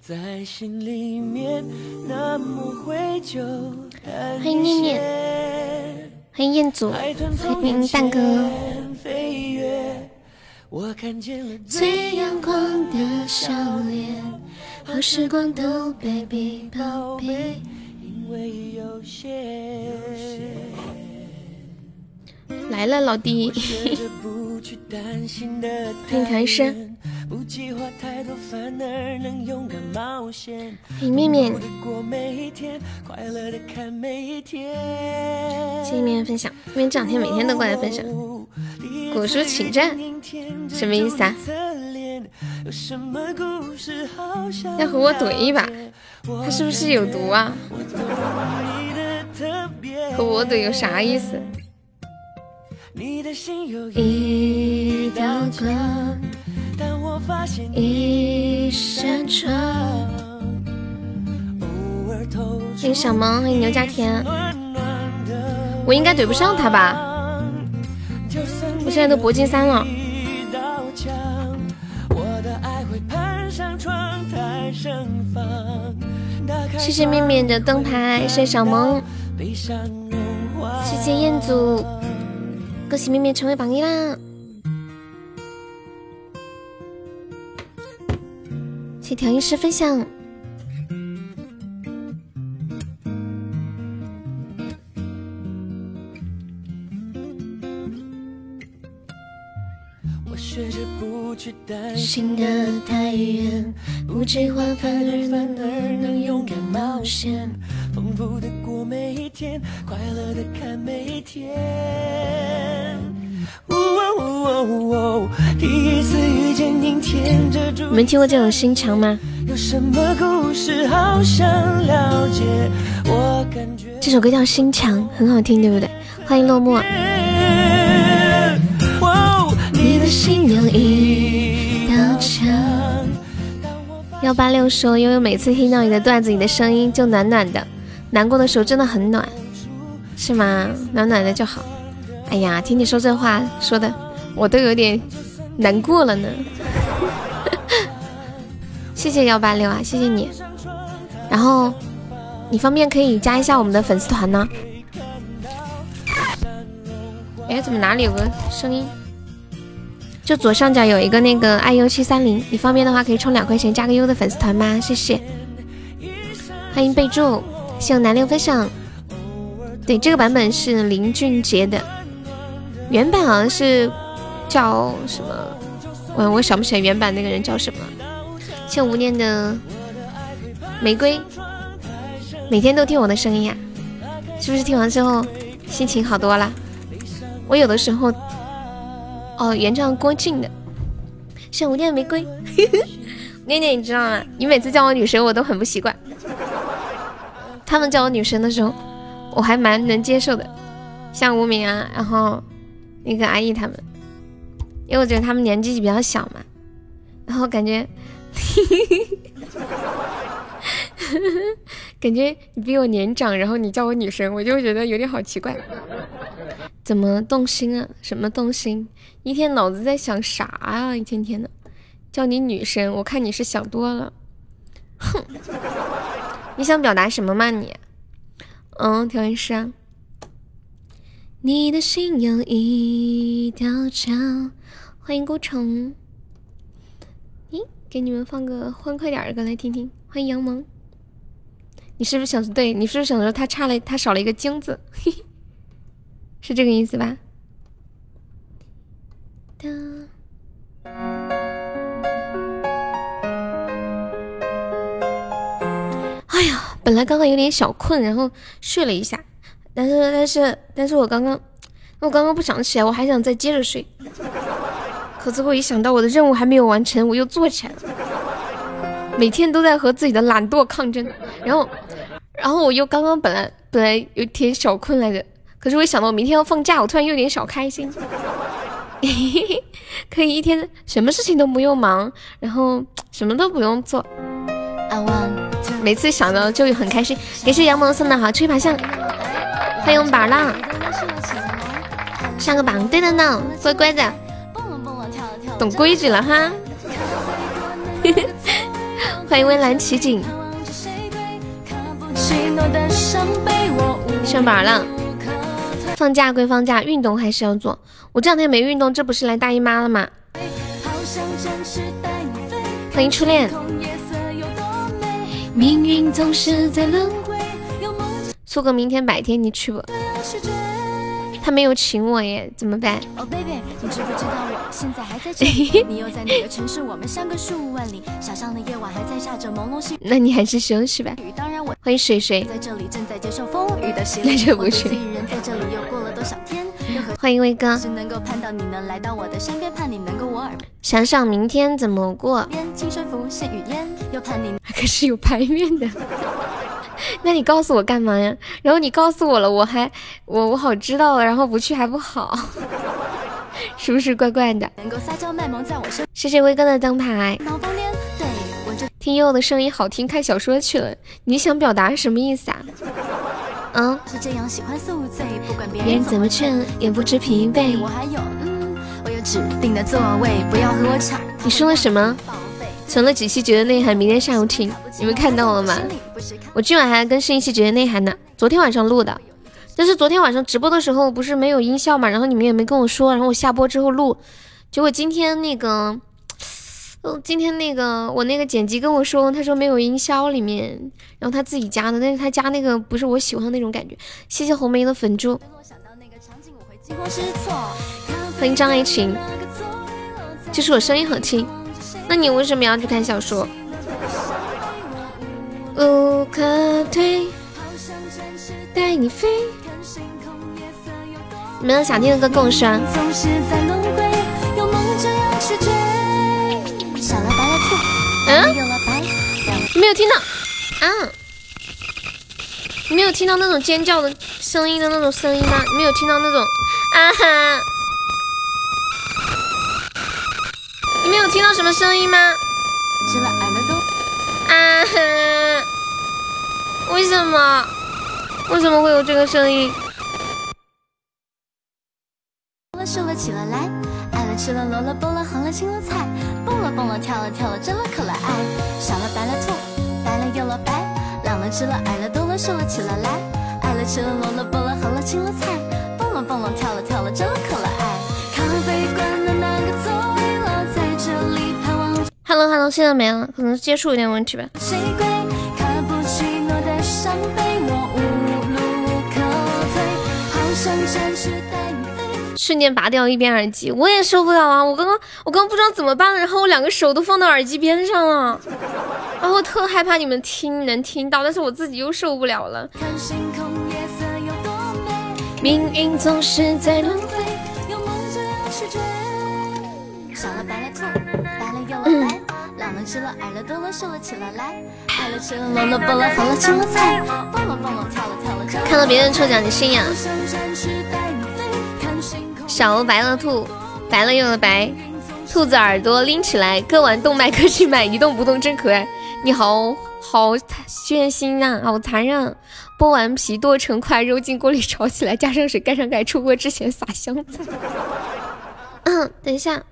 在心里面那么怀旧。欢迎念念，欢迎彦祖，欢迎蛋哥。最阳光的笑脸，好时光都被逼宝贝，因为有些。来了，老弟，欢迎开生。欢迎面面。谢谢面面分享，因为这两天每天都过来分享。古书请战，什么意思啊？要和我怼一把？他是不是有毒啊？和我怼有啥意思？一道光，但我发现一扇窗。欢迎小萌，欢迎牛家田。我应该怼不上他吧？我现在都铂金三了。谢谢面面的灯牌，谢谢小萌，谢谢彦祖。恭喜面面成为榜一啦！谢调音师分享。我学着不去担心的太远，不计划反而反而能勇敢冒险，丰富的过每一天，快乐的看每一天。你们听过这首《心墙》吗？这首歌叫《心墙》，很好听，对不对？欢迎落寞。幺八六说，悠悠每次听到你的段子，你的声音就暖暖的，难过的时候真的很暖，是吗？暖暖的就好。哎呀，听你说这话说的，我都有点难过了呢。谢谢幺八六啊，谢谢你。然后你方便可以加一下我们的粉丝团呢？哎，怎么哪里有个声音？就左上角有一个那个 iu 七三零，你方便的话可以充两块钱加个优的粉丝团吗？谢谢。欢迎备注，谢南六分享。对，这个版本是林俊杰的。原版好像是叫什么？我我想不起来原版那个人叫什么。像无念的玫瑰，每天都听我的声音呀，是不是听完之后心情好多了？我有的时候，哦，原唱郭靖的。像无念的玫瑰，念念你知道吗？你每次叫我女神，我都很不习惯。他们叫我女神的时候，我还蛮能接受的。像无名啊，然后。那个阿姨他们，因为我觉得他们年纪比较小嘛，然后感觉，感觉你比我年长，然后你叫我女神，我就觉得有点好奇怪。怎么动心啊？什么动心？一天脑子在想啥啊？一天天的，叫你女神，我看你是想多了。哼，你想表达什么吗你？嗯，调音师啊。你的心有一道墙。欢迎孤城。咦，给你们放个欢快点的歌来听听。欢迎杨萌。你是不是想对？你是不是想说他差了，他少了一个精字？是这个意思吧？哎呀，本来刚刚有点小困，然后睡了一下。但是但是但是我刚刚，我刚刚不想起来，我还想再接着睡。可最后一想到我的任务还没有完成，我又坐起来了。每天都在和自己的懒惰抗争，然后，然后我又刚刚本来本来有点小困来着，可是我一想到我明天要放假，我突然有点小开心。可以一天什么事情都不用忙，然后什么都不用做。每次想到就很开心。感谢杨萌送的好吹爬象。欢迎宝浪，上个榜，对的呢，乖乖的，懂规矩了哈。欢迎微澜奇景。上班了，放假归放假，运动还是要做。我这两天没运动，这不是来大姨妈了吗？欢迎初恋。命运总是在轮回。苏哥，明天白天你去不？他没有请我耶，怎么办？哦，baby，你知不知道我现在还在这里？你又在哪个城市？我们相隔数万里，想象的夜晚还在下着朦胧细雨。那你还是休息吧。当然我欢迎水水。在这里正在接受风雨的洗礼。那就不去。在这里又过了多少天？欢迎威哥。是能够盼到你能来到我的身边，盼你能够我耳。想想明天怎么过？青春浮现雨烟，又盼你。可是有牌面的。那你告诉我干嘛呀？然后你告诉我了，我还我我好知道了，然后不去还不好，是不是怪怪的？谢谢威哥的灯牌。听悠悠的声音好听，看小说去了。你想表达什么意思啊？嗯。别人怎么劝也不知疲惫。我还有嗯，我有指定的座位，不要和我抢你说了什么？存了几期绝的内涵，明天下午听。你们看到了吗？我今晚还要更新一期绝的内涵呢，昨天晚上录的。但是昨天晚上直播的时候不是没有音效嘛，然后你们也没跟我说，然后我下播之后录，结果今天那个，嗯，今天那个我那个剪辑跟我说，他说没有音效里面，然后他自己加的，但是他加那个不是我喜欢的那种感觉。谢谢红梅的粉珠，欢迎张爱群，就是我声音好听。那你为什么要去看小说？无可退，带你飞。你们有想听的歌跟我说。嗯？没有听到啊？没有听到那种尖叫的声音的那种声音吗？没有听到那种啊哈？你们有听到什么声音吗？啊哈！为什么？为什么会有这个声音？瘦了起了来，爱了吃了萝了蹦了哼了青了菜，蹦了蹦了跳了跳了真了可了爱，小了白了兔，白了又了白，懒了吃了矮了多了瘦了起了来，爱了吃了萝了蹦了哼了青了菜，蹦了蹦了跳了跳了真了可了 Hello Hello，现在没了，可能接触有点问题吧。瞬间拔掉一边耳机，我也受不了啊！我刚刚我刚刚不知道怎么办，然后我两个手都放到耳机边上了，然后特害怕你们听能听到，但是我自己又受不了了。命运总是在轮回。少了白了兔，白了又了白，吃了矮了多了瘦了起了来，爱了吃了萝了蹦了好了青了菜，蹦了蹦了跳了跳了。看到别人抽奖你心痒。小了白了兔，白了又了白，兔子耳朵拎起来，割完动脉割去买，一动不动真可爱。你好好血腥啊，好残忍！剥完皮剁成块，揉进锅里炒起来，加上水盖上盖，出锅之前撒香菜。嗯，等一下，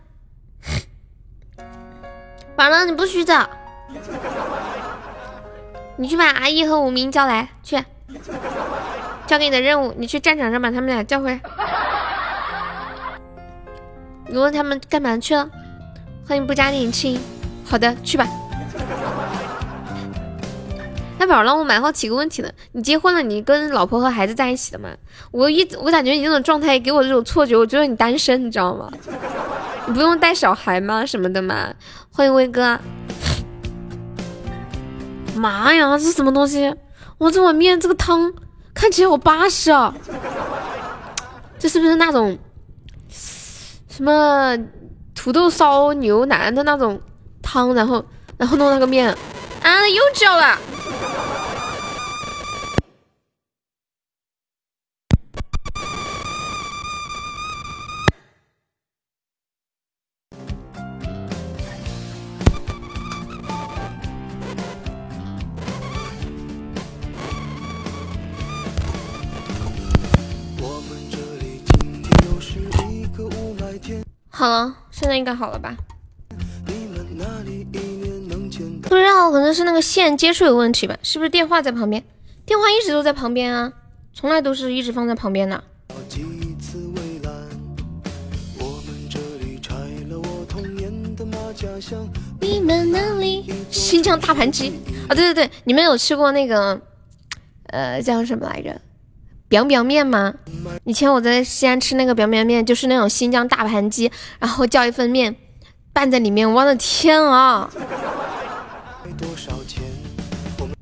完了你不许走，你去把阿姨和无名叫来，去，交给你的任务，你去战场上把他们俩叫回来。你问他们干嘛去了？欢迎不加点亲。好的，去吧。那宝让我蛮好奇个问题的，你结婚了，你跟老婆和孩子在一起的吗？我一我感觉你这种状态给我这种错觉，我觉得你单身，你知道吗？你不用带小孩吗？什么的吗？欢迎威哥。妈呀，这是什么东西？哇，这碗面这个汤看起来好巴适啊！这是不是那种？什么土豆烧牛腩的那种汤，然后然后弄那个面，啊，又叫了。好了，现在应该好了吧？不知道，可能是那个线接触有问题吧？是不是电话在旁边？电话一直都在旁边啊，从来都是一直放在旁边的。你们那里新疆大盘鸡啊？对对对，你们有吃过那个呃叫什么来着？表表面吗？以前我在西安吃那个表表面，就是那种新疆大盘鸡，然后叫一份面拌在里面。我的天啊！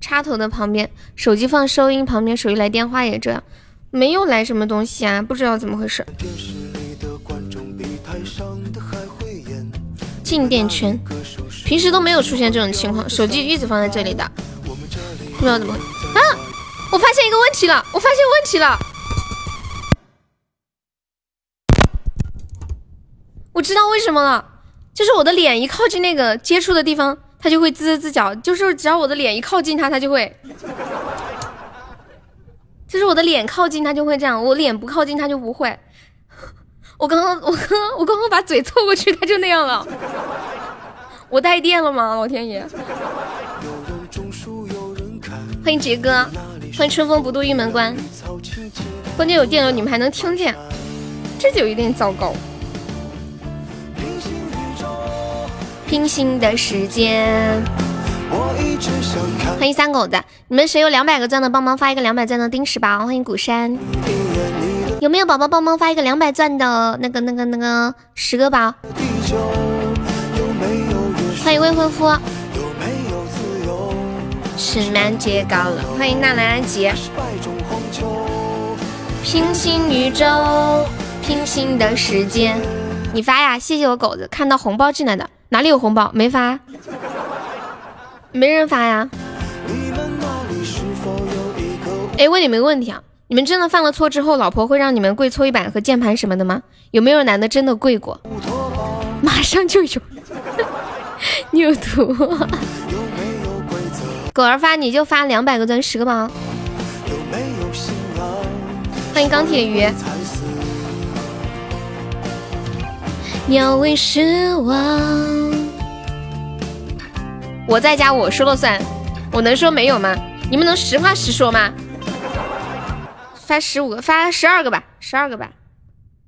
插头的旁边，手机放收音旁边，手机来电话也这样，没有来什么东西啊，不知道怎么回事。静电圈，平时都没有出现这种情况，手机一直放在这里的，不知道怎么啊！我发现一个问题了，我发现问题了，我知道为什么了，就是我的脸一靠近那个接触的地方。它就会滋滋滋叫，就是只要我的脸一靠近它，它就会，就是我的脸靠近它就会这样，我脸不靠近它就不会。我刚刚我刚刚我刚刚把嘴凑过去，它就那样了。我带电了吗？老天爷！欢迎杰哥，欢迎春风不度玉门关。关键有电流，你们还能听见，这就有点糟糕。平行的时间，欢迎三狗子，你们谁有两百个钻的，帮忙发一个两百钻的丁石包。欢迎古山，有没有宝宝帮忙发一个两百钻的那个那个那个十个宝？欢迎未婚夫，是满街高了。欢迎纳兰安吉，平行宇宙，平行的时间，你发呀！谢谢我狗子，看到红包进来的。哪里有红包？没发，没人发呀。哎，问你们个问题啊，你们真的犯了错之后，老婆会让你们跪搓衣板和键盘什么的吗？有没有男的真的跪过？马上就有，你有图。狗儿发你就发两百个钻十个包。欢迎钢铁鱼。鸟为食亡。我在家，我说了算，我能说没有吗？你们能实话实说吗？发十五个，发十二个吧，十二个吧，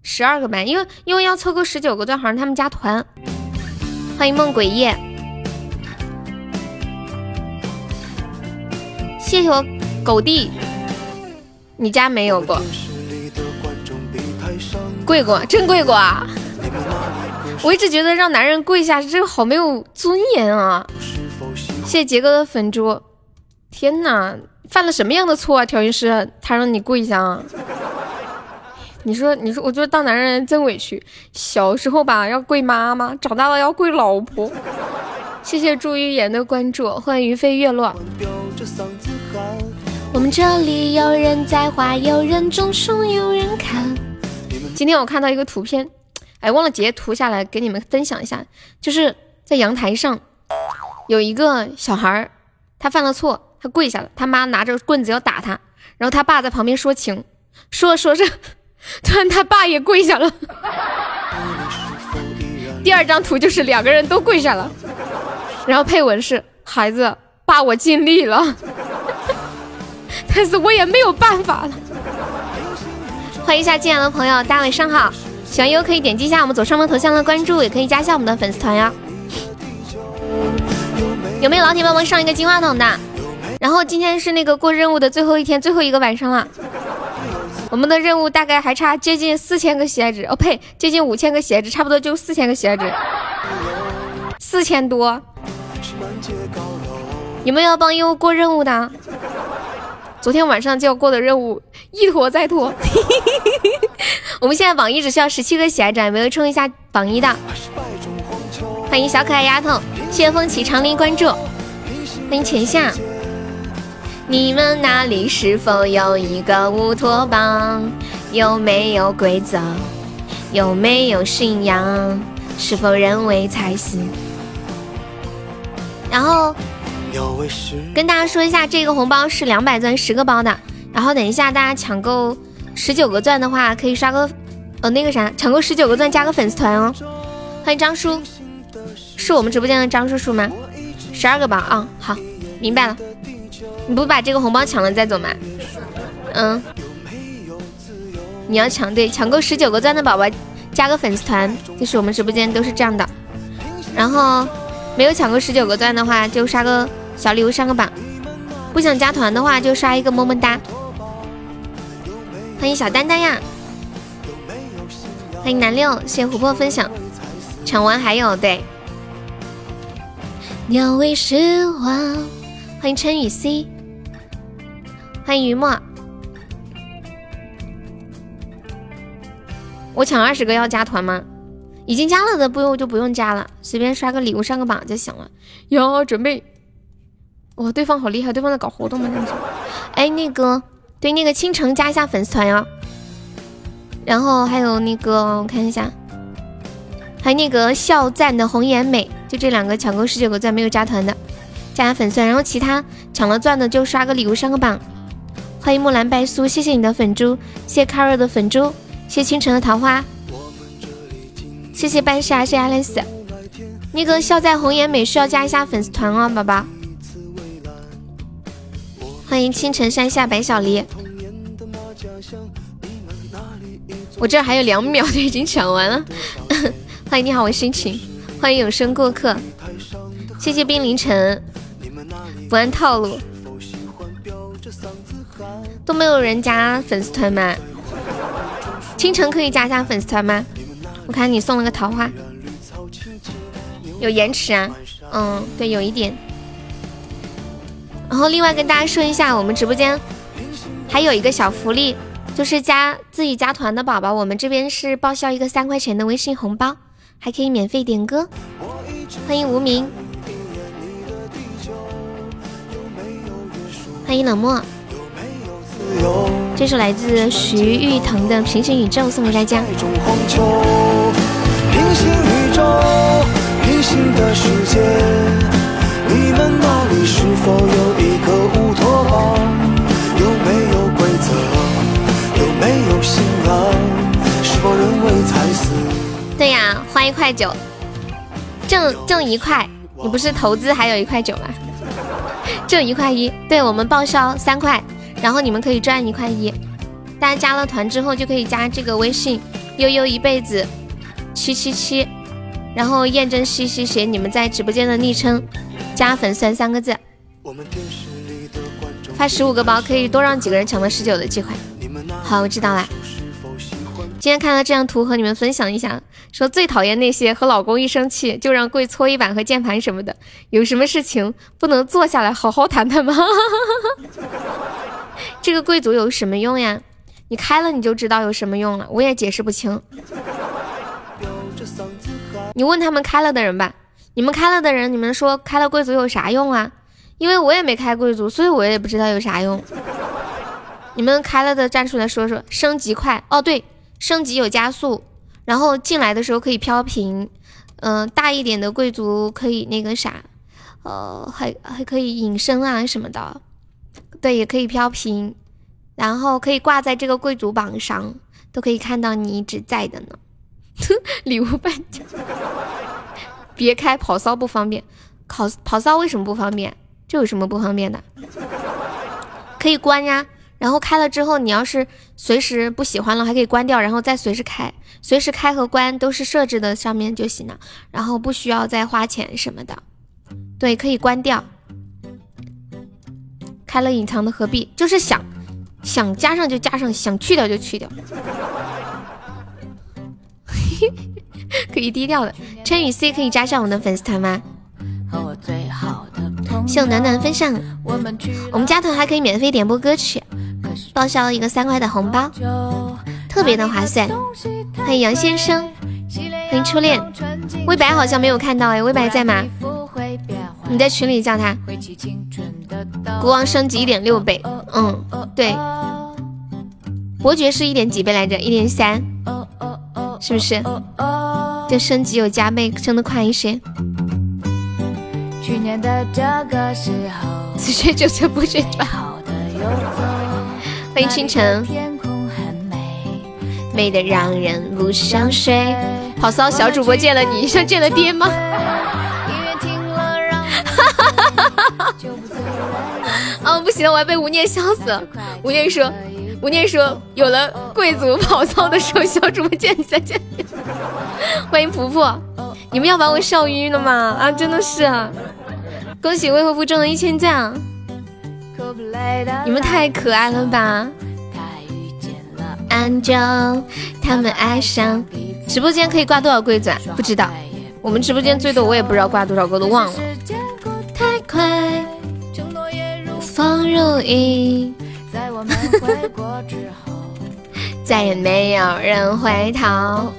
十二个吧，因为因为要凑够十九个钻，好像他们加团。欢迎梦鬼夜，谢谢我狗弟，你家没有过？跪过，真跪过啊！我一直觉得让男人跪下，这个好没有尊严啊！谢谢杰哥的粉猪，天哪，犯了什么样的错啊？调音师，他让你跪下啊？你说，你说，我觉得当男人真委屈。小时候吧要跪妈妈，长大了要跪老婆。谢谢朱玉言的关注，欢迎于飞月落。我们这里有人栽花，有人种树，有人看。今天我看到一个图片。哎，忘了截图下来给你们分享一下，就是在阳台上有一个小孩儿，他犯了错，他跪下了，他妈拿着棍子要打他，然后他爸在旁边说情，说着说着，突然他爸也跪下了。第二张图就是两个人都跪下了，然后配文是孩子，爸我尽力了，但是我也没有办法了。欢迎一下进来的朋友，大家晚上好。喜欢优可以点击一下我们左上方头像的关注，也可以加一下我们的粉丝团呀。有没有老铁帮忙上一个金话筒的？然后今天是那个过任务的最后一天，最后一个晚上了。我们的任务大概还差接近四千个喜爱值，哦呸，接近五千个喜爱值，差不多就四千个喜爱值，四千多。有没有要帮优过任务的？昨天晚上就要过的任务一拖再拖。我们现在榜一只需要十七个喜爱值，有没有冲一下榜一的？欢迎小可爱丫头，谢谢风起长林关注，欢迎浅夏。你们那里是否有一个乌托邦？有没有规则？有没有信仰？是否人为财死？然后。跟大家说一下，这个红包是两百钻十个包的。然后等一下大家抢够十九个钻的话，可以刷个呃那个啥，抢够十九个钻加个粉丝团哦。欢迎张叔，是我们直播间的张叔叔吗？十二个包啊，好，明白了。你不把这个红包抢了再走吗？嗯，你要抢对，抢够十九个钻的宝宝加个粉丝团，就是我们直播间都是这样的。然后没有抢够十九个钻的话，就刷个小礼物上个榜。不想加团的话，就刷一个么么哒。欢迎小丹丹呀，欢迎南六，谢谢琥珀分享。抢完还有对。鸟为食亡，欢迎陈雨 C，欢迎于墨。我抢二十个要加团吗？已经加了的不用就不用加了，随便刷个礼物上个榜就行了。哟，准备，哇，对方好厉害，对方在搞活动吗？哎，那个，对，那个倾城加一下粉丝团呀。然后还有那个，我看一下，还有那个笑赞的红颜美。就这两个抢够十九个钻没有加团的，加下粉钻，然后其他抢了钻的就刷个礼物上个榜。欢迎木兰白苏，谢谢你的粉珠，谢谢卡瑞的粉珠，谢谢清晨的桃花，谢谢半夏，谢谢阿莱斯。那个笑在红颜美需要加一下粉丝团哦，宝宝。欢迎清晨山下白小梨，我这还有两秒就已经抢完了。欢迎你好，我心情。欢迎有声过客，谢谢冰凌晨，不按套路，都没有人加粉丝团吗？清晨可以加一下粉丝团吗？我看你送了个桃花，有延迟啊？嗯，对，有一点。然后另外跟大家说一下，我们直播间还有一个小福利，就是加自己加团的宝宝，我们这边是报销一个三块钱的微信红包。还可以免费点歌，欢迎无名，欢迎冷漠。这首来自徐誉滕的《平行宇宙》送给大家。平行宇宙，平行的世界，你们那里是否有一个乌托邦？有没有规则？有没有信仰？是否人为财死？对呀，花一块九，挣挣一块，你不是投资还有一块九吗？挣一块一，对我们报销三块，然后你们可以赚一块一。大家加了团之后就可以加这个微信悠悠一辈子七七七，然后验证西西写你们在直播间的昵称，加粉丝三个字，发十五个包可以多让几个人抢到十九的机会。好，我知道了。今天看到这张图和你们分享一下，说最讨厌那些和老公一生气就让跪搓衣板和键盘什么的，有什么事情不能坐下来好好谈谈吗？这个贵族有什么用呀？你开了你就知道有什么用了，我也解释不清。你问他们开了的人吧，你们开了的人，你们说开了贵族有啥用啊？因为我也没开贵族，所以我也不知道有啥用。你们开了的站出来说说，升级快哦，对。升级有加速，然后进来的时候可以飘屏，嗯，大一点的贵族可以那个啥，呃，还还可以隐身啊什么的，对，也可以飘屏，然后可以挂在这个贵族榜上，都可以看到你一直在的呢。礼物半价，别开跑骚不方便，跑跑骚为什么不方便？这有什么不方便的？可以关呀。然后开了之后，你要是随时不喜欢了，还可以关掉，然后再随时开，随时开和关都是设置的上面就行了，然后不需要再花钱什么的。对，可以关掉。开了隐藏的何必？就是想想加上就加上，想去掉就去掉。可以低调的。陈宇 C 可以加上我们的粉丝团吗？谢我暖暖分享，我们加团还可以免费点播歌曲，报销一个三块的红包，特别的划算。欢迎杨先生，欢迎初恋，微白好像没有看到哎，微白在吗？你在群里叫他。国王升级一点六倍，嗯，对。伯爵是一点几倍来着？一点三，是不是？这升级有加倍，升的快一些。去年的这个时候，此时就是不睡吧。欢迎清晨，美的让人不想睡。好骚小主播见了你，像见了爹吗？啊不行，我要被吴念笑死了。吴念说，吴念说，有了贵族跑操的时候，小主播见你再见。欢迎婆婆，你们要把我笑晕了吗？啊，真的是，恭喜未婚夫中了一千赞，你们太可爱了吧！安就他们爱上。直播间可以挂多少贵钻？不知道。我们直播间最多我也不知道挂多少个，都忘了。太快，风如影，再也没有人回头。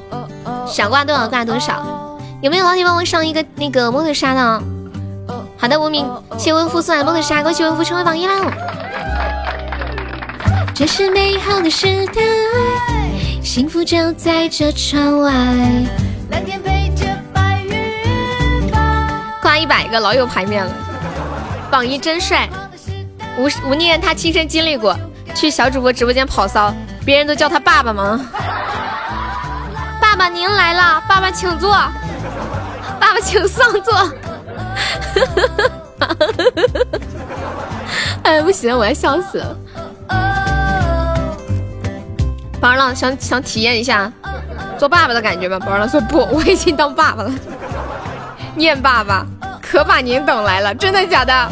想挂多少挂多少。有没有老铁帮我上一个那个摩托沙的？好的，无名，谢文福送来摩托沙，恭喜文福成为榜一啦！这是美好的时代，幸福就在这窗外。蓝天配着白云挂一百个，老有排面了。榜一真帅，吴吴念他亲身经历过，去小主播直播间跑骚，别人都叫他爸爸吗？爸爸您来了，爸爸请坐，爸爸请上座。哎，不行，我要笑死了。宝儿郎想想体验一下做爸爸的感觉吗？宝儿郎说不，我已经当爸爸了。念爸爸，可把您等来了，真的假的？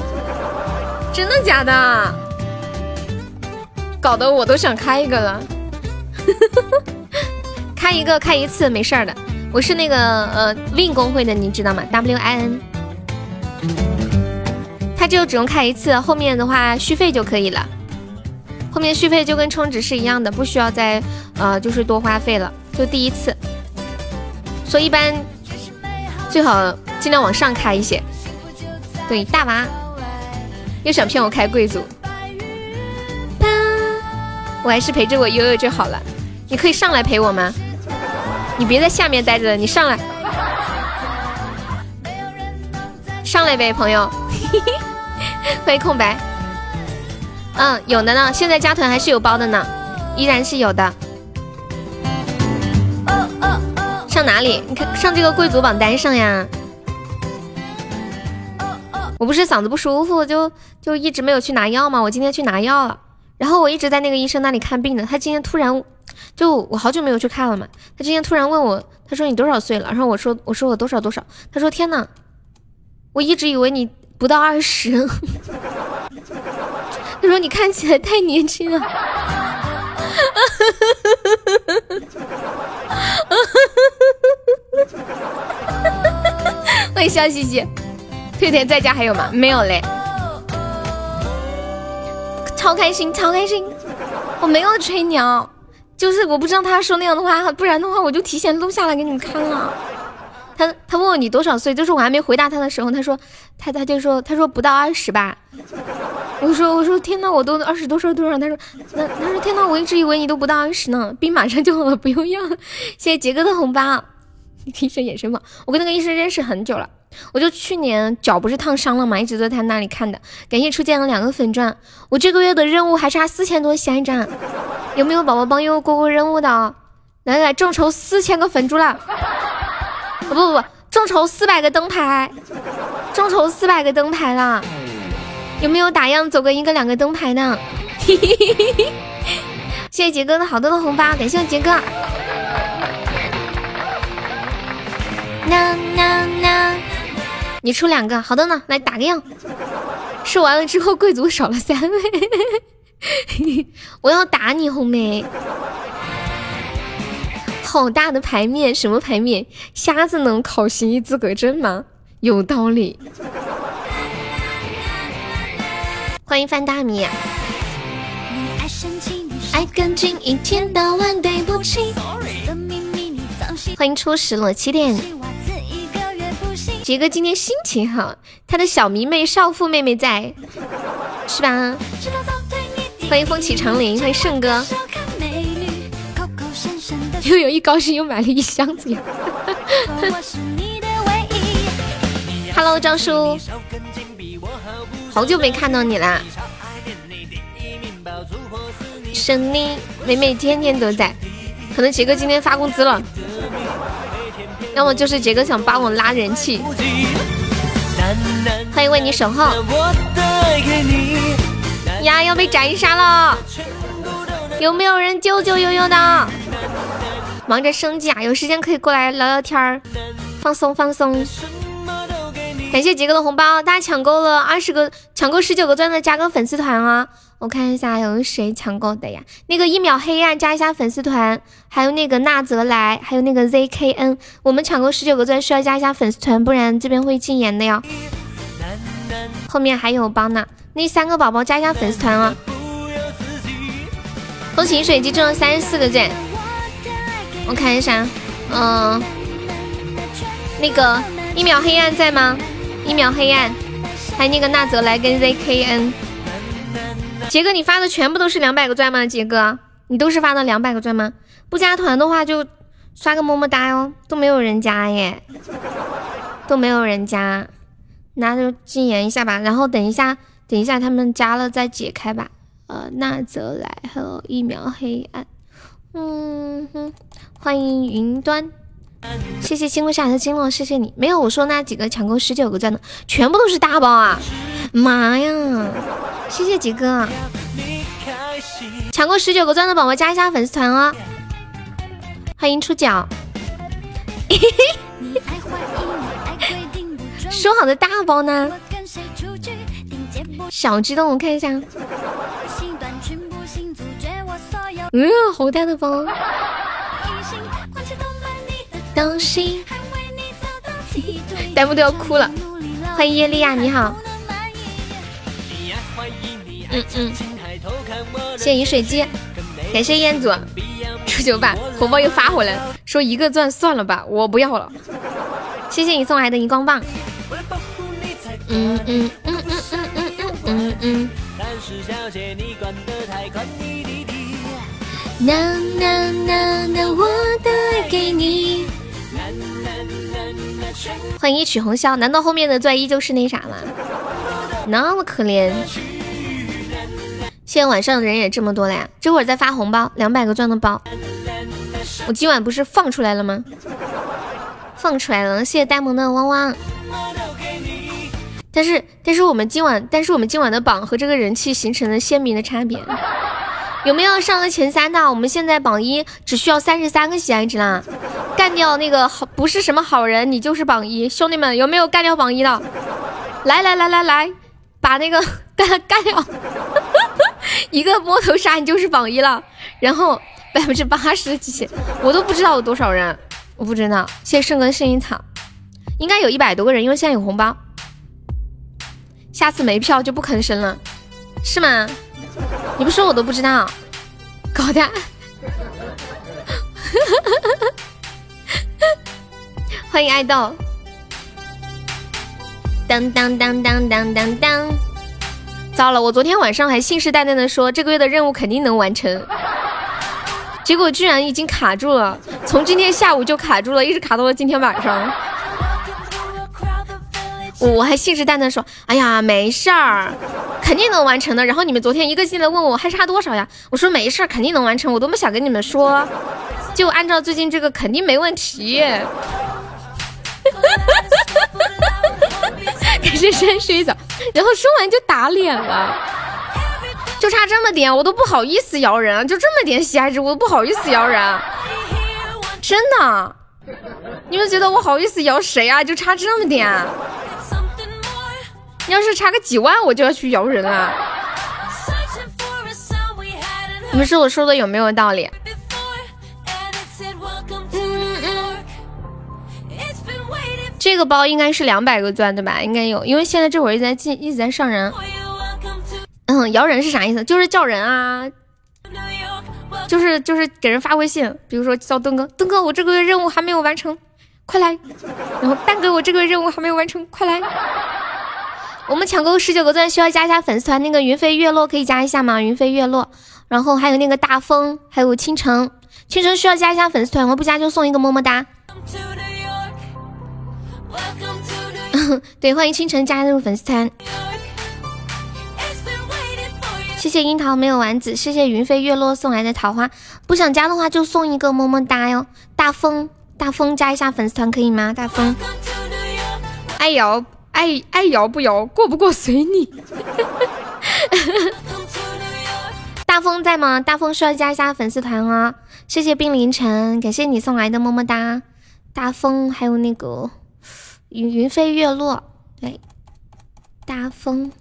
真的假的？搞得我都想开一个了。开一个，开一次没事儿的。我是那个呃 Win 公会的，你知道吗？W I N。他就只用开一次，后面的话续费就可以了。后面续费就跟充值是一样的，不需要再呃，就是多花费了，就第一次。所以一般最好尽量往上开一些。对，大娃又想骗我开贵族，我还是陪着我悠悠就好了。你可以上来陪我吗？你别在下面待着了，你上来，上来呗，朋友。欢迎空白。嗯，有的呢，现在加团还是有包的呢，依然是有的。上哪里？你看上这个贵族榜单上呀。我不是嗓子不舒服，就就一直没有去拿药吗？我今天去拿药了，然后我一直在那个医生那里看病呢。他今天突然，就我好久没有去看了嘛，他今天突然问我，他说你多少岁了？然后我说我说我多少多少，他说天呐，我一直以为你不到二十。他说：“你看起来太年轻了。”欢迎笑嘻嘻，退退在家还有吗？没有嘞，超开心，超开心！我没有吹牛，就是我不知道他说那样的话，不然的话我就提前录下来给你们看了。他他问我你多少岁，就是我还没回答他的时候，他说他他就说他说不到二十吧。我说我说天呐，我都二十多岁多少？他说那他说天呐，我一直以为你都不到二十呢，病马上就好了，不用要。谢谢杰哥的红包。医生眼神嘛，我跟那个医生认识很久了，我就去年脚不是烫伤了嘛，一直在他那里看的。感谢初见了两个粉钻，我这个月的任务还差四千多下一站，有没有宝宝帮悠悠过过任务的？来来，众筹四千个粉珠了。不不不，众筹四百个灯牌，众筹四百个灯牌了，有没有打样走个一个两个灯牌的？谢谢杰哥的好多的红包，感谢我杰哥。那那那，你出两个，好的呢，来打个样。说完了之后，贵族少了三位，我要打你红梅。好大的牌面，什么牌面？瞎子能考行医资格证吗？有道理。欢迎范大米。欢迎初始了七点。杰哥今天心情好，他的小迷妹少妇妹妹在，是吧？欢迎风起长林，欢迎胜哥。又有一高兴又买了一箱子呀！Hello，张叔，好久没看到你啦！胜利妹妹天天都在，可能杰哥今天发工资了，要么就是杰哥想帮我拉人气。欢迎为你守候。呀，要被斩杀了！有没有人救救悠悠的？忙着升级啊，有时间可以过来聊聊天儿，放松放松。感谢杰哥的红包，大家抢够了二十个，抢够十九个钻的加个粉丝团啊！我看一下有谁抢购的呀？那个一秒黑暗加一下粉丝团，还有那个纳泽来，还有那个 ZKN，我们抢够十九个钻需要加一下粉丝团，不然这边会禁言的哟。后面还有帮呢，那三个宝宝加一下粉丝团啊！恭喜水鸡中了三十四个钻，我看一下，嗯，那个一秒黑暗在吗？一秒黑暗，还有那个纳泽来跟 ZKN，杰哥，你发的全部都是两百个钻吗？杰哥，你都是发的两百个钻吗？不加团的话就刷个么么哒哟，都没有人加耶，都没有人加，那就禁言一下吧。然后等一下，等一下他们加了再解开吧。呃，纳泽来还有一秒黑暗，嗯哼，欢迎云端。谢谢星空下的金落，谢谢你。没有我说那几个抢够十九个钻的，全部都是大包啊！妈呀！谢谢几哥，抢过十九个钻的宝宝加一下粉丝团哦。欢迎出脚。说好的大包呢？小激动，我看一下。嗯，好大的包。当心弹幕都要哭了，欢迎叶莉亚，你好。嗯嗯，谢谢饮水机，感谢彦祖初九吧红包又发回来，说一个钻算了吧，我不要了。谢谢你送来的荧光棒。嗯嗯嗯嗯嗯嗯嗯嗯。那那那那我的爱给你。欢迎一曲红绡，难道后面的钻依旧是那啥吗？那么可怜。现在晚上的人也这么多了呀，这会儿在发红包，两百个钻的包。我今晚不是放出来了吗？放出来了，谢谢呆萌的汪汪。但是但是我们今晚，但是我们今晚的榜和这个人气形成了鲜明的差别。有没有上了前三的？我们现在榜一只需要三十三个喜爱值啦！干掉那个好不是什么好人，你就是榜一。兄弟们，有没有干掉榜一的？来来来来来，把那个干干掉！一个摸头杀，你就是榜一了。然后百分之八十几，我都不知道有多少人，我不知道。谢谢圣哥薰衣草，应该有一百多个人，因为现在有红包。下次没票就不吭声了，是吗？你不说我都不知道，搞的。欢迎爱豆。当当当当当当当！糟了，我昨天晚上还信誓旦旦的说这个月的任务肯定能完成，结果居然已经卡住了，从今天下午就卡住了，一直卡到了今天晚上。我还信誓旦旦说，哎呀，没事儿，肯定能完成的。然后你们昨天一个劲的问我还差多少呀？我说没事儿，肯定能完成。我都不想跟你们说，就按照最近这个，肯定没问题。感谢山水澡，然后说完就打脸了，就差这么点，我都不好意思摇人，就这么点喜爱值，我都不好意思摇人，真的。你们觉得我好意思摇谁啊？就差这么点。要是差个几万，我就要去摇人了。你们说我说的有没有道理？这个包应该是两百个钻对吧？应该有，因为现在这会儿一直在进，一直在上人。嗯，摇人是啥意思？就是叫人啊，就是就是给人发微信，比如说叫东哥，东哥我这个月任务还没有完成，快来。然后蛋哥我这个月任务还没有完成，快来。我们抢购十九个钻，需要加一下粉丝团。那个云飞月落可以加一下吗？云飞月落，然后还有那个大风，还有倾城，倾城需要加一下粉丝团，我不加就送一个么么哒。对，欢迎清晨加入粉丝团。谢谢樱桃没有丸子，谢谢云飞月落送来的桃花。不想加的话就送一个么么哒哟。大风，大风加一下粉丝团可以吗？大风，爱摇。爱爱摇不摇，过不过随你。大风在吗？大风需要加一下粉丝团哦。谢谢冰凌晨，感谢你送来的么么哒。大风还有那个云云飞月落，对，大风。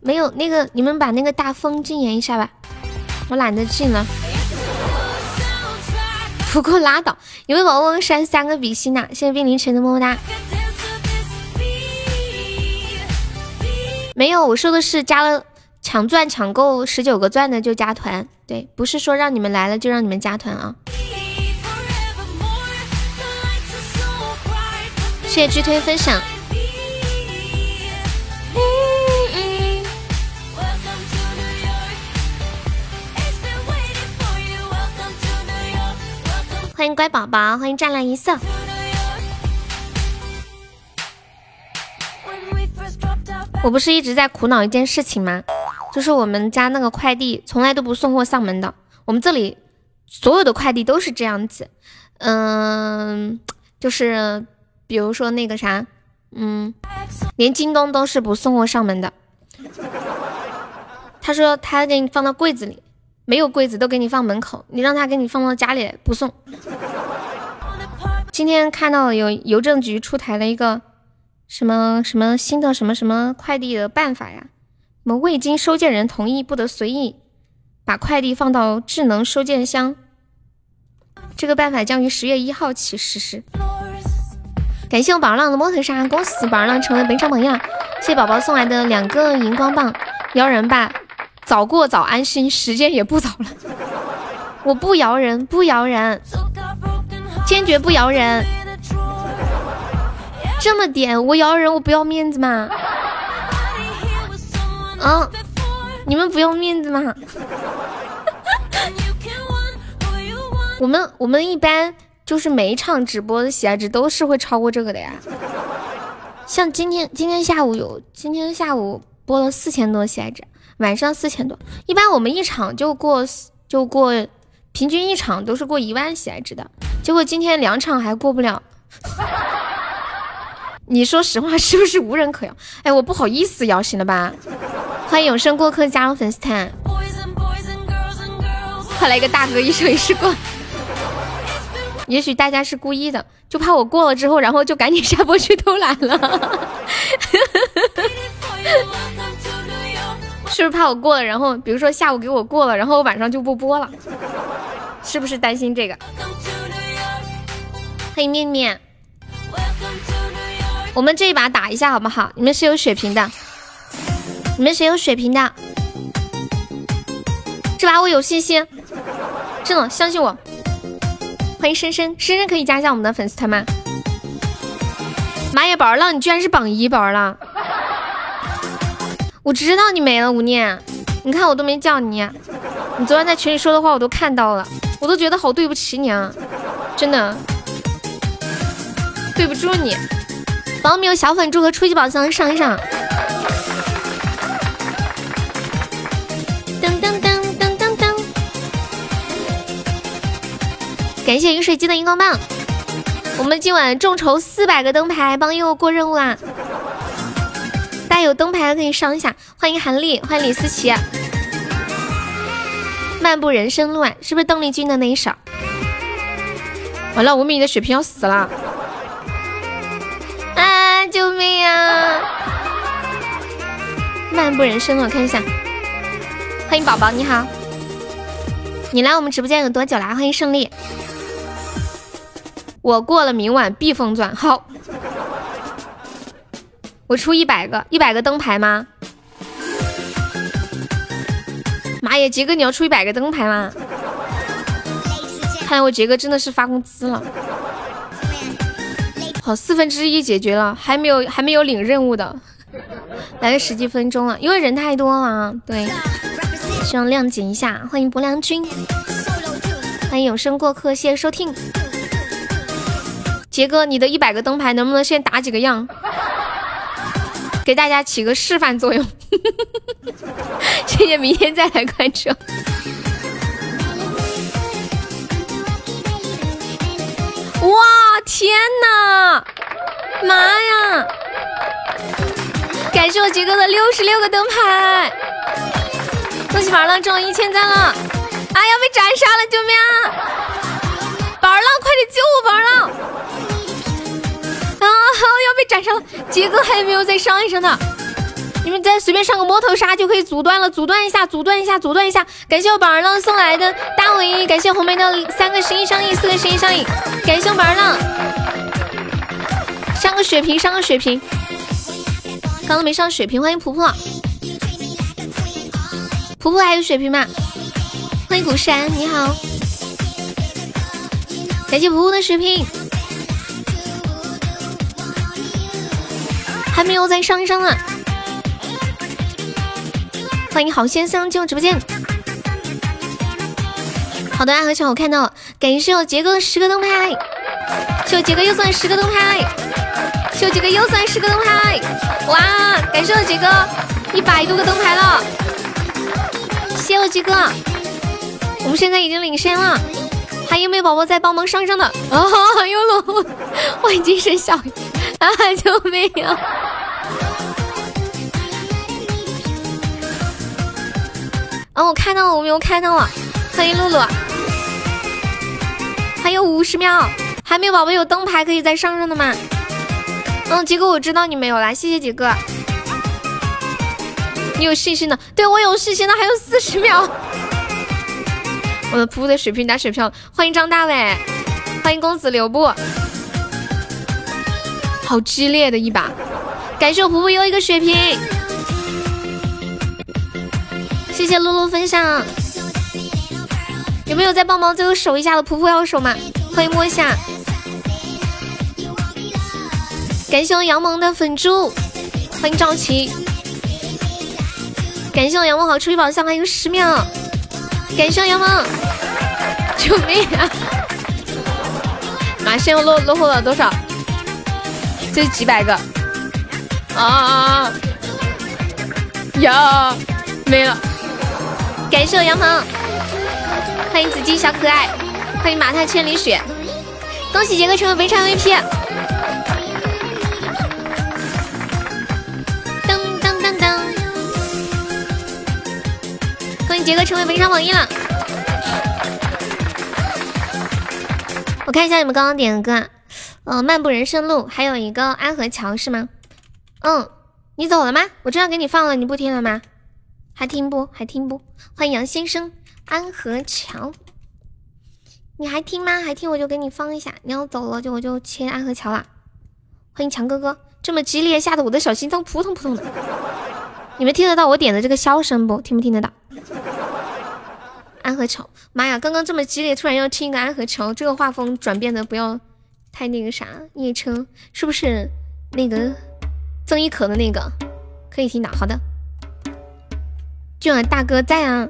没有那个，你们把那个大风禁言一下吧，我懒得禁了。不过拉倒，有位宝宝删三个比心呐，谢谢冰凌晨的么么哒。没有，我说的是加了抢钻抢够十九个钻的就加团，对，不是说让你们来了就让你们加团啊。谢谢剧推分享。欢迎乖宝宝，欢迎湛蓝一色。我不是一直在苦恼一件事情吗？就是我们家那个快递从来都不送货上门的。我们这里所有的快递都是这样子，嗯，就是比如说那个啥，嗯，连京东都是不送货上门的。他说他给你放到柜子里，没有柜子都给你放门口，你让他给你放到家里不送。今天看到有邮政局出台了一个。什么什么新的什么什么快递的办法呀？什么未经收件人同意不得随意把快递放到智能收件箱。这个办法将于十月一号起实施。感谢我宝儿浪的摩托沙，恭喜宝儿浪成为本场榜样。谢谢宝宝送来的两个荧光棒，摇人吧，早过早安心，时间也不早了。我不摇人，不摇人，坚决不摇人。这么点，我摇人我不要面子吗？嗯，你们不要面子吗？我们我们一般就是每一场直播的喜爱值都是会超过这个的呀。像今天今天下午有今天下午播了四千多喜爱值，晚上四千多。一般我们一场就过就过，平均一场都是过一万喜爱值的，结果今天两场还过不了。你说实话是不是无人可摇？哎，我不好意思摇，行了吧？欢迎永生过客加入粉丝团，快来一个大哥一生一世过。也许大家是故意的，就怕我过了之后，然后就赶紧下播去偷懒了。是不是怕我过了，然后比如说下午给我过了，然后我晚上就不播了？是不是担心这个？欢迎面面。我们这一把打一下好不好？你们谁有血瓶的？你们谁有血瓶的？这把我有信心，真的相信我。欢迎深深，深深可以加一下我们的粉丝团吗？妈呀，宝儿浪，你居然是榜一，宝儿浪！我知道你没了，吴念，你看我都没叫你，你昨天在群里说的话我都看到了，我都觉得好对不起你啊，真的，对不住你。宝宝们有小粉猪和初级宝箱上一上。感谢饮水机的荧光棒。我们今晚众筹四百个灯牌，帮佑过任务啦！大家有灯牌的可以上一下。欢迎韩丽，欢迎李思琪。漫步人生路啊，是不是邓丽君的那一首？完了，吴敏的血瓶要死了。啊！救命啊！漫步人生，我看一下。欢迎宝宝，你好。你来我们直播间有多久啦？欢迎胜利。我过了明晚必封钻，好。我出一百个，一百个灯牌吗？妈呀，杰哥，你要出一百个灯牌吗？看来我杰哥真的是发工资了。好，四分之一解决了，还没有还没有领任务的，来了十几分钟了，因为人太多了。对，希望谅解一下。欢迎不良君，欢迎永生过客，谢谢收听。杰哥，你的一百个灯牌能不能先打几个样，给大家起个示范作用？谢谢，明天再来关注。哇天哪，妈呀！感谢我杰哥的六十六个灯牌，恭喜宝儿浪中了一千赞了！啊，呀被斩杀了，救命啊！宝儿浪，快点救我，宝儿浪！啊，要被斩杀了！杰哥还有没有再上一上的？你们再随便上个摸头杀就可以阻断了，阻断一下，阻断一下，阻断一下！感谢我宝儿浪送来的大尾，感谢红梅的三个十一上亿，四个十一上亿，感谢我宝儿浪，上个血瓶，上个血瓶，刚刚没上血瓶，欢迎婆婆，婆婆还有血瓶吗？欢迎古山，你好，感谢婆婆的血瓶，还没有再上一上呢！欢迎好先生进入直播间。好的，爱和小我看到了，感谢我杰哥的十个灯牌，谢我杰哥又送十个灯牌，谢我杰哥又送十个灯牌，哇！感谢我杰哥一百多个灯牌了，谢我杰哥，我们现在已经领先了，还有没有宝宝在帮忙上上的？啊，有了，欢迎精神小啊，救命啊！哦，我看到了，我没有看到了。欢迎露露，还有五十秒，还没有宝宝有灯牌可以再上上的吗？嗯，杰哥我知道你没有啦，谢谢杰哥。你有信心的，对我有信心的，还有四十秒。我的噗噗的水瓶打水漂，欢迎张大伟，欢迎公子留步。好激烈的一把，感谢我噗噗又一个血瓶。谢谢露露分享，有没有在帮忙最后守一下的？婆婆要守吗？欢迎摸一下，感谢我杨萌的粉猪，欢迎赵琪，感谢我杨萌好出一宝箱，还有十秒，感谢我杨鹏，救命啊！马上又落落后了多少？这几百个啊啊啊！呀，没了。感谢我杨鹏，欢迎紫金小可爱，欢迎马踏千里雪，恭喜杰哥成为本场 VP。杰哥成为本场榜一了。我看一下你们刚刚点的歌啊，嗯，漫步人生路，还有一个安河桥是吗？嗯，你走了吗？我这样给你放了，你不听了吗？还听不？还听不？欢迎杨先生，安河桥，你还听吗？还听我就给你放一下。你要走了就我就切安河桥了。欢迎强哥哥，这么激烈，吓得我的小心脏扑通扑通的。你们听得到我点的这个箫声不？听不听得到？安河桥，妈呀！刚刚这么激烈，突然要听一个安河桥，这个画风转变的不要太那个啥。昵称是不是那个曾轶可的那个？可以听到。好的。就俺大哥在啊，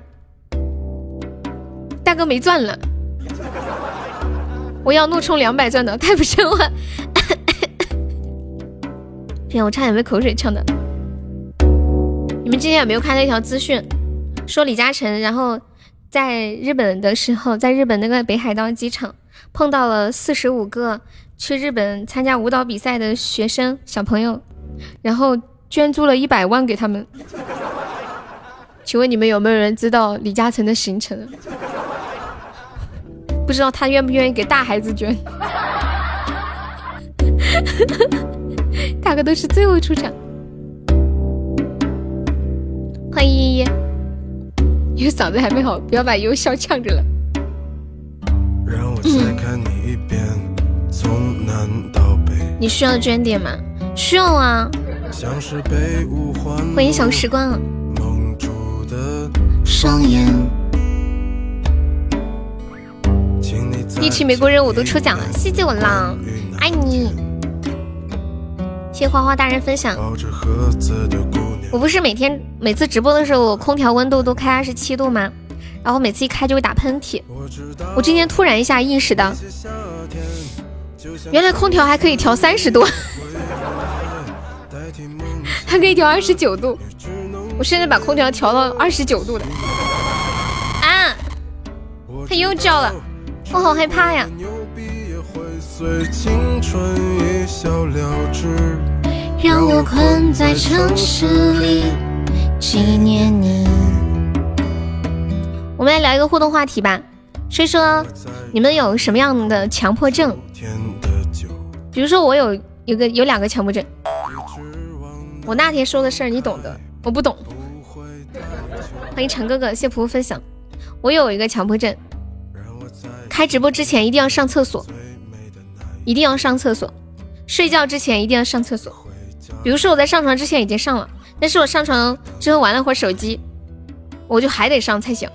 大哥没钻了，我要怒充两百钻的，太不深了。天，我差点被口水呛的。你们今天有没有看到一条资讯，说李嘉诚然后在日本的时候，在日本那个北海道机场碰到了四十五个去日本参加舞蹈比赛的学生小朋友，然后捐助了一百万给他们。请问你们有没有人知道李嘉诚的行程？不知道他愿不愿意给大孩子捐？大哥都是最后出场。欢迎依依，你的嗓子还没好，不要把优笑呛着了。让我再看你一遍，从南到北。你需要捐点吗？需要啊。欢迎小时光。双眼。一起美国任务都抽奖了，谢谢我浪，爱你。谢谢花花大人分享。我不是每天每次直播的时候，我空调温度都开二十七度吗？然后每次一开就会打喷嚏。我今天突然一下意识到，原来空调还可以调三十度，还可以调二十九度。我现在把空调调到二十九度的，啊！它又叫了，我好害怕呀！让我困在城市里纪念你。我们来聊一个互动话题吧，说说你们有什么样的强迫症？比如说我有有个有两个强迫症，我那天说的事儿你懂的，我不懂。欢迎陈哥哥，谢仆分享。我有一个强迫症，开直播之前一定要上厕所，一定要上厕所。睡觉之前一定要上厕所。比如说我在上床之前已经上了，但是我上床之后玩了会儿手机，我就还得上才行。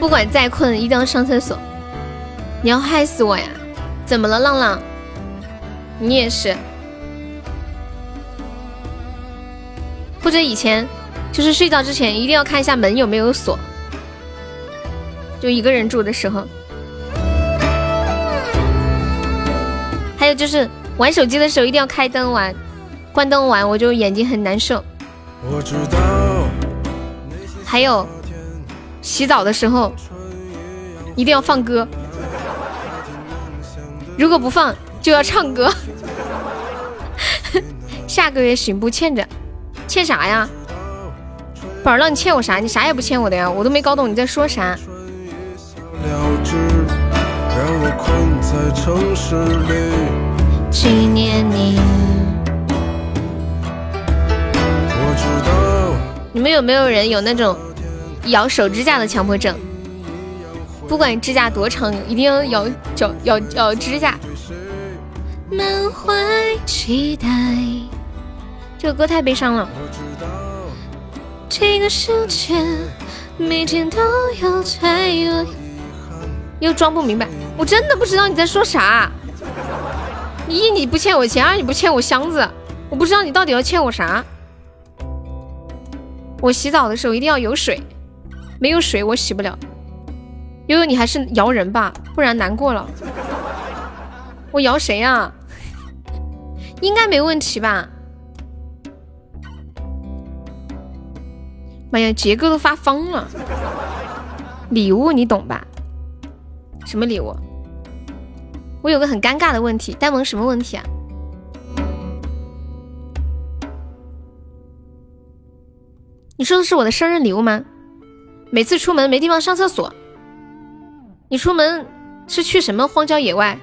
不管再困，一定要上厕所。你要害死我呀？怎么了，浪浪？你也是？或者以前就是睡觉之前一定要看一下门有没有锁，就一个人住的时候。还有就是玩手机的时候一定要开灯玩，关灯玩我就眼睛很难受。我知道还有洗澡的时候一定要放歌，如果不放就要唱歌。下个月行不欠着，欠啥呀？宝儿浪，你欠我啥？你啥也不欠我的呀，我都没搞懂你在说啥。纪念你。你们有没有人有那种咬手指甲的强迫症？不管指甲多长，一定要咬脚咬咬指甲。满怀期待。这个歌太悲伤了。这个世界每天都有太多。又装不明白，我真的不知道你在说啥。你一你不欠我钱，二你不欠我箱子，我不知道你到底要欠我啥。我洗澡的时候一定要有水，没有水我洗不了。悠悠你还是摇人吧，不然难过了。我摇谁呀？应该没问题吧？妈呀，杰哥都发疯了。礼物你懂吧？什么礼物？我有个很尴尬的问题，呆萌什么问题啊？你说的是我的生日礼物吗？每次出门没地方上厕所，你出门是去什么荒郊野外？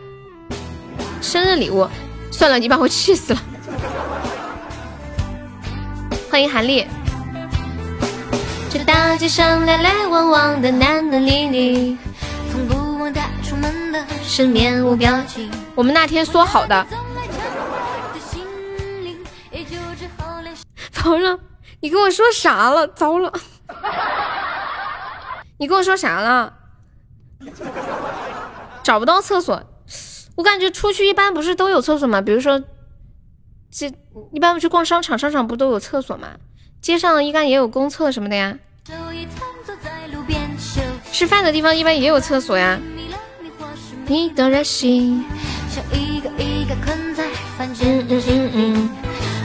生日礼物，算了，你把我气死了。欢迎韩丽。这大街上来来往往的男男女女。我们那天说好的，头了，你跟我说啥了？糟了，你跟我说啥了？找不到厕所，我感觉出去一般不是都有厕所吗？比如说，这一般不去逛商场，商场不都有厕所吗？街上应该也有公厕什么的呀。吃饭的地方一般也有厕所呀。你的热心，像一个一个困在凡间。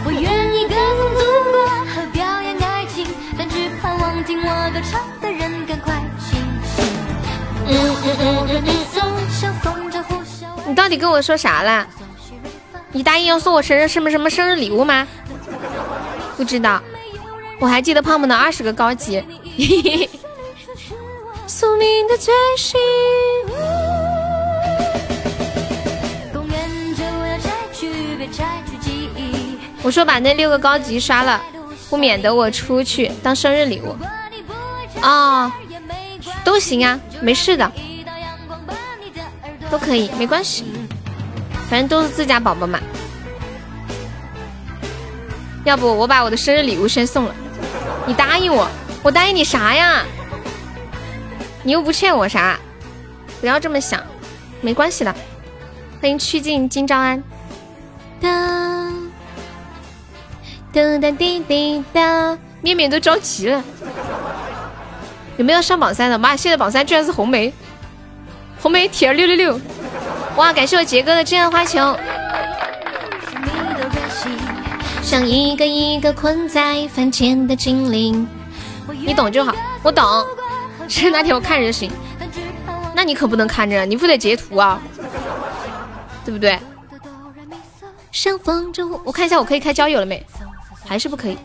我愿意歌颂祖国和表演爱情，但只盼望听我歌唱的人赶快清醒。你到底跟我说啥了？你答应要送我生日什么什么生日礼物吗？不知道，我还记得胖胖的二十个高级。宿命的追寻。我说把那六个高级刷了，不免得我出去当生日礼物啊，都行啊，没事的，都可以，没关系，反正都是自家宝宝嘛。要不我把我的生日礼物先送了，你答应我，我答应你啥呀？你又不欠我啥，不要这么想，没关系的。欢迎曲靖金朝安。哒哒滴滴哒，面面都着急了。有没有上榜三的？妈，现在榜三居然是红梅，红梅铁儿六六六。哇，感谢我杰哥的真爱花球。像一个一个困在凡间的精灵，你懂就好，我懂。是那天我看着就行，那你可不能看着，你不得截图啊，对不对？像风筝，我看一下我可以开交友了没？还是不可以。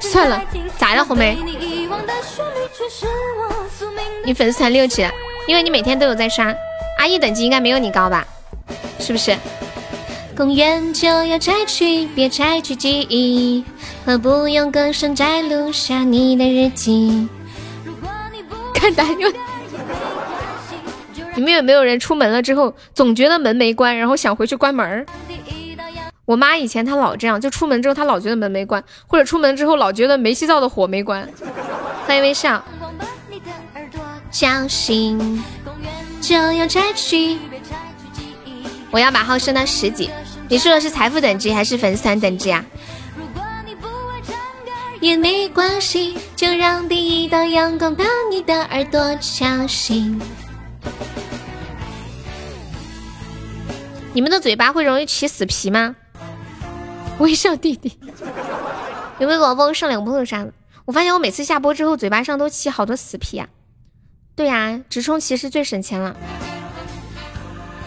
算了，咋了红梅？你粉丝才六级，因为你每天都有在刷。阿姨等级应该没有你高吧？是不是？公园就要摘去，别摘去记忆，何不用歌声摘录下你的日记？你们有没有人出门了之后，总觉得门没关，然后想回去关门？我妈以前她老这样，就出门之后她老觉得门没关，或者出门之后老觉得煤气灶的火没关。欢迎微笑。小心，就要拆去。我要把号升到十级。你说的是财富等级还是粉丝团等级啊？也没关系，就让第一道阳光把你的耳朵敲醒。你们的嘴巴会容易起死皮吗？微笑弟弟，有没有宝宝上两波的啥的？我发现我每次下播之后，嘴巴上都起好多死皮啊。对呀，直充其实最省钱了。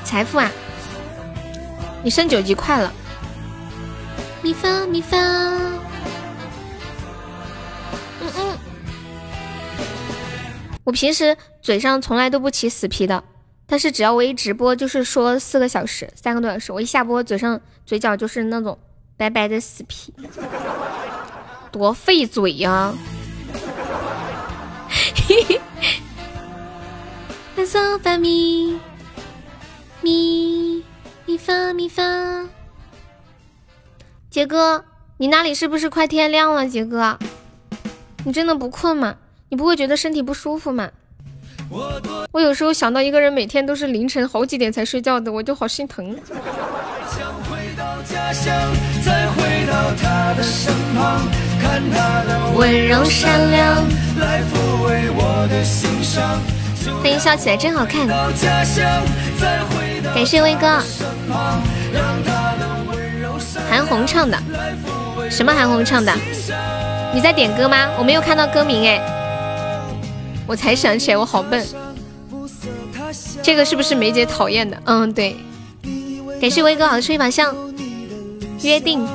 财富啊，你升九级快了。米饭米饭，嗯嗯。我平时嘴上从来都不起死皮的，但是只要我一直播，就是说四个小时、三个多小时，我一下播，嘴上嘴角就是那种。白白的死皮，多费嘴呀！嘿嘿，嗦发咪咪咪发咪发，杰哥，你那里是不是快天亮了？杰哥，你真的不困吗？你不会觉得身体不舒服吗？我有时候想到一个人每天都是凌晨好几点才睡觉的，我就好心疼。温柔善良，欢迎笑起来真好看，感谢威哥。韩红唱的，什么韩红唱的？你在点歌吗？我没有看到歌名哎，我才想起来，我好笨。这个是不是梅姐讨厌的？嗯，对。感谢威哥好出一把香。约定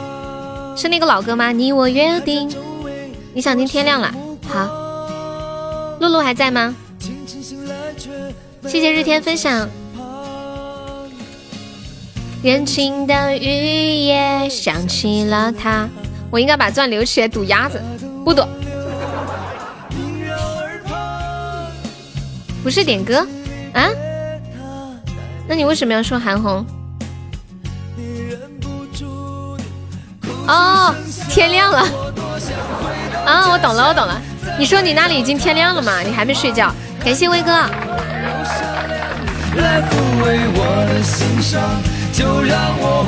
是那个老歌吗？你我约定。你想听天亮了？好。露露还在吗？谢谢日天分享。人情的雨夜想起了他。我应该把钻留起来赌鸭子，不赌。不是点歌啊？那你为什么要说韩红？哦，天亮了啊！我懂了，我懂了。你说你那里已经天亮了吗？你还没睡觉？感谢威哥。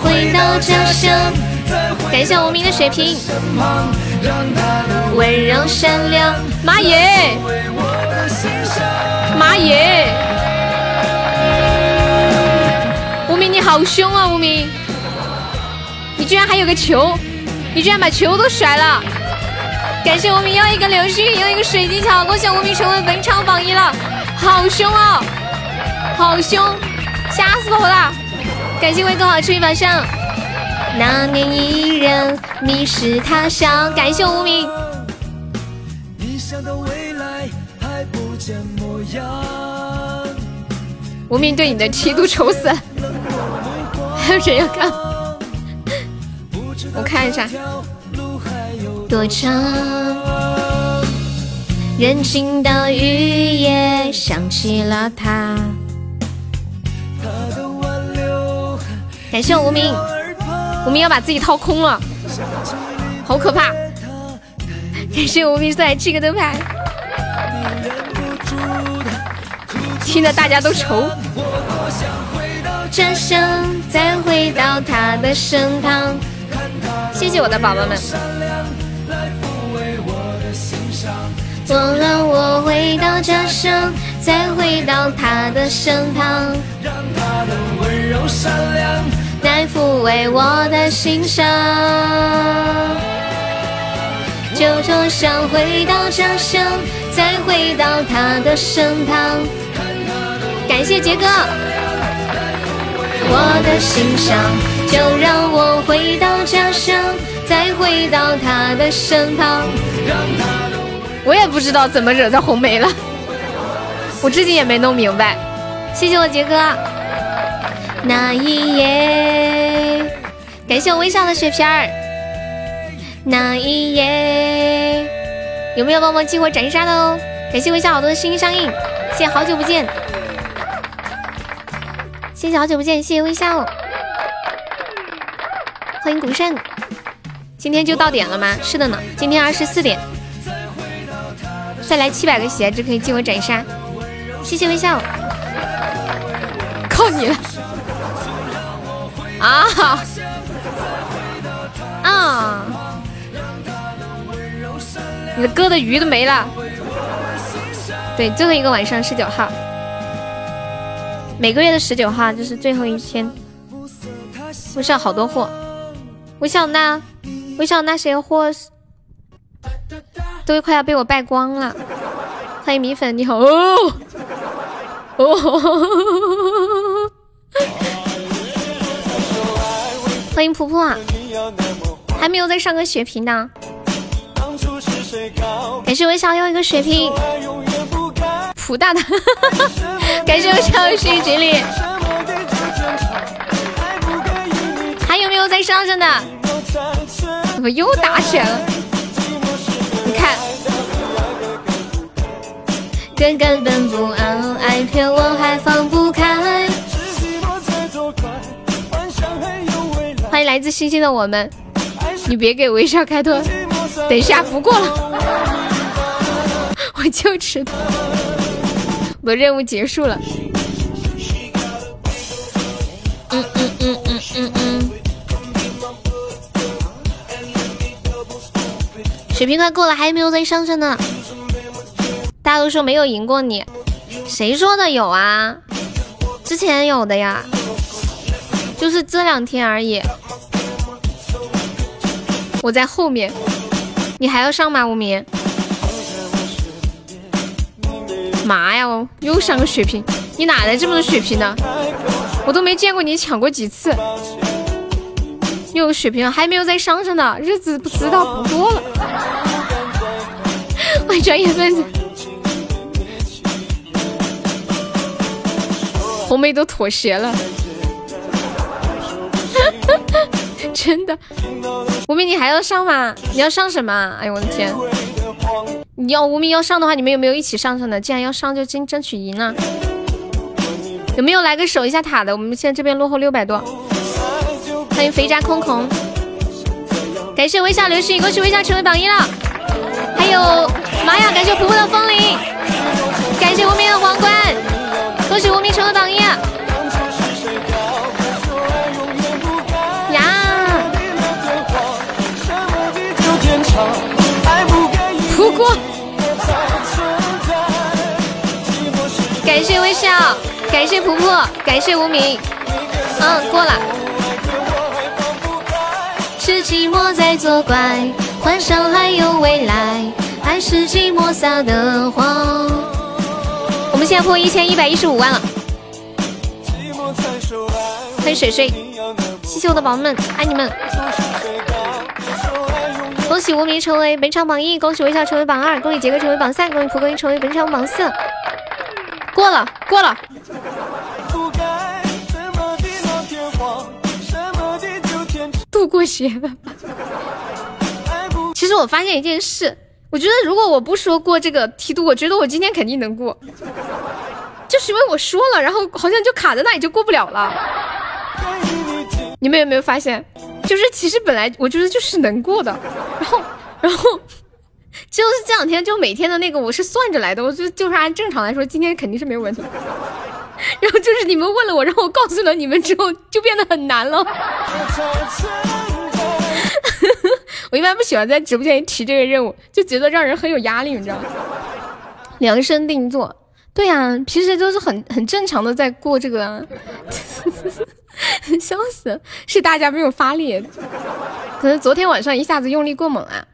回到家乡。感谢无名的水瓶。温柔善良。妈耶！妈耶！无名你好凶啊！无名，你居然还有个球！你居然把球都甩了！感谢无名又一个流星，又一个水晶球，恭喜无名成为本场榜一了，好凶哦，好凶，吓死我了！感谢威哥好吃一把上。那年一人迷失他乡，感谢无名。无名对你的梯度愁死，还 有谁要看？我看一下，多长？人情的雨夜想起了他。感谢无名，无名要把自己掏空了，好可怕！感谢无名再七个灯牌，听得大家都愁。转身再回到他的身旁。谢谢我的宝宝们。我让我回到家乡，再回到他的身旁，让他的温柔善良来抚慰我的心伤。就这想回到家乡，再回到他的身旁。感谢杰哥，我的心上。就让我回到家乡，再回到他的身旁。我也不知道怎么惹着红梅了，我至今也没弄明白。谢谢我杰哥。那一夜，感谢我微笑的雪片儿。那一夜，有没有帮忙激活斩杀的哦？感谢微笑好多的心心相印，谢谢好久不见，谢谢好久不见，谢谢微笑，欢迎古圣。今天就到点了吗？是的呢，今天二十四点，再来七百个血值可以进我斩杀，谢谢微笑，靠你了。啊啊！你的哥的鱼都没了。对，最后一个晚上十九号，每个月的十九号就是最后一天。微笑好多货，微笑那微笑那些货都快要被我败光了。欢迎米粉，你好哦哦。欢迎婆婆，还没有再上个血瓶呢。感谢微笑又一个血瓶，普大的，感谢我笑续锦鲤。还有没有在上上的？怎么又打起来了？你看，根根本不爱，爱骗我还放不开。欢迎来自星星的我们，你别给微笑开脱，等一下不过了，我就知道，我任务结束了。嗯嗯嗯嗯嗯嗯，水平快够了，还有没有在上升呢。大家都说没有赢过你，谁说的有啊？之前有的呀。就是这两天而已，我在后面，你还要上吗？无名，妈呀，又上个血瓶，你哪来这么多血瓶呢？我都没见过你抢过几次，又有血瓶了，还没有在上上呢，日子不知道不过了。我专业分子，红梅都妥协了。真的，红梅你还要上吗？你要上什么？哎呦我的天！你要无名要上的话，你们有没有一起上上的？既然要上，就争争取赢了。有没有来个守一下塔的？我们现在这边落后六百多。欢迎肥渣空空，感谢微笑流星，恭喜微笑成为榜一了。还有妈呀，感谢婆婆的风铃，感谢无名的皇冠，恭喜无名成为榜笑，感谢婆婆，感谢无名，嗯，过了。是寂寞在作怪，幻想还有未来，还是寂寞撒的谎。我们现在破一千一百一十五万了。欢迎水水，谢谢我的宝宝们，爱你们。恭喜无名成为本场榜一，恭喜微笑成为榜二，恭喜杰哥成为榜三，恭喜蒲公英成为本场榜四。过了，过了。度过邪了。其实我发现一件事，我觉得如果我不说过这个梯度，我觉得我今天肯定能过。就是因为我说了，然后好像就卡在那里，就过不了了。你们有没有发现？就是其实本来我觉得就是能过的，然后然后就是这两天就每天的那个我是算着来的，我就就是按正常来说今天肯定是没有问题。然后就是你们问了我，然后我告诉了你们之后就变得很难了。我一般不喜欢在直播间提这个任务，就觉得让人很有压力，你知道吗？量身定做，对呀，平时都是很很正常的在过这个。笑死，是大家没有发力，可能昨天晚上一下子用力过猛啊。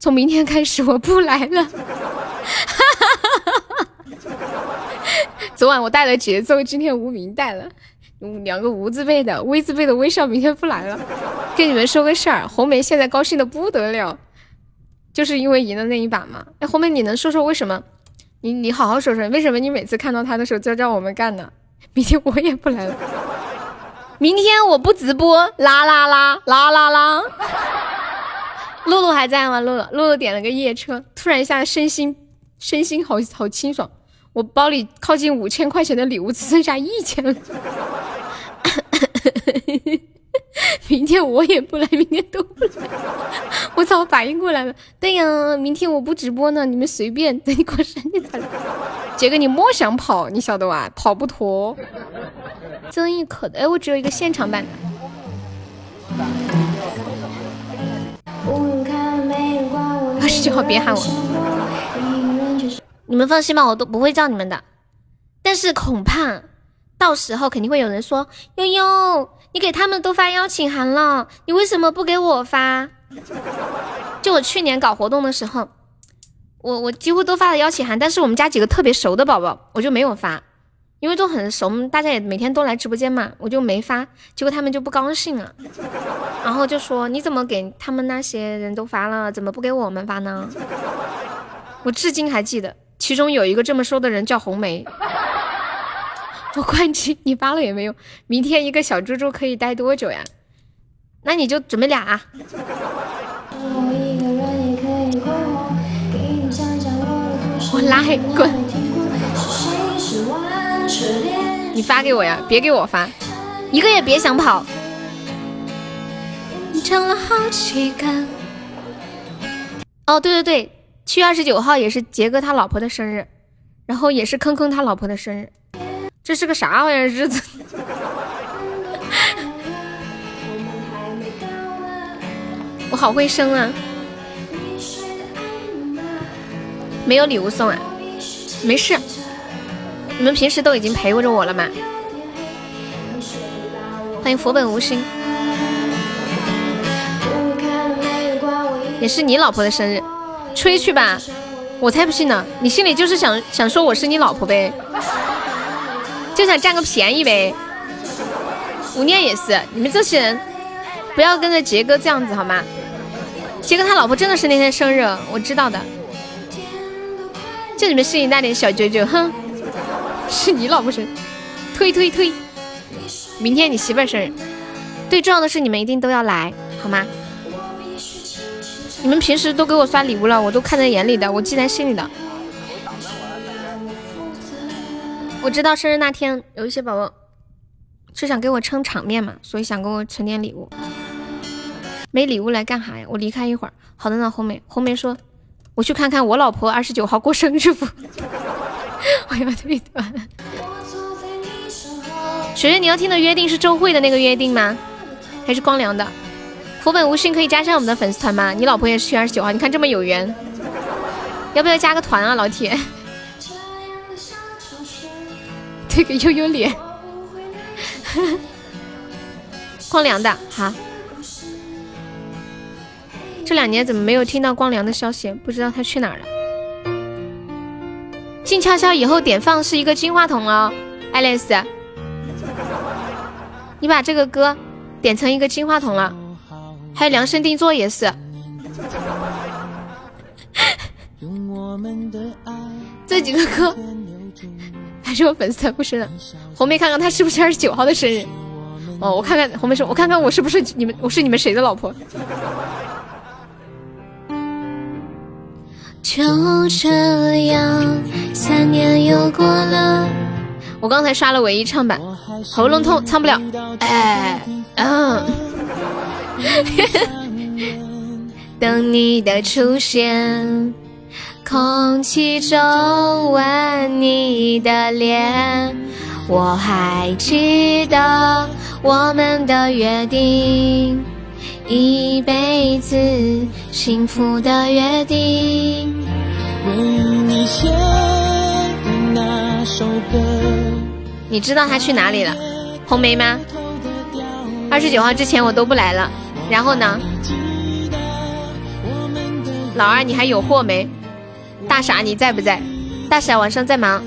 从明天开始我不来了。昨晚我带了节奏，今天无名带了，两个无字辈的，微字辈的微笑明天不来了。跟你们说个事儿，红梅现在高兴的不得了，就是因为赢了那一把嘛。哎，红梅，你能说说为什么？你你好好说说，为什么你每次看到他的时候就让我们干呢？明天我也不来了，明天我不直播，啦啦啦啦啦啦。露露还在吗？露露，露露点了个夜车，突然一下身心身心好好清爽。我包里靠近五千块钱的礼物只剩下一千了。明天我也不来，明天都不来。我操，反应过来了。对呀，明天我不直播呢，你们随便等你过生日再来。杰哥，你莫想跑，你晓得吧？跑不脱。曾轶可的，哎，我只有一个现场版的。二十九号别喊我，你们放心吧，我都不会叫你们的。但是恐怕到时候肯定会有人说：“悠悠，你给他们都发邀请函了，你为什么不给我发？”就我去年搞活动的时候，我我几乎都发了邀请函，但是我们家几个特别熟的宝宝，我就没有发。因为都很熟，大家也每天都来直播间嘛，我就没发，结果他们就不高兴了，然后就说你怎么给他们那些人都发了，怎么不给我们发呢？我至今还记得，其中有一个这么说的人叫红梅。我关机，你发了也没用。明天一个小猪猪可以待多久呀？那你就准备俩。啊我拉黑滚。你发给我呀，别给我发，一个也别想跑。哦，对对对，七月二十九号也是杰哥他老婆的生日，然后也是坑坑他老婆的生日，这是个啥玩意儿日子？我好会生啊！没有礼物送啊？没事。你们平时都已经陪着我了吗？欢迎佛本无心，也是你老婆的生日，吹去吧，我才不信呢！你心里就是想想说我是你老婆呗，就想占个便宜呗。吴念也是，你们这些人不要跟着杰哥这样子好吗？杰哥他老婆真的是那天生日，我知道的。就你们心里那点小九九，哼。是你老婆生，推推推，明天你媳妇生日，最重要的是你们一定都要来，好吗？你们平时都给我刷礼物了，我都看在眼里的，我记在心里的。我知道生日那天有一些宝宝是想给我撑场面嘛，所以想给我存点礼物。没礼物来干啥呀？我离开一会儿。好的呢，红梅。红梅说，我去看看我老婆二十九号过生日不？我要退团。雪雪，你要听的约定是周慧的那个约定吗？还是光良的？福本无心可以加上我们的粉丝团吗？你老婆也是七月二十九号，你看这么有缘，要不要加个团啊，老铁？这个悠悠脸，光良的，好。这两年怎么没有听到光良的消息？不知道他去哪儿了。静悄悄，以后点放是一个金话筒哦，爱丽丝，你把这个歌点成一个金话筒了，还有量身定做也是。这几个歌 还是我粉丝才不生。红梅看看他是不是二十九号的生日？哦，我看看红梅说，我看看我是不是你们，我是你们谁的老婆？就这样，三年又过了。我刚才刷了唯一唱版，喉咙痛，唱不了。哎，嗯。等你的出现，空气中吻你的脸，我还记得我们的约定。一辈子幸福的约定为。你知道他去哪里了？红梅吗？二十九号之前我都不来了。然后呢？老二你还有货没？大傻你在不在？大傻晚上在忙。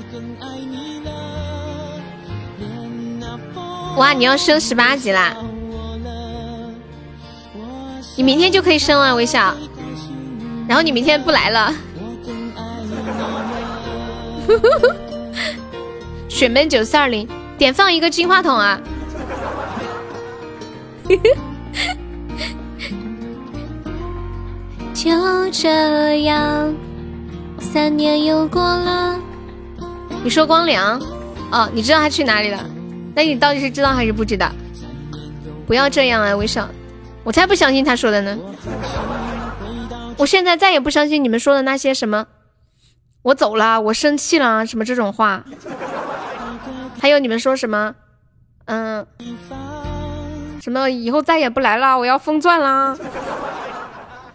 哇，你要升十八级啦！你明天就可以升了，微笑。然后你明天不来了。雪闷九四二零，点放一个金话筒啊！就这样，三年又过了。你说光良？哦，你知道他去哪里了？那你到底是知道还是不知道？不要这样啊，微笑，我才不相信他说的呢。我现在再也不相信你们说的那些什么，我走了，我生气了，什么这种话。还有你们说什么，嗯，什么以后再也不来了，我要封钻啦。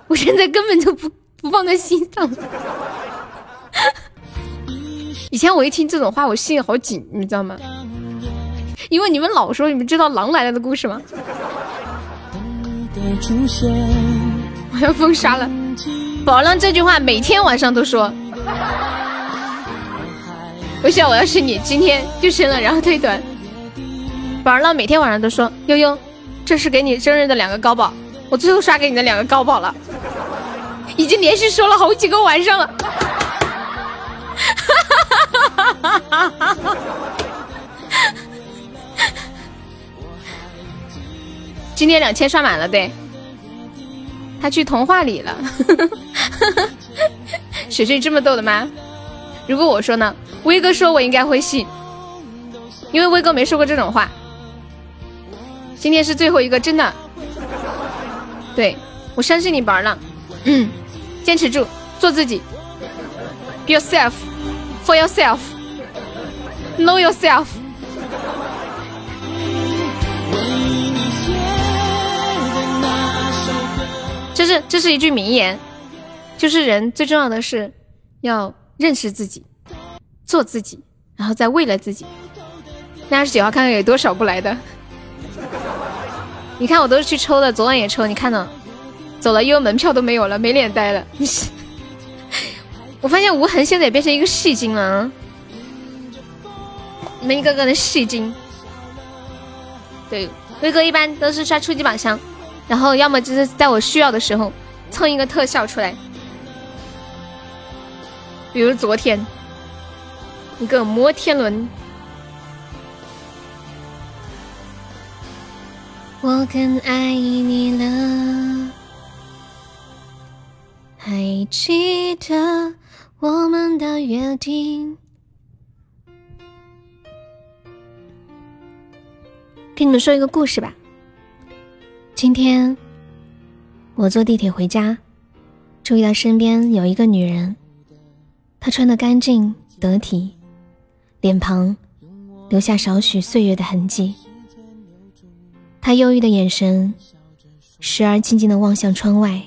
我现在根本就不不放在心上。以前我一听这种话，我心里好紧，你知道吗？因为你们老说，你们知道狼来了的故事吗？我要封杀了。宝浪这句话每天晚上都说。我想我要是你，今天就生了，然后退团。宝浪每天晚上都说悠悠，这是给你生日的两个高宝，我最后刷给你的两个高宝了，已经连续说了好几个晚上了。哈今天两千刷满了，对。他去童话里了。水水这么逗的吗？如果我说呢？威哥说我应该会信，因为威哥没说过这种话。今天是最后一个，真的。对，我相信你宝儿了。嗯，坚持住，做自己。Be yourself, for yourself. 是这是一句名言，就是人最重要的是要认识自己，做自己，然后再为了自己。那二十九号看看有多少不来的？你看我都是去抽的，昨晚也抽，你看到？走了，因为门票都没有了，没脸待了。我发现无痕现在也变成一个戏精了，你们一个个的戏精。对，威哥一般都是刷初级宝箱。然后要么就是在我需要的时候蹭一个特效出来，比如昨天一个摩天轮。我更爱你了，还记得我们的约定。给你们说一个故事吧。今天我坐地铁回家，注意到身边有一个女人，她穿得干净得体，脸庞留下少许岁月的痕迹。她忧郁的眼神，时而静静的望向窗外，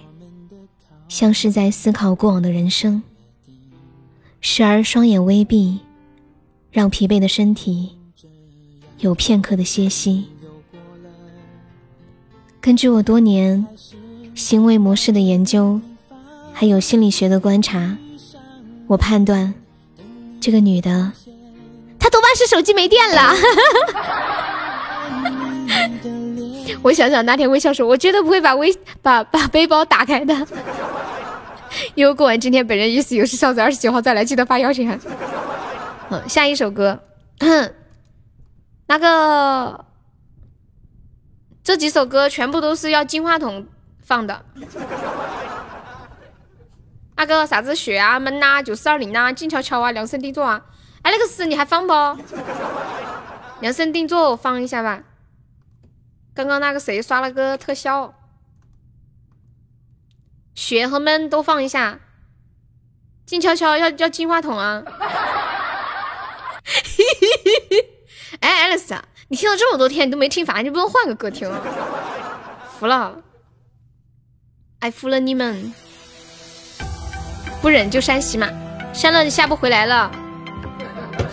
像是在思考过往的人生；时而双眼微闭，让疲惫的身体有片刻的歇息。根据我多年行为模式的研究，还有心理学的观察，我判断这个女的，她多半是手机没电了。我想想那天微笑说，我绝对不会把微把把背包打开的。因为过完今天本人意思有事少子二十九号再来，记得发邀请函。嗯，下一首歌，那个。这几首歌全部都是要金话筒放的。那个啥子雪啊、闷呐、九四二零呐、静悄悄啊、量身定做啊，哎，那个是你还放不？量身定做放一下吧。刚刚那个谁刷了个特效，雪和闷都放一下。静悄悄要要金话筒啊。哎，Alice。你听了这么多天，你都没听烦，你不能换个歌听啊？服了，爱服了你们，不忍就删洗码，删了你下不回来了。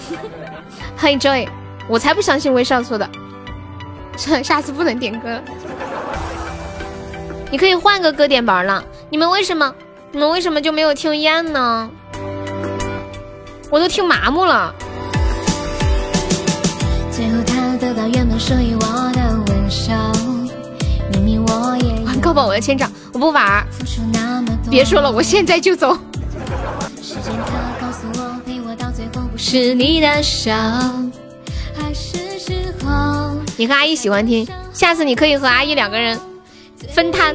欢迎 Joy，我才不相信威少说的，下次不能点歌。你可以换个歌点宝了。你们为什么？你们为什么就没有听厌呢？我都听麻木了。最后他得到圆满玩高宝我要千掌，我不玩。别说了，我现在就走。是你的手，你和阿姨喜欢听，下次你可以和阿姨两个人分摊，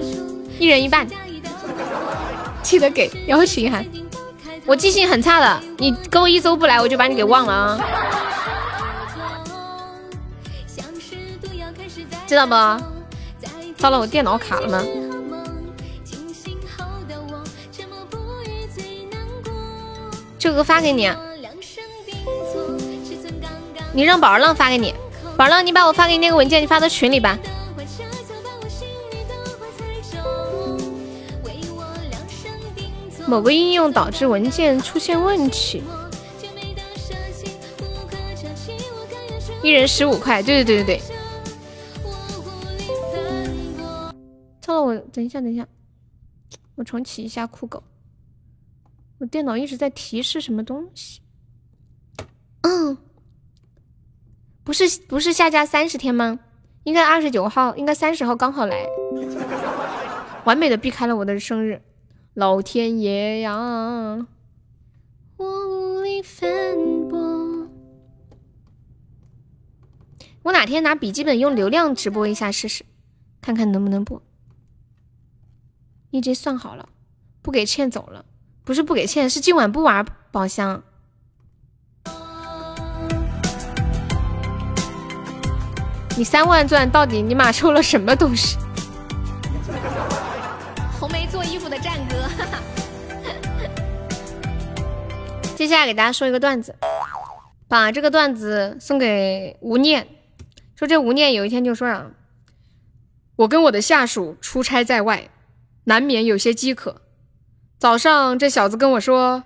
一人一半。记得给邀请函。我记性很差的，你跟我一周不来，我就把你给忘了啊。知道不？糟了，我电脑卡了吗？这个发给你。你让宝儿浪发给你，宝儿浪，你把我发给你那个文件，你发到群里吧。某个应用导致文件出现问题。一人十五块，对对对对对。我等一下，等一下，我重启一下酷狗。我电脑一直在提示什么东西。嗯。不是不是下架三十天吗？应该二十九号，应该三十号刚好来，完美的避开了我的生日。老天爷呀！我无力反驳。我哪天拿笔记本用流量直播一下试试，看看能不能播。已经算好了，不给欠走了。不是不给欠，是今晚不玩宝箱。你三万钻到底你妈抽了什么东西？红梅做衣服的战歌。接下来给大家说一个段子，把这个段子送给吴念。说这吴念有一天就说啊，我跟我的下属出差在外，难免有些饥渴。早上这小子跟我说，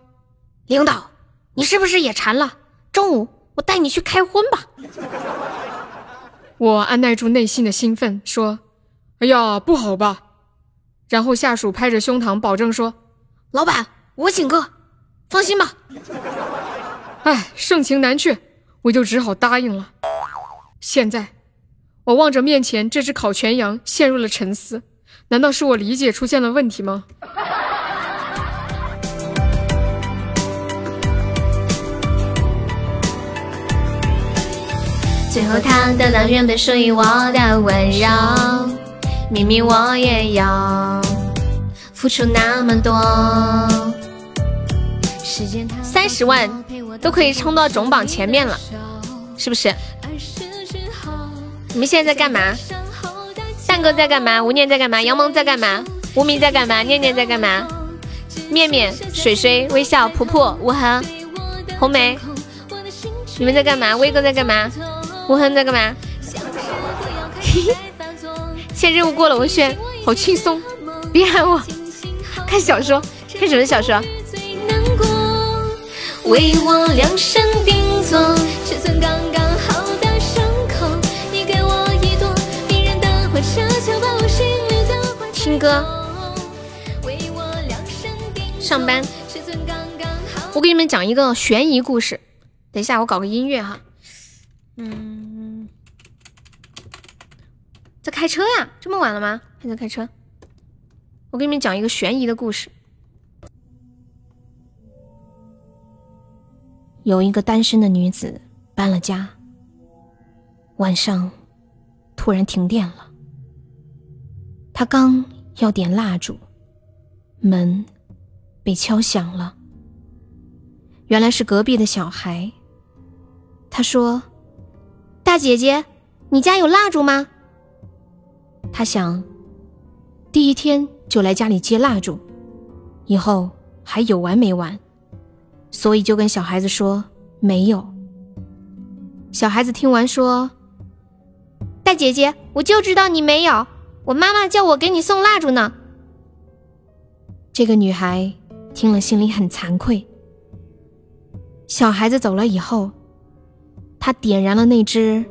领导，你是不是也馋了？中午我带你去开荤吧。我按耐住内心的兴奋，说：“哎呀，不好吧？”然后下属拍着胸膛保证说：“老板，我请客，放心吧。”哎，盛情难却，我就只好答应了。现在，我望着面前这只烤全羊，陷入了沉思。难道是我理解出现了问题吗？最后，他得到原本属于我的温柔，明明我也要付出那么多。三十万都可以冲到总榜前面了，是不是？你们现在在干嘛？蛋哥在干嘛？吴念在干嘛？杨萌在干嘛？无名在干嘛？念念在干嘛？面面、水水、微笑、婆婆、无痕、红梅，你们在干嘛？威哥在干嘛？无痕在干嘛？现任务过了，我选好轻松，别喊我看小说，看什么小说？为我量身定做尺寸刚刚好听歌。上班。我给你们讲一个悬疑故事，等一下我搞个音乐哈。嗯，在开车呀？这么晚了吗？还在开车？我给你们讲一个悬疑的故事。有一个单身的女子搬了家，晚上突然停电了。她刚要点蜡烛，门被敲响了。原来是隔壁的小孩。他说。大姐姐，你家有蜡烛吗？他想，第一天就来家里接蜡烛，以后还有完没完，所以就跟小孩子说没有。小孩子听完说：“大姐姐，我就知道你没有，我妈妈叫我给你送蜡烛呢。”这个女孩听了心里很惭愧。小孩子走了以后。她点燃了那只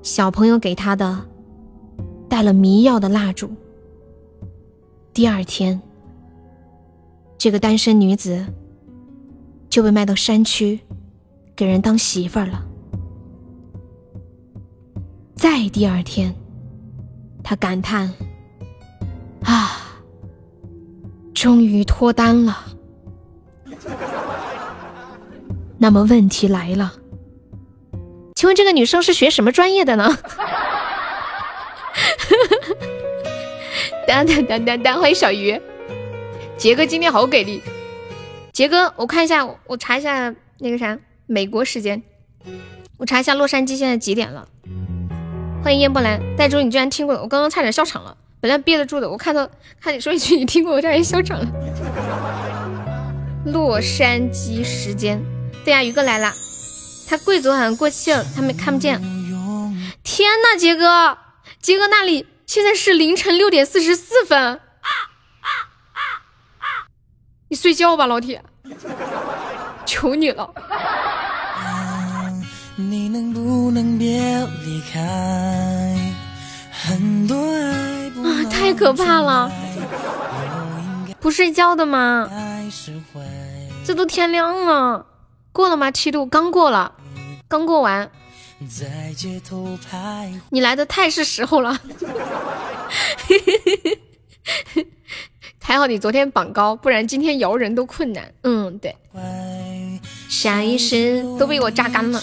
小朋友给他的带了迷药的蜡烛。第二天，这个单身女子就被卖到山区，给人当媳妇儿了。再第二天，他感叹：“啊，终于脱单了。”那么问题来了，请问这个女生是学什么专业的呢？当当当当当，欢迎小鱼，杰哥今天好给力。杰哥，我看一下，我查一下那个啥，美国时间，我查一下洛杉矶现在几点了。欢迎烟波兰，带猪，你居然听过了，我刚刚差点笑场了，本来憋得住的，我看到看你说一句你听过，我差点笑场了。洛杉矶时间，对呀，宇哥来了，他贵族好像过气了，他们看不见。天呐，杰哥，杰哥那里现在是凌晨六点四十四分，你睡觉吧，老铁，求你了。你能不能别离开？很多爱啊，太可怕了！不睡觉的吗？这都天亮了，过了吗？七度刚过了，刚过完。你来的太是时候了，还好你昨天榜高，不然今天摇人都困难。嗯，对。下意识都被我榨干了。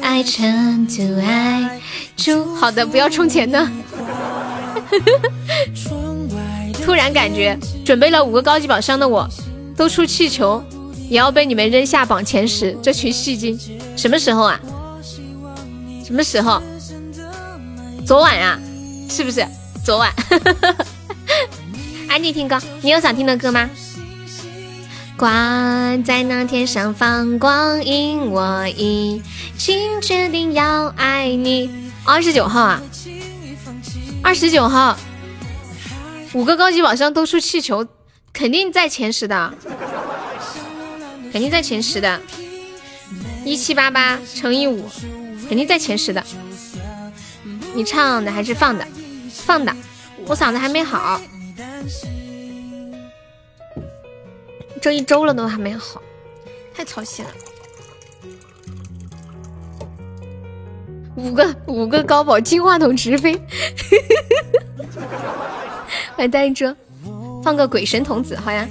爱成都爱出，好的，不要充钱的。突然感觉准备了五个高级宝箱的我，都出气球，也要被你们扔下榜前十。这群戏精，什么时候啊？什么时候？昨晚啊？是不是？昨晚。安静听歌，你有想听的歌吗？挂在那天上放光，因我已经决定要爱你。二十九号啊，二十九号，五个高级宝箱都出气球，肯定在前十的，肯定在前十的。一七八八乘以五，肯定在前十的。你唱的还是放的？放的，我嗓子还没好。这一周了都还没好，太操心了。五个五个高宝金话筒直飞，来带一只，放个鬼神童子好呀。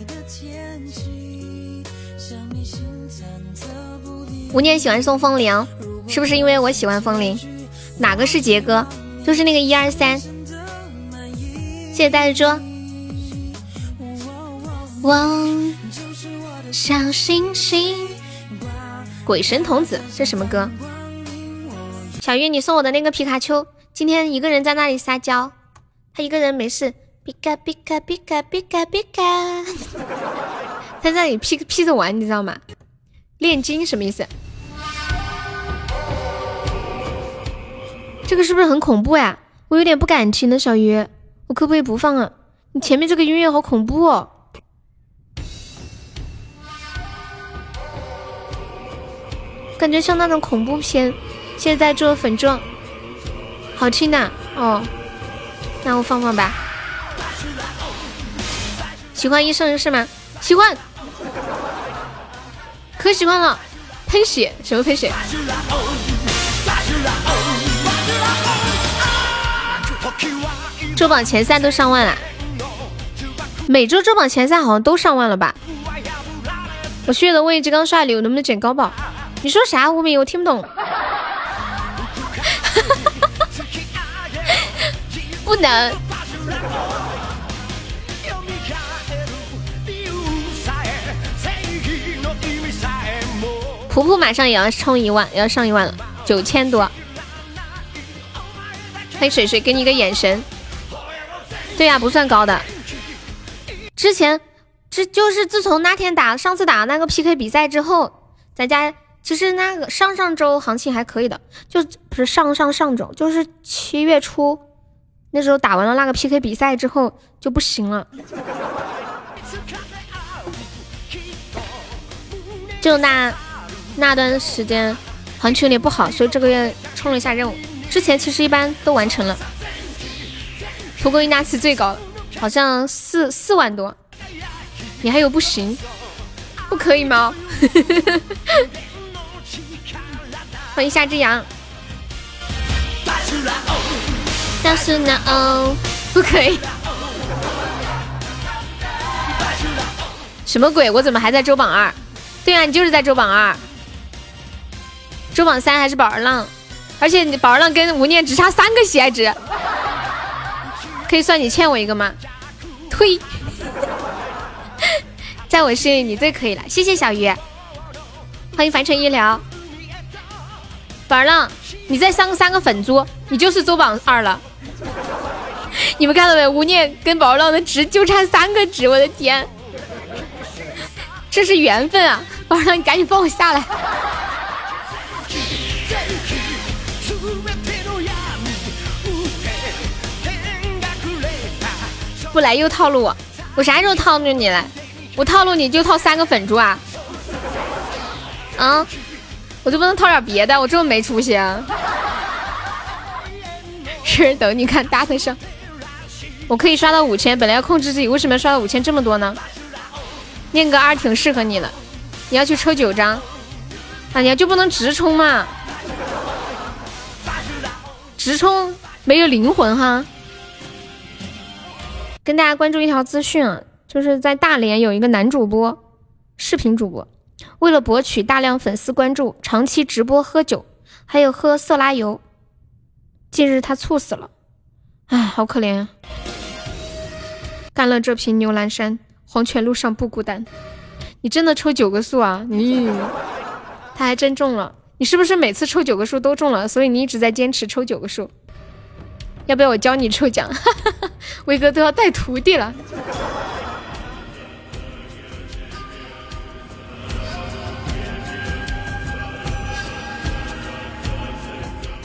吴念喜欢送风铃，是不是因为我喜欢风铃？哪个是杰哥？就是那个一二三。谢谢带着猪。小星星，鬼神童子，这什么歌？小月，你送我的那个皮卡丘，今天一个人在那里撒娇，他一个人没事，皮卡皮卡皮卡皮卡皮卡，他在那里 P P 着玩，你知道吗？炼金什么意思？这个是不是很恐怖呀？我有点不敢听了，小鱼，我可不可以不放啊？你前面这个音乐好恐怖哦。感觉像那种恐怖片，现在做粉妆，好听的哦，那我放放吧。喜欢一生一世吗？喜欢，可喜欢了。喷血什么喷血？周榜前三都上万了，每周周榜前三好像都上万了吧？我血的位置刚刷礼物，能不能捡高宝？你说啥？无名，我听不懂。不能。普普马上也要冲一万，也要上一万了，九千多。嘿，水水，给你一个眼神。对呀，不算高的。之前，这就是自从那天打上次打那个 PK 比赛之后，咱家。其实那个上上周行情还可以的，就不是上上上周，就是七月初那时候打完了那个 PK 比赛之后就不行了，就那那段时间行情有点不好，所以这个月冲了一下任务。之前其实一般都完成了，蒲公英那次最高，好像四四万多，你还有不行，不可以吗？欢迎夏之阳。大叔呢？哦，不可以。什么鬼？我怎么还在周榜二？对啊，你就是在周榜二。周榜三还是宝儿浪，而且你宝儿浪跟吴念只差三个喜爱值，可以算你欠我一个吗？呸！在我心里你最可以了，谢谢小鱼，欢迎凡尘医疗。宝儿浪，你再上个三个粉珠，你就是周榜二了。你们看到没？吴念跟宝儿浪的值就差三个值，我的天，这是缘分啊！宝儿浪，你赶紧放我下来。不来又套路我，我啥时候套路你了？我套路你就套三个粉珠啊？啊？我就不能套点别的？我这么没出息啊？是等你看大特上，我可以刷到五千，本来要控制自己，为什么要刷到五千这么多呢？念个二挺适合你的，你要去抽九张，啊，你就不能直冲吗？直冲没有灵魂哈。跟大家关注一条资讯，就是在大连有一个男主播，视频主播，为了博取大量粉丝关注，长期直播喝酒，还有喝色拉油。近日他猝死了，唉，好可怜啊！干了这瓶牛栏山，黄泉路上不孤单。你真的抽九个数啊？你，他还真中了。你是不是每次抽九个数都中了？所以你一直在坚持抽九个数。要不要我教你抽奖？威哥都要带徒弟了。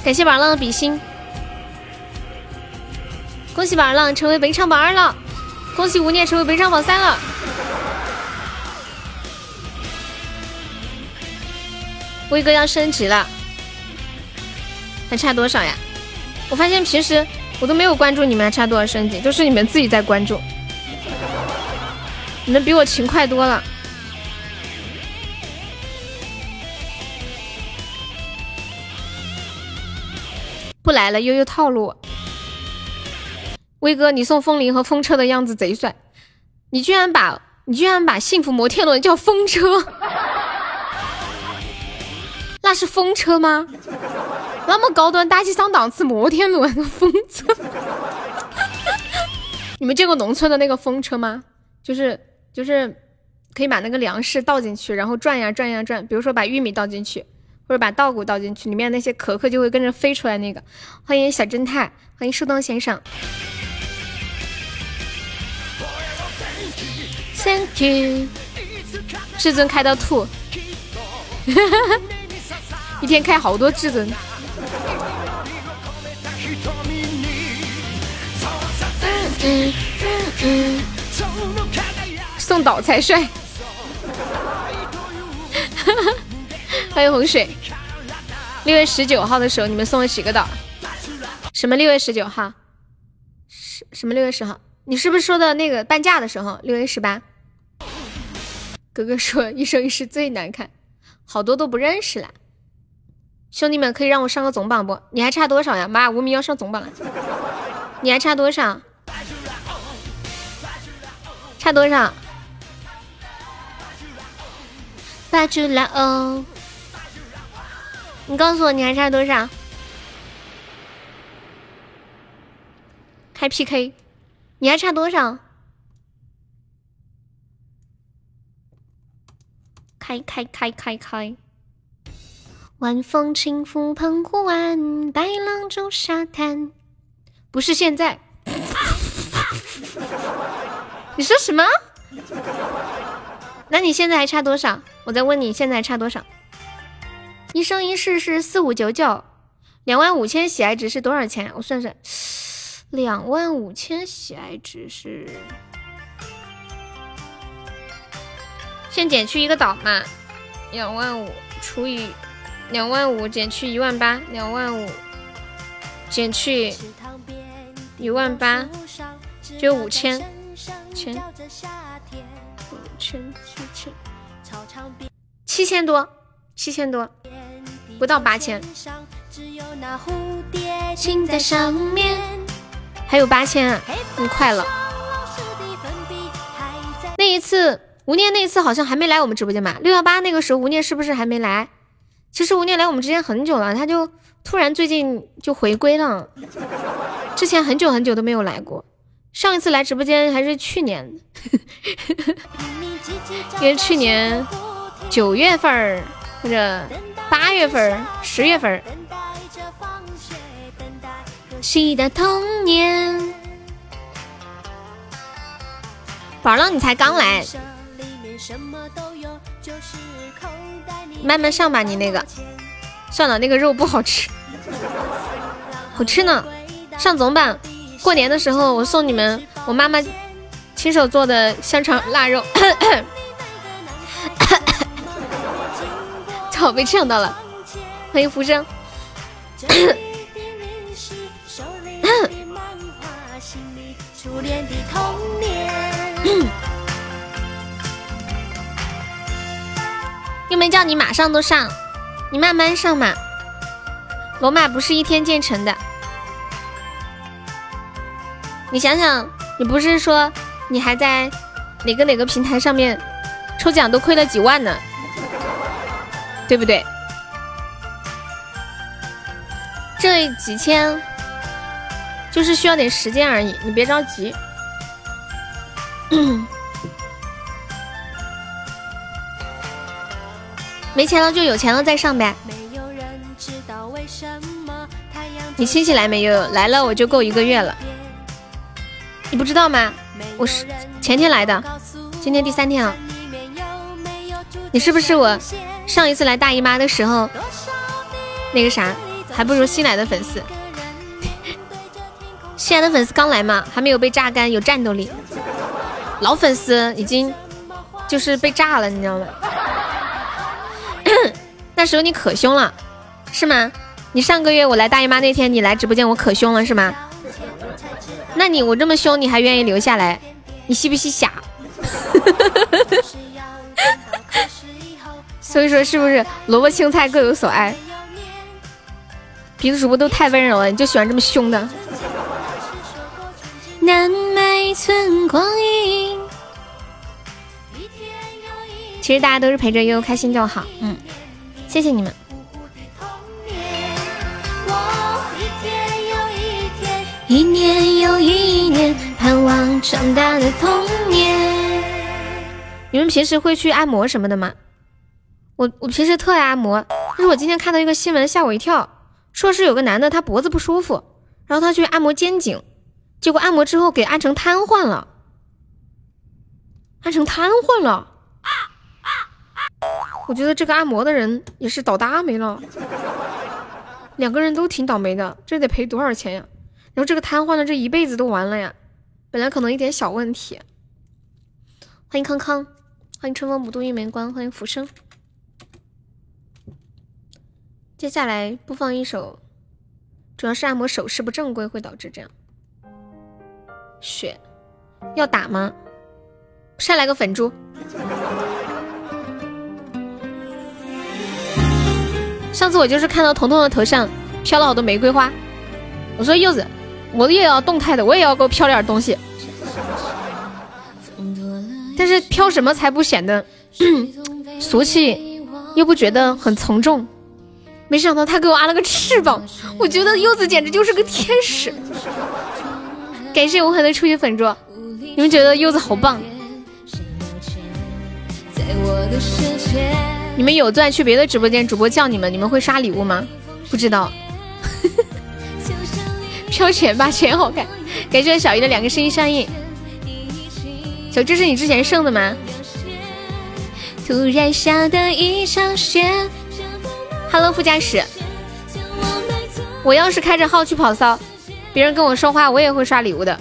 感谢宝浪的比心，恭喜宝浪成为本场榜二了，恭喜无念成为本场榜三了。威哥要升级了，还差多少呀？我发现平时我都没有关注你们还差多少升级，都是你们自己在关注。你们比我勤快多了。来了，悠悠套路。威哥，你送风铃和风车的样子贼帅，你居然把你居然把幸福摩天轮叫风车，那是风车吗？那么高端大气上档次摩天轮风车，你们见过农村的那个风车吗？就是就是可以把那个粮食倒进去，然后转呀转呀转。比如说把玉米倒进去，或者把稻谷倒进去，里面那些壳壳就会跟着飞出来。那个，欢迎小侦探，欢迎树洞先生。Thank you，至尊开到吐，一天开好多至尊。嗯嗯，送岛才帅。哈 哈 欢迎洪水。六月十九号的时候，你们送了几个岛？什么六月十九号？什什么六月十号？你是不是说的那个半价的时候？六月十八。哥哥说一生一世最难看，好多都不认识了。兄弟们，可以让我上个总榜不？你还差多少呀？妈，无名要上总榜了。你还差多少？差多少？霸住了哦！你告诉我你还差多少？开 PK，你还差多少？开开开开开！晚风轻拂澎湖湾，白浪逐沙滩。不是现在。你说什么？那你现在还差多少？我再问你，现在还差多少？一生一世是四五九九，两万五千喜爱值是多少钱？我算算，两万五千喜爱值是，先减去一个岛嘛，两万五除以两万五减去一万八，两万五减去一万八就五千。千五千七千七千多，七千多，不到八千。还有八千，你快了。那一次吴念那一次好像还没来我们直播间吧？六幺八那个时候吴念是不是还没来？其实吴念来我们之间很久了，他就突然最近就回归了，之前很久很久都没有来过。上一次来直播间还是去年，因为去年九月份儿或者八月份、十月份。谁的童年？宝浪，你才刚来，慢慢上吧。你那个，算了，那个肉不好吃，好吃呢。上总榜，过年的时候我送你们我妈妈亲手做的香肠腊肉。好，被呛到了。欢迎浮生。又没叫你马上都上，你慢慢上嘛。罗马不是一天建成的。你想想，你不是说你还在哪个哪个平台上面抽奖都亏了几万呢？对不对？这几千就是需要点时间而已，你别着急。没钱了就有钱了再上呗。你亲戚来没有？来了我就够一个月了。你不知道吗？我是前天来的，今天第三天了。你是不是我上一次来大姨妈的时候那个啥？还不如新来的粉丝。新来的粉丝刚来嘛，还没有被榨干，有战斗力。老粉丝已经就是被炸了，你知道吗？那时候你可凶了，是吗？你上个月我来大姨妈那天，你来直播间，我可凶了，是吗？那你我这么凶，你还愿意留下来？你吸不吸傻？所以说是不是萝卜青菜各有所爱？别的主播都太温柔了，你就喜欢这么凶的？南麦村光阴。其实大家都是陪着悠悠开心就好，嗯。谢谢你们。一年又一年，盼望长大的童年。你们平时会去按摩什么的吗？我我平时特爱按摩，但是我今天看到一个新闻吓我一跳，说是有个男的他脖子不舒服，然后他去按摩肩颈，结果按摩之后给按成瘫痪了，按成瘫痪了。我觉得这个按摩的人也是倒大霉了，两个人都挺倒霉的，这得赔多少钱呀？然后这个瘫痪了，这一辈子都完了呀！本来可能一点小问题。欢迎康康，欢迎春风不度玉门关，欢迎浮生。接下来播放一首，主要是按摩手势不正规会导致这样。血要打吗？上来个粉猪。上次我就是看到彤彤的头上飘了好多玫瑰花，我说柚子，我也要动态的，我也要给我飘点东西。但是飘什么才不显得 俗气，又不觉得很从众？没想到他给我安了个翅膀，我觉得柚子简直就是个天使。感谢无痕的初级粉猪，你们觉得柚子好棒？你们有钻去别的直播间，主播叫你们，你们会刷礼物吗？不知道。飘钱吧，钱好看。感谢小姨的两个声音相应。小这是你之前剩的吗？突然下的一场雪。Hello，副驾驶。我要是开着号去跑骚，别人跟我说话，我也会刷礼物的。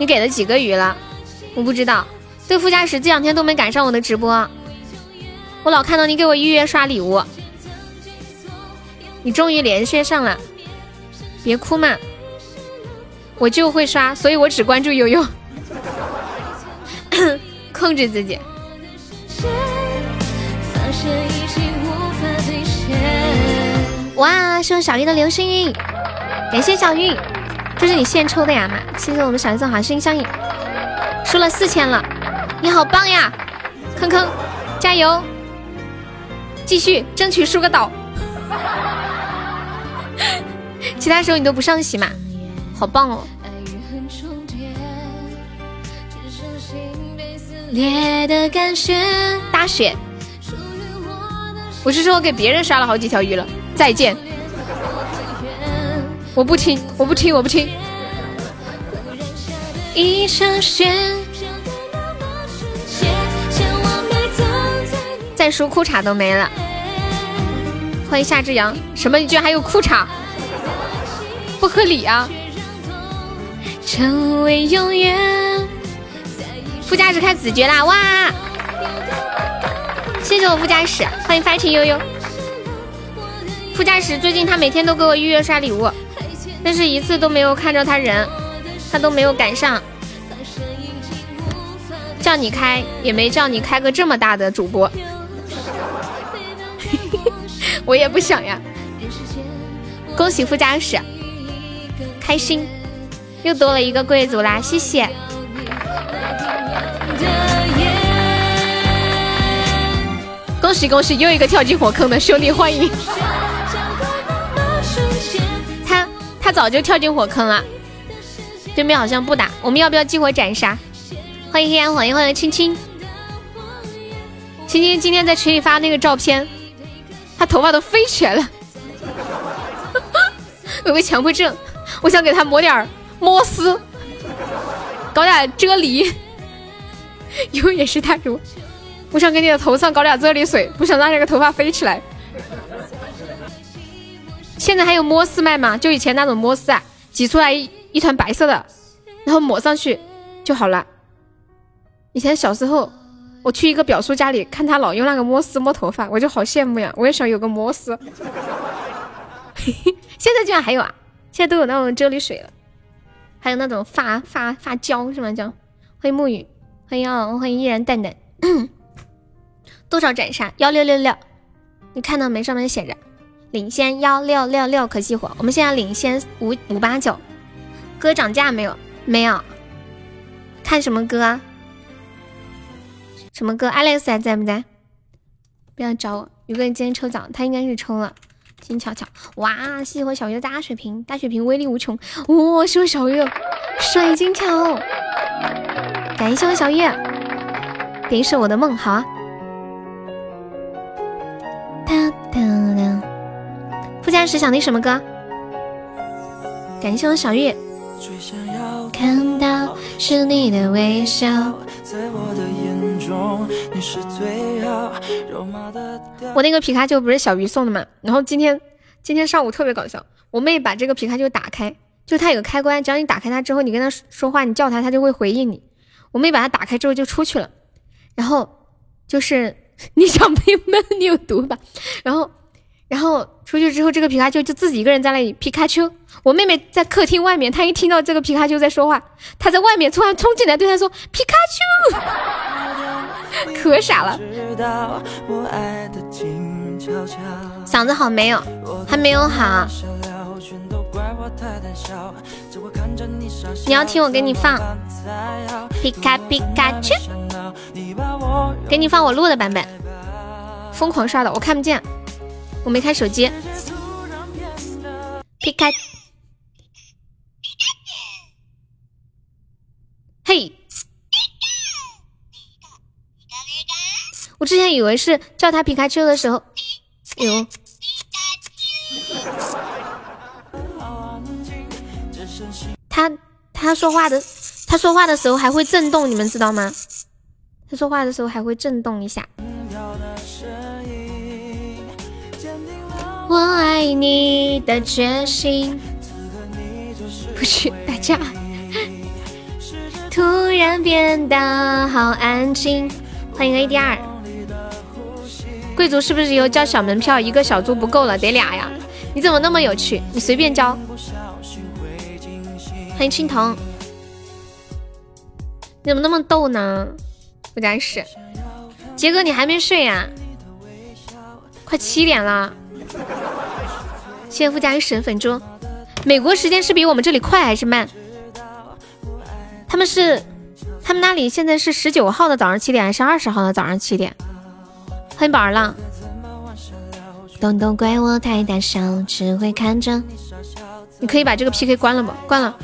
你给了几个鱼了？我不知道。对，副驾驶这两天都没赶上我的直播。我老看到你给我预约刷礼物，你终于连线上了，别哭嘛，我就会刷，所以我只关注悠悠，控制自己。哇，是小玉的流星雨，感谢小玉，这是你现抽的呀嘛？谢谢我们小玉送好心相印，输了四千了，你好棒呀，坑坑，加油，继续争取输个岛。其他时候你都不上席嘛？好棒哦！大雪，我是说我给别人刷了好几条鱼了。再见，我不听，我不听，我不听。再输裤衩都没了。欢迎夏之阳，什么？你居然还有裤衩？不合理啊！成为永远。副驾驶开子爵啦！哇！谢谢我副驾驶，欢迎发情悠悠。副驾驶最近他每天都给我预约刷礼物，但是一次都没有看着他人，他都没有赶上。叫你开也没叫你开个这么大的主播。我也不想呀，恭喜副驾驶，开心，又多了一个贵族啦，谢谢。恭喜恭喜，又一个跳进火坑的兄弟，欢迎。他早就跳进火坑了，对面好像不打，我们要不要激活斩杀？欢迎黑暗黄，欢迎青青，青青今天在群里发那个照片。他头发都飞起来了，有个强迫症，我想给他抹点摩丝，搞点啫喱，有也是太如，我想给你的头上搞点啫喱水，不想让那个头发飞起来。现在还有摩丝卖吗？就以前那种摩丝啊，挤出来一一团白色的，然后抹上去就好了。以前小时候。我去一个表叔家里看他老用那个摩丝摸头发，我就好羡慕呀！我也想有个摩丝。嘿 嘿现在居然还有啊！现在都有那种啫喱水了，还有那种发发发胶是吗？叫欢迎沐雨，欢迎哦，欢迎依然蛋蛋。多少斩杀？幺六六六，你看到没？上面写着领先幺六六六，可激活。我们现在领先五五八九。歌涨价没有？没有。看什么歌啊？什么歌？Alex 还在不在？不要找我。有个人今天抽奖，他应该是抽了。金巧巧，哇！谢谢我小月的大血瓶，大血瓶威力无穷。哇！谢我小月，水晶球。感谢我小月，点一首我的梦，好啊。哒哒哒。副驾驶想听什么歌？感谢我小月。看到是你的微笑。我那个皮卡丘不是小鱼送的吗？然后今天今天上午特别搞笑，我妹把这个皮卡丘打开，就它有个开关，只要你打开它之后，你跟它说话，你叫它，它就会回应你。我妹把它打开之后就出去了，然后就是 你想被闷，你有毒吧？然后。然后出去之后，这个皮卡丘就自己一个人在那里皮卡丘。我妹妹在客厅外面，她一听到这个皮卡丘在说话，她在外面突然冲进来对她说：“皮卡丘，可傻了。”嗓子好没有？还没有好。你要听我给你放皮卡皮卡丘，给你放我录的版本。疯狂刷的，我看不见。我没开手机。皮卡，嘿，我之前以为是叫他皮卡丘的时候，哎呦。他他说话的，他说话的时候还会震动，你们知道吗？他说话的时候还会震动一下。我爱你的决心，不去打架。突然变得好安静。欢迎 AD 二。贵族是不是以后交小门票一个小猪不够了，得俩呀？你怎么那么有趣？你随便交。欢迎青铜。你怎么那么逗呢？不加是。杰哥，你还没睡呀？快七点了。谢谢富家与神粉猪。美国时间是比我们这里快还是慢？他们是，他们那里现在是十九号的早上七点还是二十号的早上七点？欢迎宝儿浪。东东怪我太胆小，只会看着。你可以把这个 PK 关了不？关了。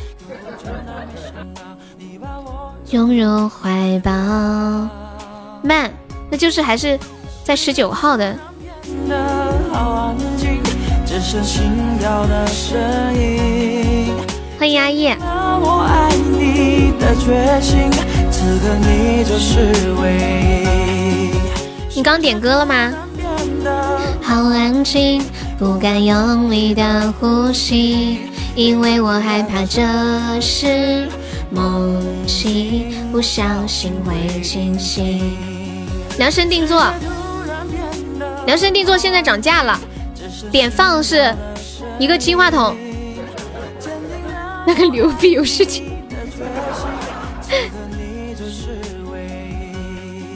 拥入怀抱，慢，那就是还是在十九号的。欢迎阿叶。你刚点歌了吗？好安静，不敢用力的呼吸，因为我害怕这是梦境，不小心会惊醒。量身定做，量身定做，现在涨价了。点放是一个金话筒，那个牛逼有事情。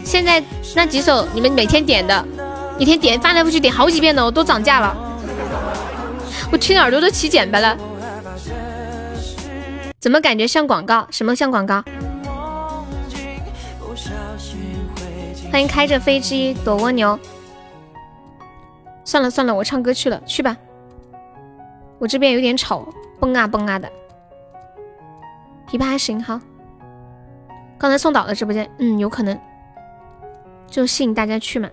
现在那几首你们每天点的，一天点翻来覆去点好几遍的，我都涨价了，我听耳朵都起茧巴了。怎么感觉像广告？什么像广告？欢迎开着飞机躲蜗牛。算了算了，我唱歌去了，去吧。我这边有点吵，蹦啊蹦啊的。琵琶还行哈。刚才送到了直播间，嗯，有可能。就吸引大家去嘛。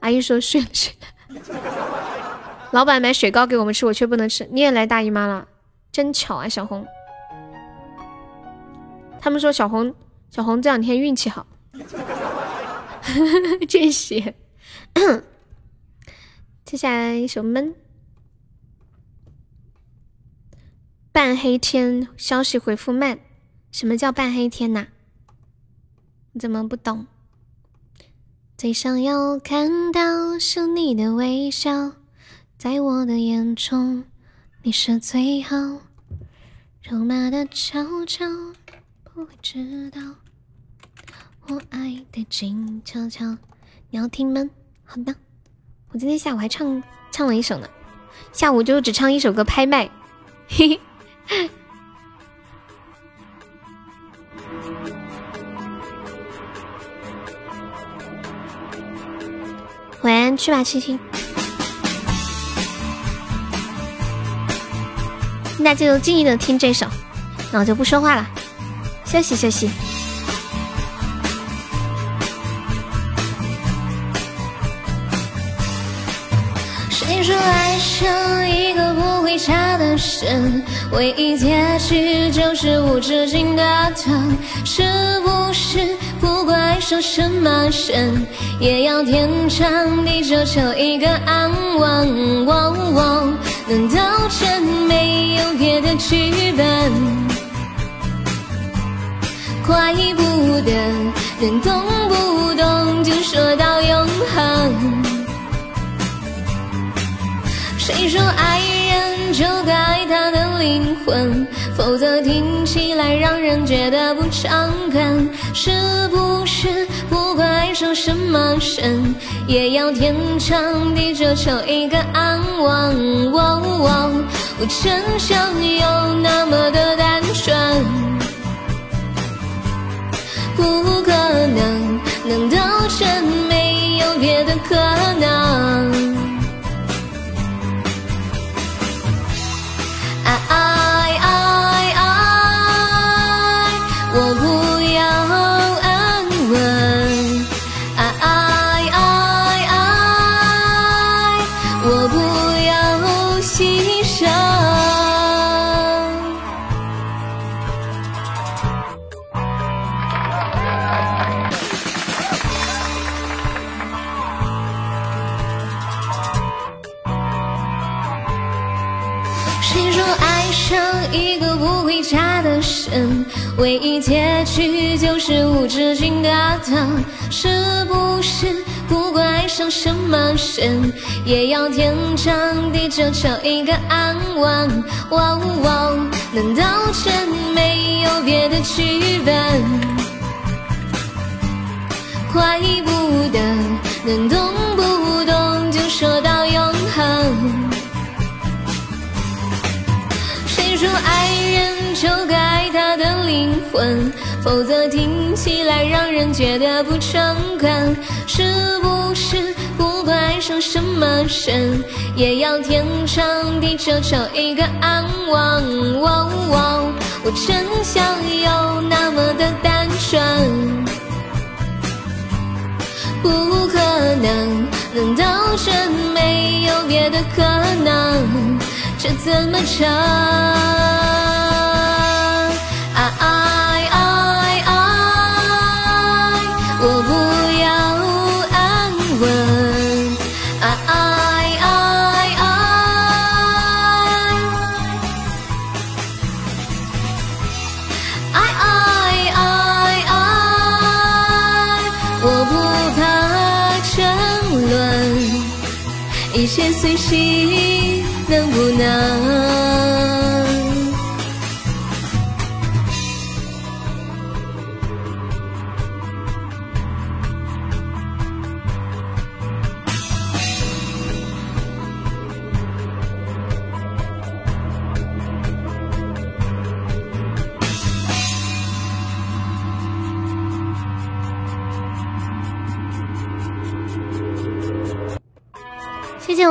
阿姨说睡了睡了。老板买雪糕给我们吃，我却不能吃。你也来大姨妈了，真巧啊，小红。他们说小红小红这两天运气好。这些。接下来一首闷。半黑天消息回复慢，什么叫半黑天呐？你怎么不懂？最想要看到是你的微笑，在我的眼中你是最好。肉麻的悄悄，不会知道我爱的静悄悄。你要听吗？好的。我今天下午还唱唱了一首呢，下午就只唱一首歌拍卖，嘿嘿。晚安，去吧，七七。那就静静的听这首，那我就不说话了，休息休息。说爱上一个不回家的人，唯一结局就是无止境的疼？是不是不管爱上什么人，也要天长地久求一个安稳？难道真没有别的剧本？怪不得能动不动就说到永恒。谁说爱人就该他的灵魂？否则听起来让人觉得不诚恳。是不是不管爱上什么神，也要天长地久求一个安稳？我真想有那么的单纯，不可能，难道真没有别的可能？唯一结局就是无止境的疼？是不是不管爱上什么人，也要天长地久求一个安稳？难道真没有别的剧本？怪不得能动不动就说到永恒。谁说，爱人就该爱他的灵魂，否则听起来让人觉得不诚恳。是不是不管爱上什么人，也要天长地久求一个安稳？我真想有那么的单纯，不可能，难道真没有别的可能？这怎么成？爱爱爱，我不要安稳。爱爱爱爱，爱爱爱爱，我不怕沉沦，一切随心，能不能？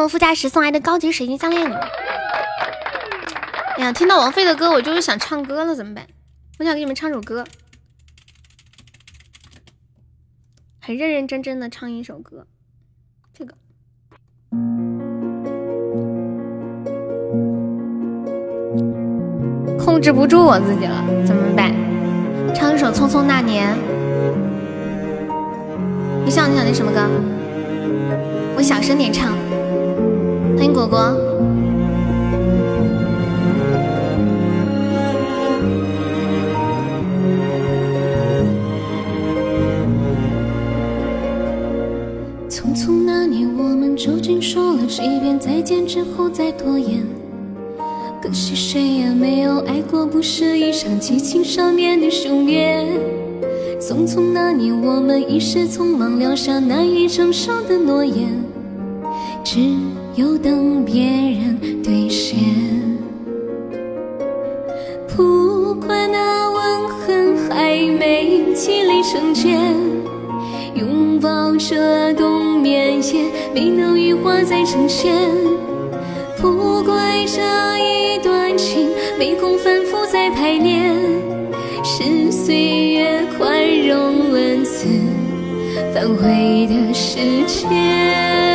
副驾驶送来的高级水晶项链。哎呀，听到王菲的歌，我就是想唱歌了，怎么办？我想给你们唱首歌，很认认真真的唱一首歌。这个控制不住我自己了，怎么办？唱一首《匆匆那年》。你想你想听什么歌？我小声点唱。欢迎果果。匆匆那年，我们究竟说了几遍再见之后再拖延？可惜谁也没有爱过，不是一场激情上面的雄辩。匆匆那年，我们一时匆忙撂下难以承受的诺言，只又等别人兑现。不管那吻痕还没积累成茧。拥抱着冬眠，也没能羽化再成仙。不怪这一段情没空反复再排练，是岁月宽容文字反悔的时间。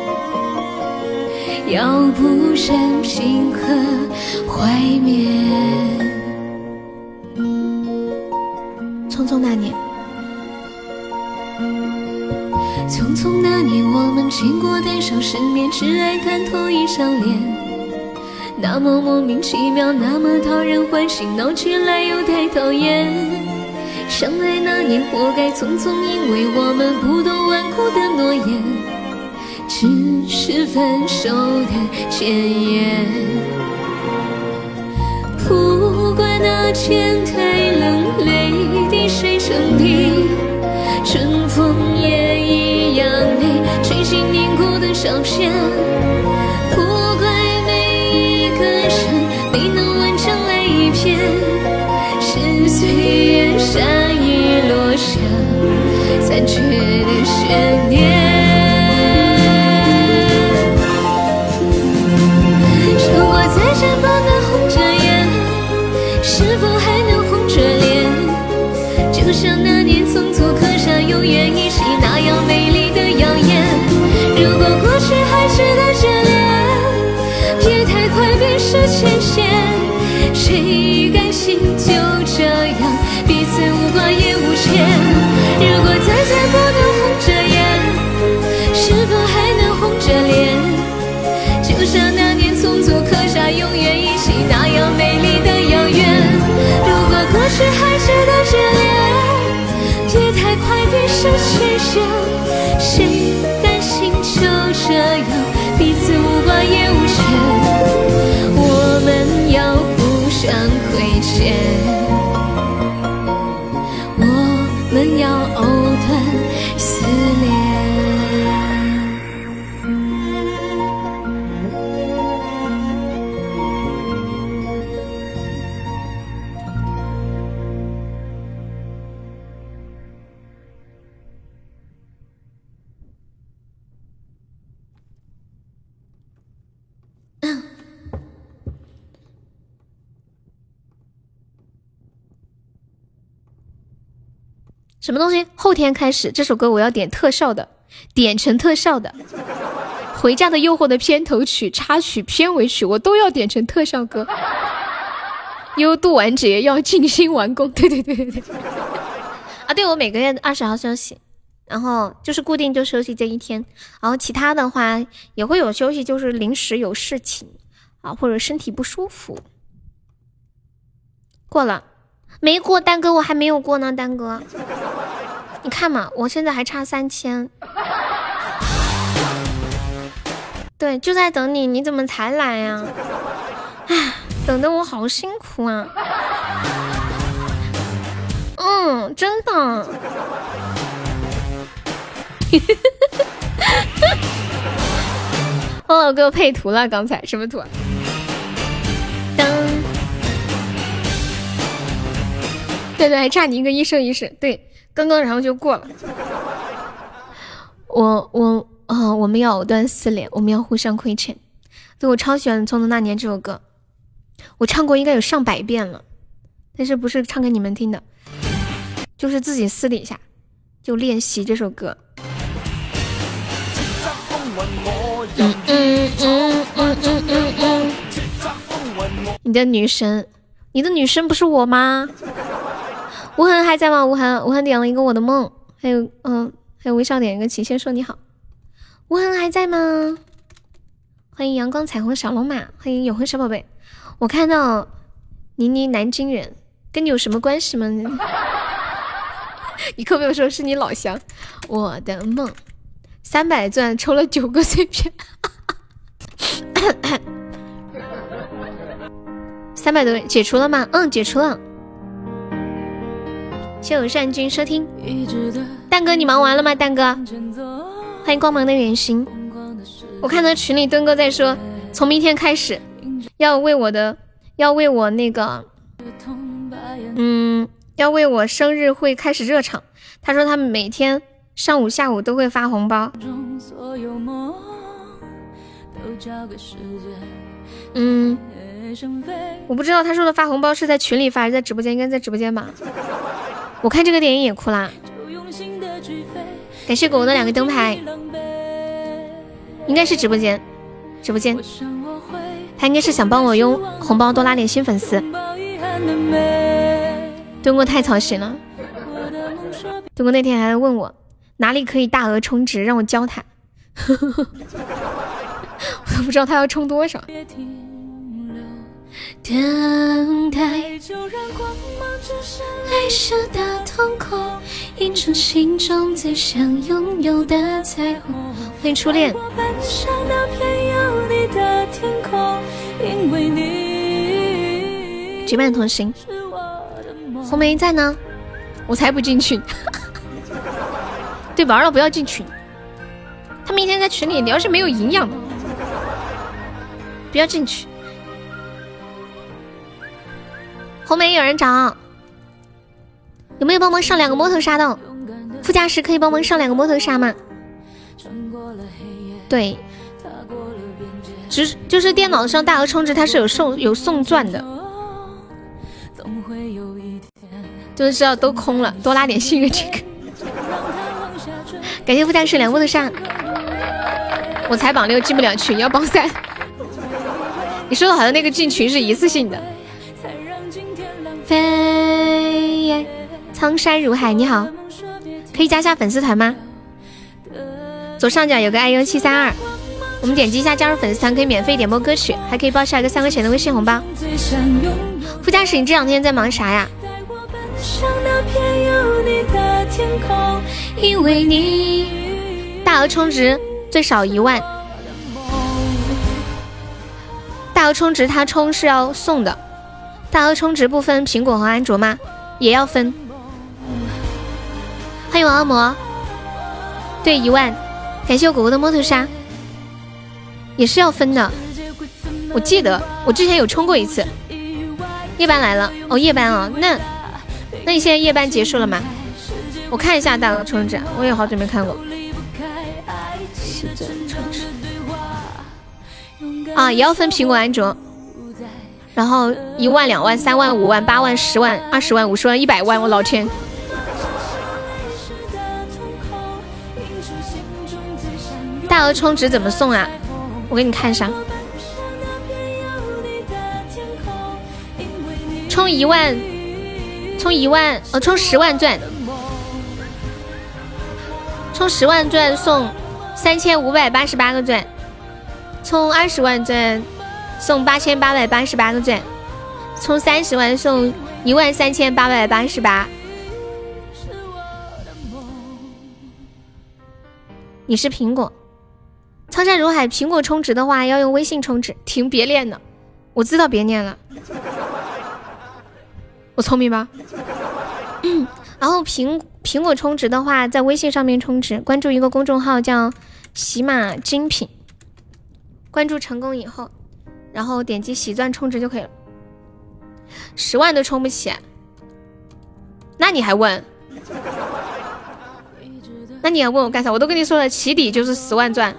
要不任凭和怀缅。匆匆那年，匆匆那年，我们见过多少世面，只爱看同一张脸，那么莫名其妙，那么讨人欢喜，闹起来又太讨厌。相爱那年，活该匆匆，因为我们不懂顽固的诺言，只是分手的前言。不管那天太冷，泪滴水成冰，春风也一样泪，吹进凝固的照片。不怪每一个人没能完成爱一遍，是岁月善意落下残缺的悬念。谁甘心什么东西？后天开始，这首歌我要点特效的，点成特效的。《回家的诱惑》的片头曲、插曲、片尾曲，我都要点成特效歌。优度完结，要静心完工。对对对对对。啊，对，我每个月二十号休息，然后就是固定就休息这一天，然后其他的话也会有休息，就是临时有事情啊，或者身体不舒服。过了。没过，丹哥，我还没有过呢，丹哥，你看嘛，我现在还差三千，对，就在等你，你怎么才来呀？唉，等的我好辛苦啊。嗯，真的。忘 了给我配图了，刚才什么图？噔。对对，还差你一个一生一世。对，刚刚然后就过了。我我啊，我们要藕断丝连，我们要互相亏欠。对我超喜欢《匆匆那年》这首歌，我唱过应该有上百遍了，但是不是唱给你们听的，就是自己私底下就练习这首歌。嗯嗯嗯嗯嗯嗯。你的女神，你的女神不是我吗？吴恒还在吗？吴恒，吴恒点了一个我的梦，还有嗯，还有微笑点一个齐先说你好。吴恒还在吗？欢迎阳光彩虹小龙马，欢迎永恒小宝贝。我看到倪妮南京人，跟你有什么关系吗？你可不可以说是你老乡？我的梦，三百钻抽了九个碎片，三百多解除了吗？嗯，解除了。谢友善君收听，蛋哥你忙完了吗？蛋哥，欢迎光芒的远行。我看到群里墩哥在说，从明天开始要为我的，要为我那个，嗯，要为我生日会开始热场。他说他们每天上午下午都会发红包。嗯，我不知道他说的发红包是在群里发还是在直播间，应该在直播间吧。我看这个电影也哭啦，感谢狗狗的两个灯牌，应该是直播间，直播间，他应该是想帮我用红包多拉点新粉丝。东哥太操心了，东哥那天还问我哪里可以大额充值，让我教他，我都不知道他要充多少。等待，爱是大瞳孔，映出心中最想拥有的彩虹。欢迎初恋。结伴同行。红梅在呢，我才不进群。对，玩了不要进群。他明天在群里聊是没有营养的，不要进去。红梅有人找，有没有帮忙上两个摸头杀的？副驾驶可以帮忙上两个摸头杀吗？对，只就是电脑上大额充值，它是有送有送钻的，就是知道都空了，多拉点幸运这个。感谢副驾驶两摸头杀，我才榜六进不了群，要榜三。你说的好像那个进群是一次性的。飞，苍山如海，你好，可以加下粉丝团吗？左上角有个 iu 七三二，我们点击一下加入粉丝团，可以免费点播歌曲，还可以报下一个三块钱的微信红包。副驾驶，你这两天在忙啥呀？因为你。大额充值最少一万，大额充值他充是要送的，大额充值不分苹果和安卓吗？也要分。欢迎王恶魔，对一万，感谢我果果的摩托沙，也是要分的。我记得我之前有充过一次。夜班来了哦，夜班啊，那那你现在夜班结束了吗？我看一下大额充值，我也好久没看过。啊，也要分苹果、安卓，然后一万、两万、三万、五万、八万、十万、二十万、五十万、一百万，我老天！大额充值怎么送啊？我给你看一下。充一万，充一万，哦，充十万钻，充十万钻送三千五百八十八个钻，充二十万钻送八千八百八十八个钻，充三十万送一万三千八百八十八。你是苹果，苍山如海。苹果充值的话要用微信充值，停，别练了，我知道别念了。我聪明吧？然后苹苹果充值的话，在微信上面充值，关注一个公众号叫喜马精品，关注成功以后，然后点击喜钻充值就可以了。十万都充不起，那你还问？那你还问我干啥？我都跟你说了，起底就是十万钻。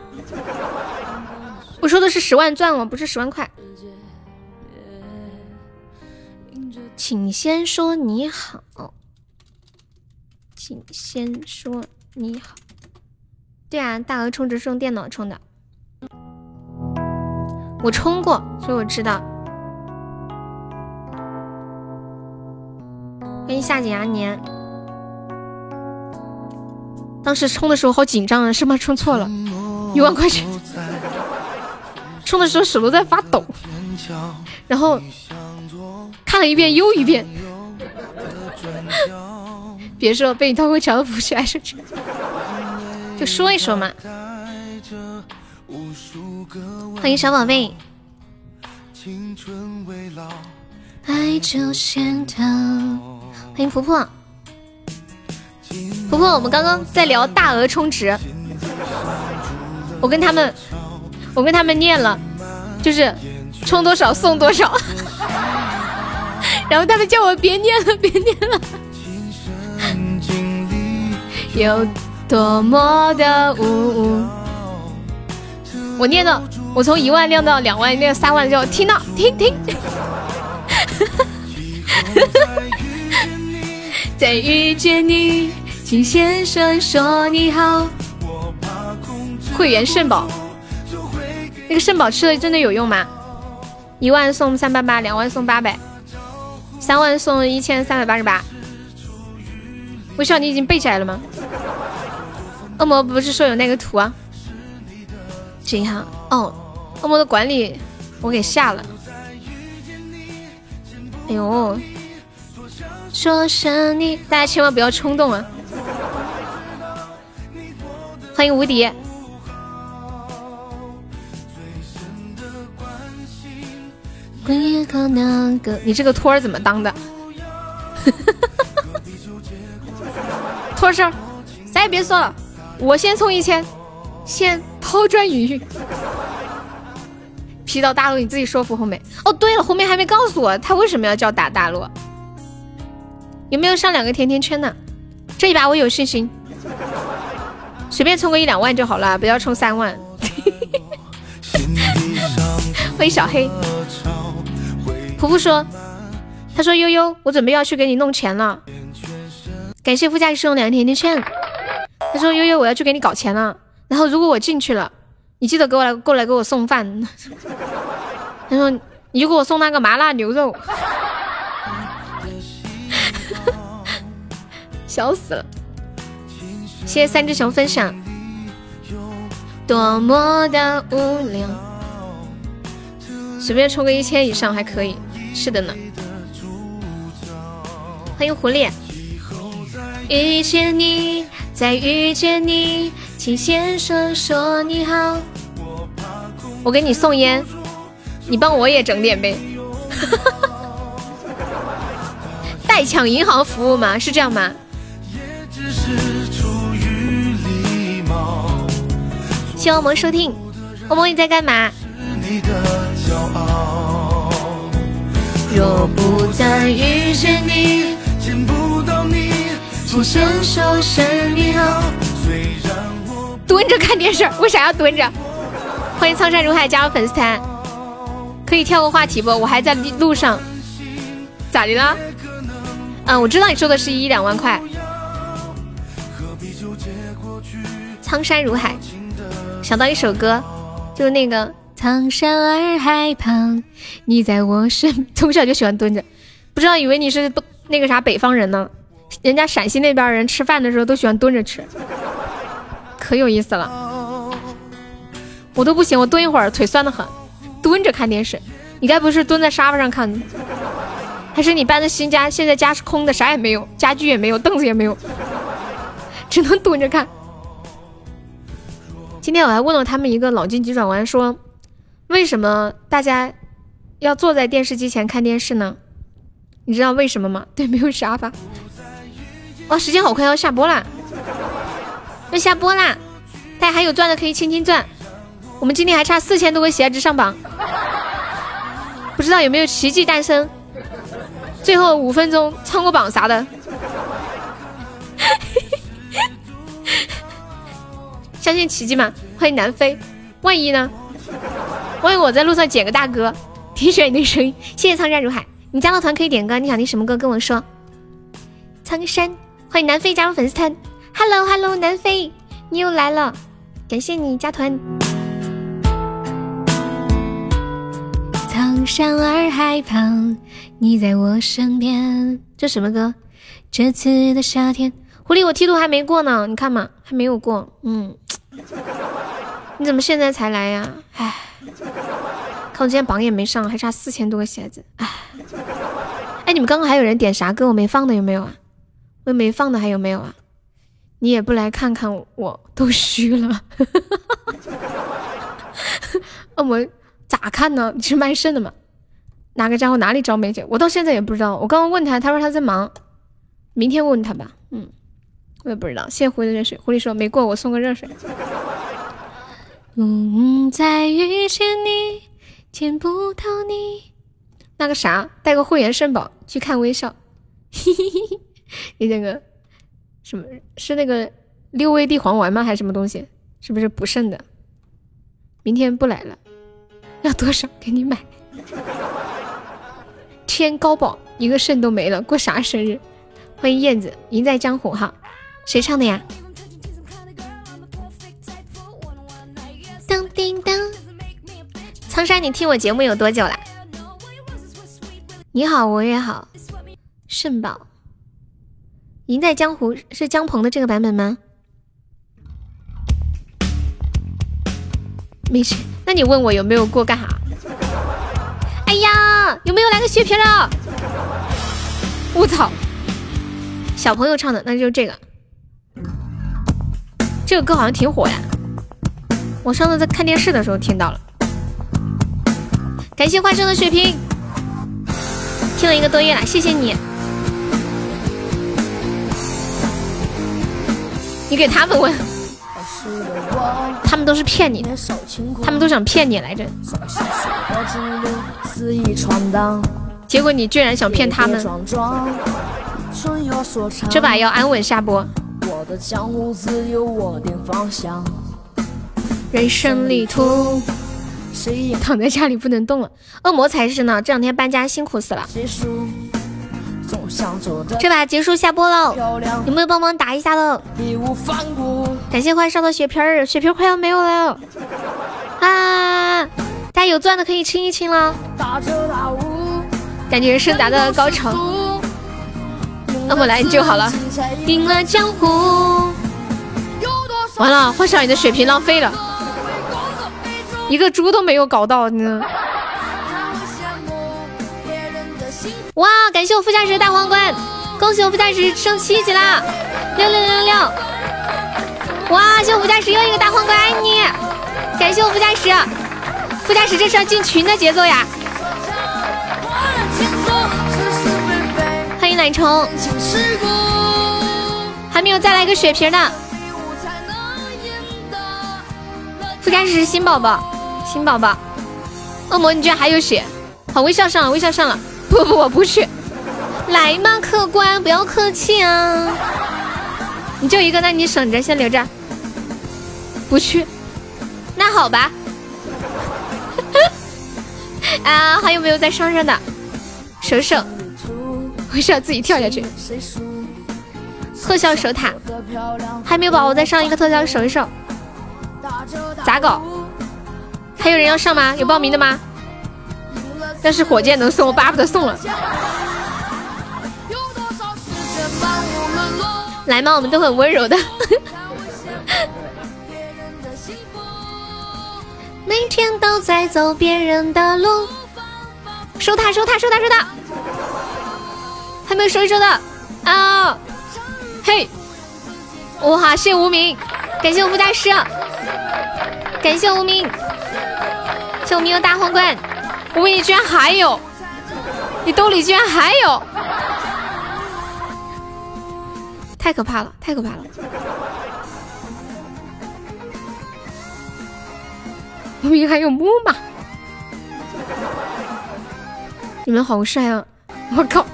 我说的是十万钻哦，不是十万块。请先说你好，请先说你好。对啊，大额充值是用电脑充的，我充过，所以我知道。欢迎夏景牙年，当时充的时候好紧张啊，生怕充错了，一万块钱，充的时候手都在发抖，然后。看了一遍又一遍，别说被你掏空墙的不是爱说去，就说一说嘛。欢迎小宝贝。青春未老爱就先到。欢迎婆婆。婆婆，我们刚刚在聊大额充值，我跟他们，我跟他们念了，就是充多少送多少。然后他们叫我别念了，别念了。有多么的呜呜。我念到，我从一万念到两万，念三万就听到，听听。再遇见你，请先生说你好。会员肾宝，那个肾宝吃了真的有用吗？一万送三八八，两万送八百。三万送一千三百八十八，微笑，你已经背起来了吗？恶魔不是说有那个图啊？这样哦，恶魔的管理我给下了。哎呦，说声你，大家千万不要冲动啊！欢迎无敌。你这个托儿怎么当的？托儿儿，啥也别说了，我先充一千，先抛砖引玉。劈到大陆，你自己说服红梅。哦，对了，红梅还没告诉我他为什么要叫打大陆。有没有上两个甜甜圈呢？这一把我有信心，随便充个一两万就好了，不要充三万。欢迎小黑。婆婆说：“他说悠悠，我准备要去给你弄钱了。感谢副驾驶送两个甜甜圈。他说悠悠，我要去给你搞钱了。然后如果我进去了，你记得给我来过来给我送饭。他说你就给我送那个麻辣牛肉。笑死了！谢谢三只熊分享。多么的无聊，随便抽个一千以上还可以。”是的呢，欢迎狐狸。遇见你，再遇见你，请先生说你好。我给你送烟，你帮我也整点呗。代抢银行服务吗？是这样吗？谢谢我们收听，欧萌你在干嘛？若不再遇见你，见不到你，请先说声你好。蹲着看电视，为啥要蹲着？欢迎苍山如海加入粉丝团，可以跳个话题不？我还在路上，咋的了？嗯，我知道你说的是一两万块。苍山如海，想到一首歌，就是那个苍山洱海旁，你在我身。从小就喜欢蹲着，不知道以为你是那个啥北方人呢？人家陕西那边人吃饭的时候都喜欢蹲着吃，可有意思了。我都不行，我蹲一会儿腿酸的很，蹲着看电视。你该不是蹲在沙发上看？还是你搬的新家，现在家是空的，啥也没有，家具也没有，凳子也没有，只能蹲着看。今天我还问了他们一个脑筋急转弯，说为什么大家要坐在电视机前看电视呢？你知道为什么吗？对，没有沙发。哇，时间好快，要下播了！要下播啦！大家还有钻的可以轻轻钻。我们今天还差四千多个喜爱值上榜，不知道有没有奇迹诞生？最后五分钟冲个榜啥的，相信奇迹吗？欢迎南飞，万一呢？万一我在路上捡个大哥，听选你的声音。谢谢苍山如海，你加了团可以点歌，你想听什么歌跟我说。苍山，欢迎南飞加入粉丝团。Hello Hello，南飞，你又来了，感谢你加团。苍山洱海旁。你在我身边，这什么歌？这次的夏天，狐狸我梯度还没过呢，你看嘛，还没有过。嗯，你怎么现在才来呀？唉，看我今天榜也没上，还差四千多个鞋子。唉，哎，你们刚刚还有人点啥歌我没放的有没有啊？我没放的还有没有啊？你也不来看看我，都虚了。我咋看呢？你是卖肾的吗？哪个家伙哪里招美姐？我到现在也不知道。我刚刚问他，他说他在忙，明天问他吧。嗯，我也不知道。谢谢狐狸的热水。狐狸说没过，我送个热水。嗯，再遇见你，见不到你。那个啥，带个会员肾宝去看微笑。嘿嘿嘿，你那个什么是那个六味地黄丸吗？还是什么东西？是不是补肾的？明天不来了，要多少给你买？天高宝，一个肾都没了，过啥生日？欢迎燕子，赢在江湖哈，谁唱的呀？当叮当，苍山，你听我节目有多久了？你好，我也好。肾宝，赢在江湖是江鹏的这个版本吗？没事，那你问我有没有过干啥？哎呀，有没有来个血瓶啊？我操！小朋友唱的，那就这个。这个歌好像挺火呀，我上次在看电视的时候听到了。感谢花生的血瓶，听了一个多月了，谢谢你。你给他们问，他们都是骗你的，他们都想骗你来着。结果你居然想骗他们，这把要安稳下播。人生旅途，躺在家里不能动了。恶魔才是呢，这两天搬家辛苦死了。这把结束下播喽，有没有帮忙打一下的？感谢欢少的血瓶儿，血瓶快要没有了啊！大家有钻的可以清一清了，感觉生达到高潮，那我来就好了。赢了江湖，完了，幻少你的血瓶浪费了，一个猪都没有搞到呢。哇，感谢我副驾驶的大皇冠，恭喜我副驾驶升七级啦！六六六六。哇！谢我副驾驶又一个大皇冠，爱你！感谢我副驾驶，副驾驶这是要进群的节奏呀！欢迎奶虫，还没有再来一个血瓶呢。副驾驶是新宝宝，新宝宝。恶魔，你居然还有血！好，微笑上了，微笑上了。不不，我不去。来嘛，客官，不要客气啊！你就一个，那你省着，先留着。不去，那好吧。啊，还有没有在上上的？省省，我是要自己跳下去。特效守塔，还没有宝宝再上一个特效守一守。咋搞？还有人要上吗？有报名的吗？要是火箭能送，我巴不得送了。来嘛，我们都很温柔的。每天都在走别人的路，收塔收塔收塔收塔，还没有收一收的。啊！嘿，哇，谢无名，感谢我副驾驶，感谢无名，谢无名的大皇冠，无名你居然还有，你兜里居然还有，太可怕了，太可怕了。后面还有木马，你们好帅啊！我靠！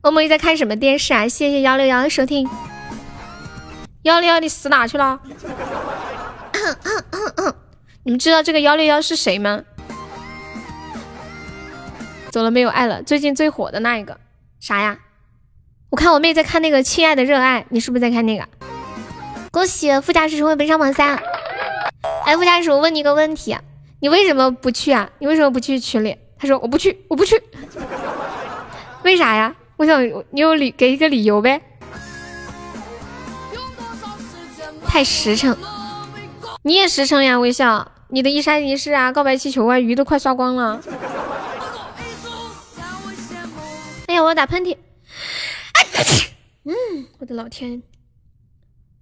欧梦一在看什么电视啊？谢谢幺六幺的收听。幺六幺，你死哪去了？你们知道这个幺六幺是谁吗？走了没有爱了？最近最火的那一个啥呀？我看我妹在看那个《亲爱的热爱》，你是不是在看那个？恭喜副驾驶成为本场榜三。哎，副驾驶，我问你一个问题，你为什么不去啊？你为什么不去群里？他说我不去，我不去。为啥呀？我想你有理，给一个理由呗。太实诚，你也实诚呀，微笑。你的一生一世啊，告白气球啊，鱼都快刷光了。哎呀，我要打喷嚏。嗯，我的老天。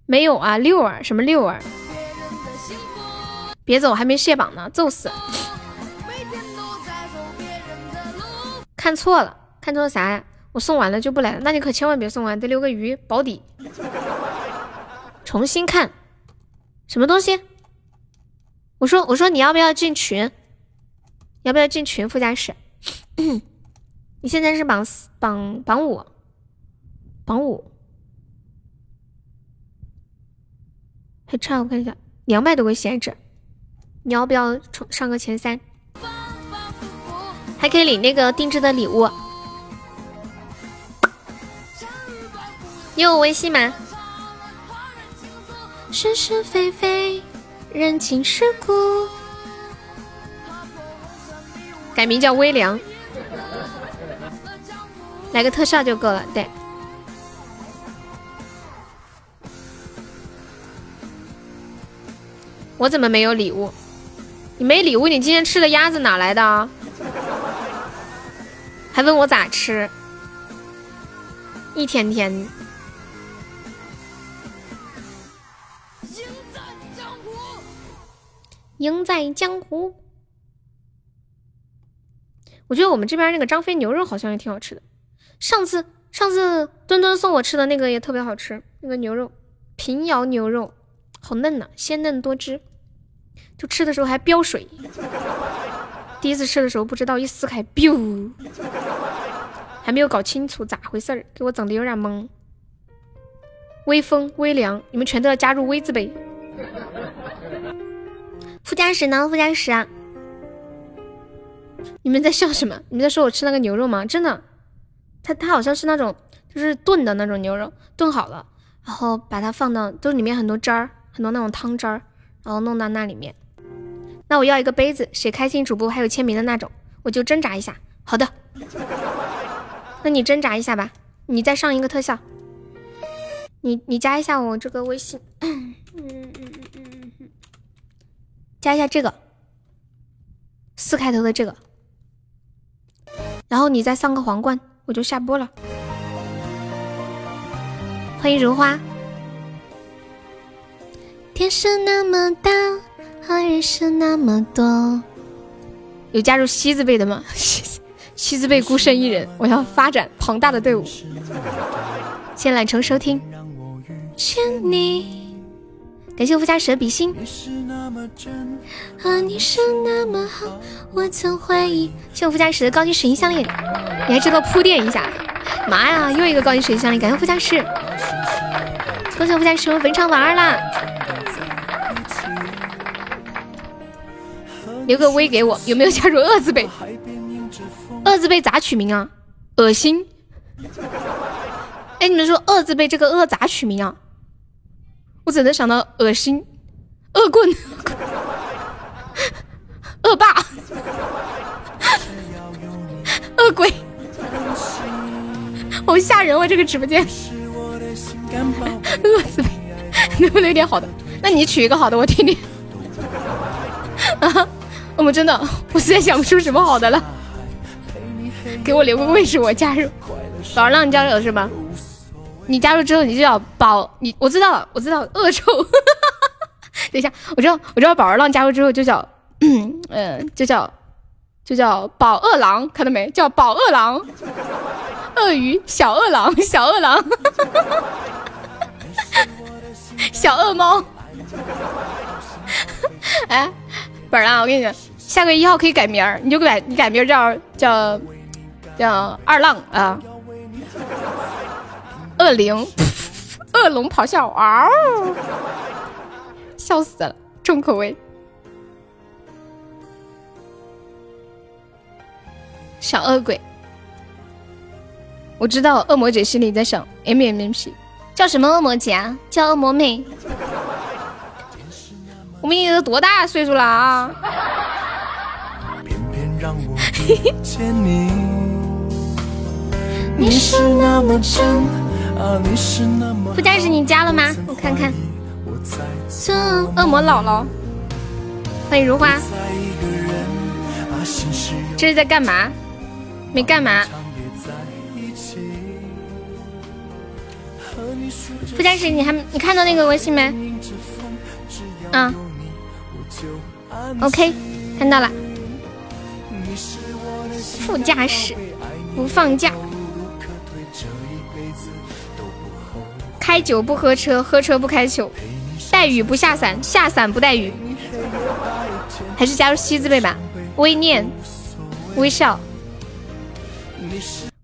没有啊，六儿什么六儿？别走，还没卸榜呢，揍死！看错了，看错啥呀？我送完了就不来了，那你可千万别送完，得留个鱼保底。重新看，什么东西？我说我说你要不要进群？要不要进群？副驾驶，你现在是榜四榜榜五，榜五。还差我看一下，两百多个闲置，你要不要冲上个前三？还可以领那个定制的礼物。你有微信吗？是是非非，人情世故。改名叫微凉，来个特效就够了。对。我怎么没有礼物？你没礼物，你今天吃的鸭子哪来的？还问我咋吃？一天天。赢在江湖。我觉得我们这边那个张飞牛肉好像也挺好吃的。上次上次墩墩送我吃的那个也特别好吃，那个牛肉平遥牛肉。好嫩呐，鲜嫩多汁，就吃的时候还飙水。第一次吃的时候不知道，一撕开，biu，还没有搞清楚咋回事儿，给我整的有点懵。微风微凉，你们全都要加入微字辈。副驾驶呢？副驾驶？你们在笑什么？你们在说我吃那个牛肉吗？真的，它它好像是那种就是炖的那种牛肉，炖好了，然后把它放到，都里面很多汁儿。很多那种汤汁儿，然后弄到那里面。那我要一个杯子，写开心主播还有签名的那种，我就挣扎一下。好的，那你挣扎一下吧。你再上一个特效，你你加一下我这个微信，嗯 嗯嗯，加一下这个四开头的这个，然后你再上个皇冠，我就下播了。欢迎如花。天是那么大，好人是那么多。有加入西字辈的吗？西字辈孤身一人，我要发展庞大的队伍。谢谢懒虫收听。牵你，感谢我夫家蛇比心。啊，你是那么好，我曾怀疑。谢我夫家蛇的高级水晶项链，你还知道铺垫一下？妈呀，又一个高级水晶项链，感谢我夫家石。恭喜我夫家石成为常玩啦！留个微给我，有没有加入恶字辈？恶字辈咋取名啊？恶心！哎，你们说恶字辈这个恶咋取名啊？我只能想到恶心、恶棍、恶霸、恶鬼，好吓人啊！这个直播间，饿死你，能不能有点好的？那你取一个好的，我听听。啊！我们真的，我实在想不出什么好的了。给我留个位置，我加入。宝儿让你加入是吗？你加入之后你就叫宝，你我知道了，我知道恶臭。等一下，我知道，我知道宝儿浪加入之后就叫，嗯，就叫就叫宝恶狼，看到没？叫宝恶狼，鳄鱼小恶狼，小恶狼，小恶猫。哎。本儿啊，我跟你讲，下个月一号可以改名儿，你就改，你改名叫叫叫二浪啊，恶灵，恶龙咆哮，嗷，笑死了，重口味，小恶鬼，我知道恶魔姐心里在想 M M M P，叫什么恶魔姐啊？叫恶魔妹。我们已经多大岁数了啊！副驾驶你加了吗？我看看。恶魔姥姥，欢迎如花。这是在干嘛？没干嘛。副驾驶，你还你看到那个微信没？嗯。OK，看到了。副驾驶不放假，开酒不喝车，喝车不开酒，带雨不下伞，下伞不带雨。还是加入西字辈吧。微念，微笑。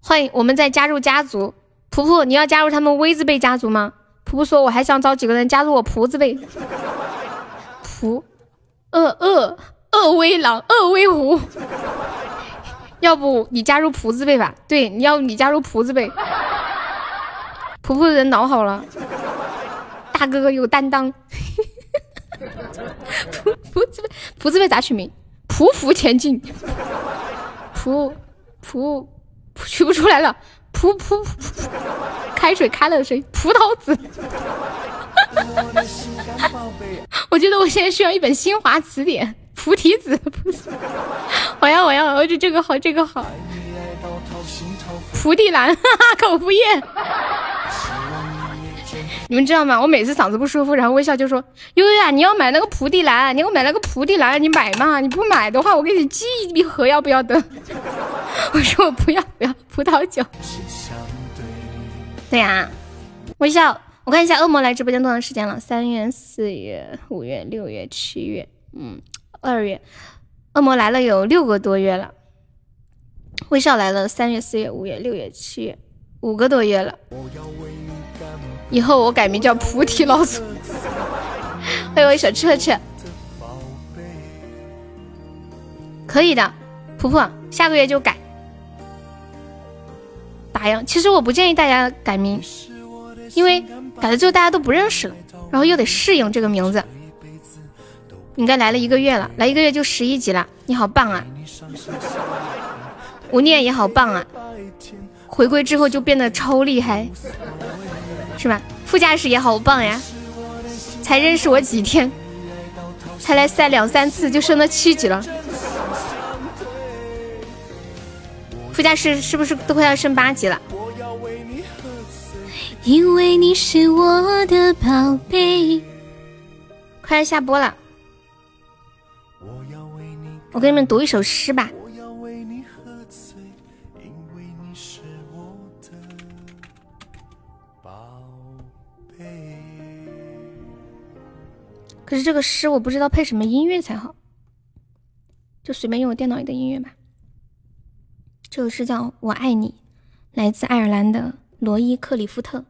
欢迎，我们再加入家族。婆婆，你要加入他们微字辈家族吗？婆婆说，我还想找几个人加入我仆字辈。仆。恶恶恶威狼，恶威虎，要不你加入仆字辈吧？对，你要你加入仆字辈。仆仆人脑好了，大哥哥有担当。仆仆字辈，仆字辈咋取名？匍匐前进。仆仆取不出来了。噗噗，开水开了的声。葡萄籽。我觉得我现在需要一本新华词典。菩提子，我要我要，我觉得这个好，这个好。蒲地蓝，哈哈，口服液。你们知道吗？我每次嗓子不舒服，然后微笑就说：“悠悠啊，你要买那个蒲地蓝，你给我买那个蒲地蓝，你买嘛？你不买的话，我给你寄一盒，要不要得？” 我说我不要，不要葡萄酒。对呀，微笑。我看一下恶魔来直播间多长时间了？三月、四月、五月、六月、七月，嗯，二月，恶魔来了有六个多月了。微笑来了三月、四月、五月、六月、七月，五个多月了。以后我改名叫菩提老祖。欢迎我小彻彻。可以的，婆婆，下个月就改。打烊。其实我不建议大家改名，因为。改了之后大家都不认识了，然后又得适应这个名字。应该来了一个月了，来一个月就十一级了，你好棒啊！无念也好棒啊！回归之后就变得超厉害，是吧？副驾驶也好棒呀！才认识我几天，才来赛两三次就升到七级了。副驾驶是不是都快要升八级了？因为你是我的宝贝。快要下播了，我给你们读一首诗吧。可是这个诗我不知道配什么音乐才好，就随便用我电脑里的音乐吧。这首诗叫《我爱你》，来自爱尔兰的罗伊·克里夫特。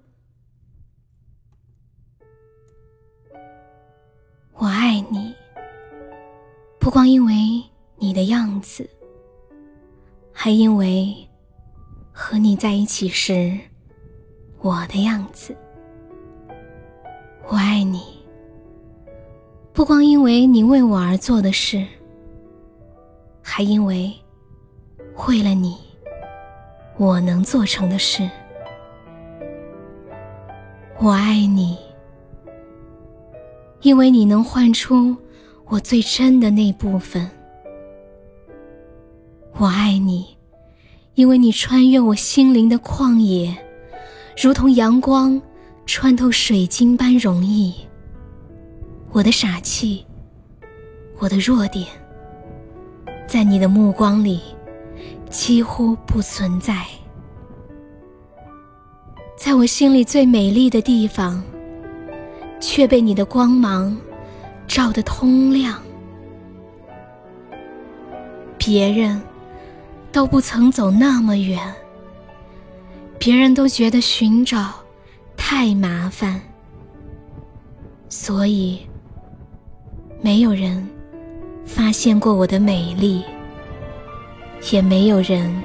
我爱你，不光因为你的样子，还因为和你在一起时我的样子。我爱你。不光因为你为我而做的事，还因为为了你，我能做成的事。我爱你，因为你能唤出我最真的那部分。我爱你，因为你穿越我心灵的旷野，如同阳光穿透水晶般容易。我的傻气，我的弱点，在你的目光里几乎不存在。在我心里最美丽的地方，却被你的光芒照得通亮。别人都不曾走那么远，别人都觉得寻找太麻烦，所以。没有人发现过我的美丽，也没有人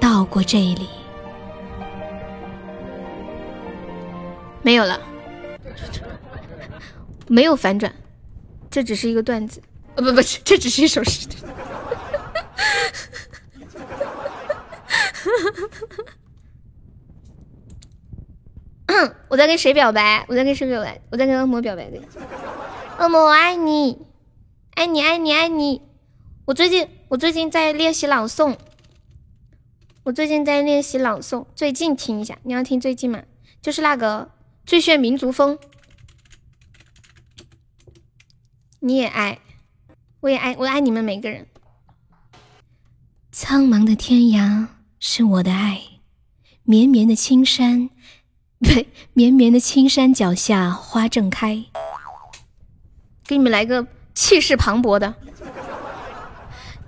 到过这里。没有了，没有反转，这只是一个段子。呃，不不，这只是一首诗。我在跟谁表白？我在跟谁表白？我在跟恶魔表白的。恶魔，我爱你，爱你，爱你，爱你。我最近，我最近在练习朗诵。我最近在练习朗诵，最近听一下。你要听最近吗？就是那个最炫民族风。你也爱，我也爱，我爱你们每个人。苍茫的天涯是我的爱，绵绵的青山，对，绵绵的青山脚下花正开。给你们来个气势磅礴的。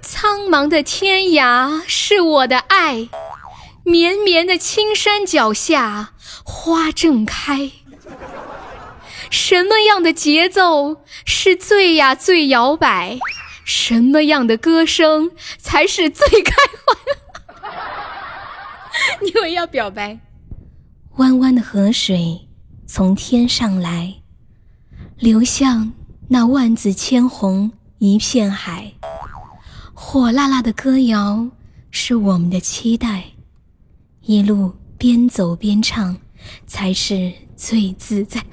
苍茫的天涯是我的爱，绵绵的青山脚下花正开。什么样的节奏是最呀最摇摆？什么样的歌声才是最开怀？你们要表白。弯弯的河水从天上来，流向。那万紫千红一片海，火辣辣的歌谣是我们的期待，一路边走边唱才是最自在。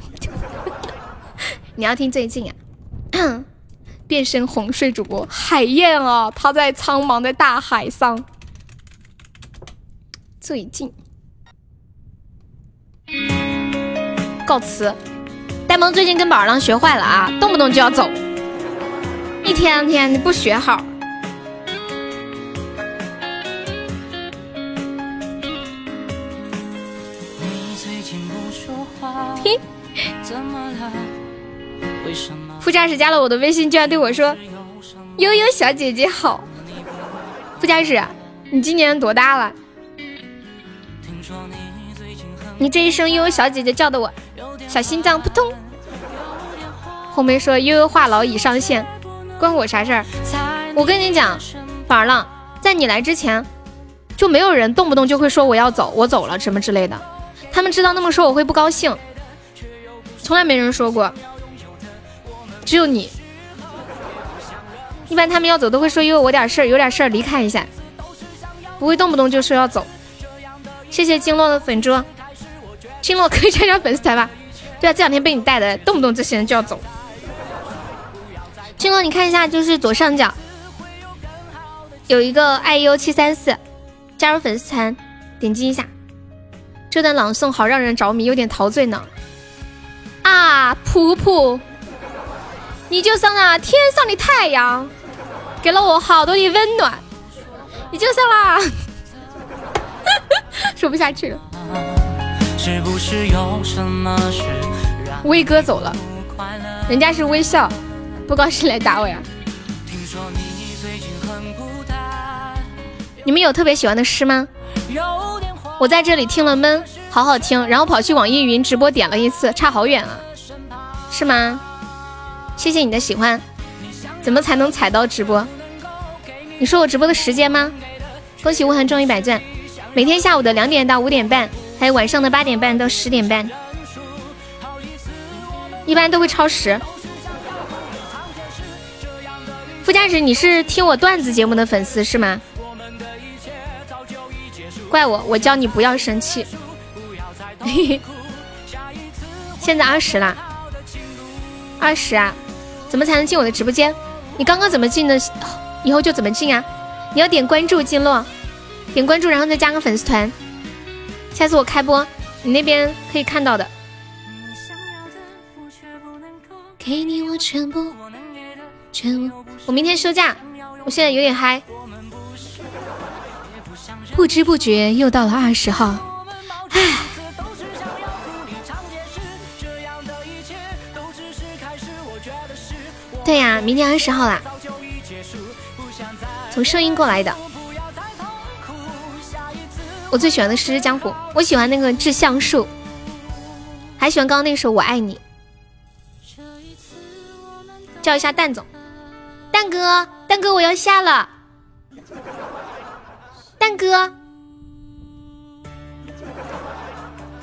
你要听最近啊，变身哄睡主播海燕啊，他在苍茫的大海上。最近告辞。萌最近跟宝儿郎学坏了啊，动不动就要走，一天天的不学好。嘿，副驾驶加了我的微信，居然对我说：“悠悠小姐姐好。”副驾驶，你今年多大了？你这一声悠悠小姐姐叫的我。小心脏扑通。红梅说悠悠话痨已上线，关我啥事儿？我跟你讲，宝儿浪，在你来之前，就没有人动不动就会说我要走，我走了什么之类的。他们知道那么说我会不高兴，从来没人说过，只有你。一般他们要走都会说悠悠我点事儿，有点事儿离开一下，不会动不动就说要走。谢谢金洛的粉猪，金洛可以加加粉丝团吧。对啊，这两天被你带的，动不动这些人就要走。青龙，你看一下，就是左上角有一个 iu 七三四，加入粉丝团，点击一下。这段朗诵好让人着迷，有点陶醉呢。啊，普普，你就像那天上的太阳，给了我好多的温暖。你就像啦，说不下去了。威哥走了，人家是微笑，不高兴来打我呀。你们有特别喜欢的诗吗？我在这里听了闷，好好听，然后跑去网易云直播点了一次，差好远啊，是吗？谢谢你的喜欢，怎么才能踩到直播？你说我直播的时间吗？恭喜无痕中一百钻，每天下午的两点到五点半，还有晚上的八点半到十点半，一般都会超时。副驾驶，你是听我段子节目的粉丝是吗？怪我，我教你不要生气。现在二十啦，二十啊？怎么才能进我的直播间？你刚刚怎么进的？以后就怎么进啊？你要点关注进落，点关注，然后再加个粉丝团。下次我开播，你那边可以看到的。给你我全部，全部。我明天休假，我现在有点嗨。不知不觉又到了二十号，唉。对呀，明天二十号啦。从声音过来的。我最喜欢的诗江湖，我喜欢那个致橡树，还喜欢刚刚那首我爱你。叫一下蛋总，蛋哥，蛋哥，我要下了。蛋哥，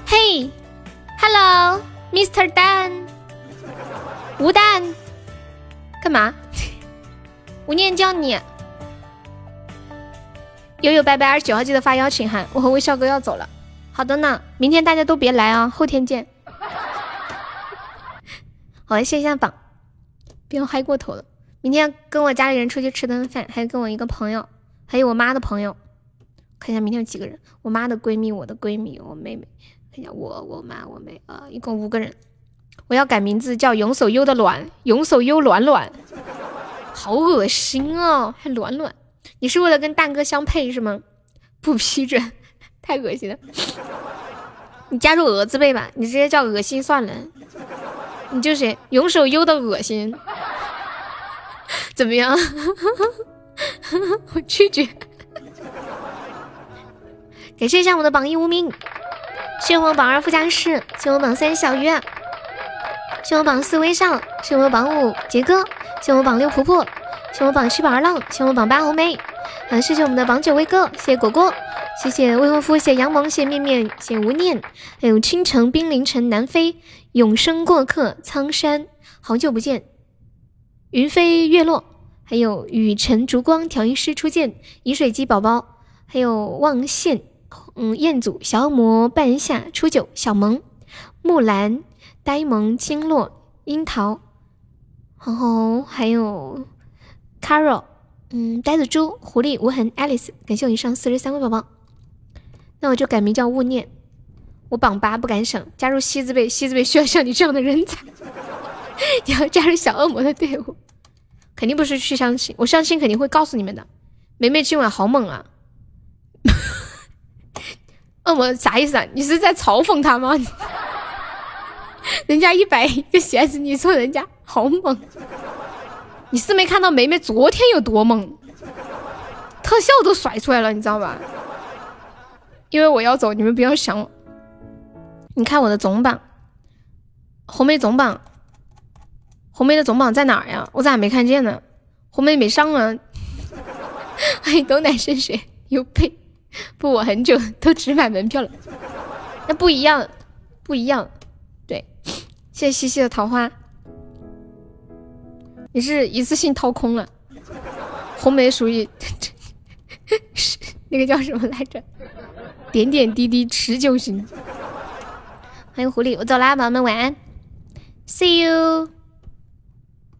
嘿，Hello，Mr. 蛋，吴蛋，干嘛？吴念叫你。悠悠拜拜，二十九号记得发邀请函。我和微笑哥要走了。好的呢，明天大家都别来啊，后天见。好，来卸一下榜，不要嗨过头了。明天跟我家里人出去吃顿饭，还有跟我一个朋友，还有我妈的朋友。看一下明天有几个人，我妈的闺蜜，我的闺蜜，我妹妹，看一下我我妈我妹啊，一共五个人。我要改名字叫永守优的卵，永守优卵卵，好恶心哦，还卵卵，你是为了跟蛋哥相配是吗？不批准，太恶心了。你加入鹅字辈吧，你直接叫恶心算了。你就是永守优的恶心，怎么样？我拒绝。感谢一下我的榜一无名，谢我榜二副驾驶，谢我榜三小鱼，谢我榜四微笑，谢我榜五杰哥，谢我榜六婆婆，谢我榜七宝二浪，谢我榜八红梅，啊，谢谢我们的榜九威哥，谢谢果果，谢谢未婚夫，谢谢杨萌，谢谢面面，谢谢无念，还有倾城冰凌城南飞，永生过客苍山，好久不见，云飞月落，还有雨晨烛光调音师初见，饮水机宝宝，还有望线。嗯，彦祖、小恶魔、半夏、初九、小萌、木兰、呆萌、金落、樱桃，然后还有 Carol，嗯，呆子猪、狐狸、无痕、Alice，感谢我以上四十三位宝宝。那我就改名叫勿念，我榜八不敢省，加入西字辈，西字辈需要像你这样的人才。你要加入小恶魔的队伍，肯定不是去相亲，我相亲肯定会告诉你们的。梅梅今晚好猛啊！恶魔啥意思啊？你是在嘲讽他吗？人家一百一个鞋子，你说人家好猛？你是没看到梅梅昨天有多猛？特效都甩出来了，你知道吧？因为我要走，你们不要想我。你看我的总榜，红梅总榜，红梅的总榜在哪儿呀？我咋没看见呢？红梅没上啊？欢迎东南深水有配。不，我很久都只买门票了。那不一样，不一样。对，谢谢西西的桃花，你是一次性掏空了。红梅属于 那个叫什么来着？点点滴滴持久型。欢迎狐狸，我走啦，宝宝们晚安，See you。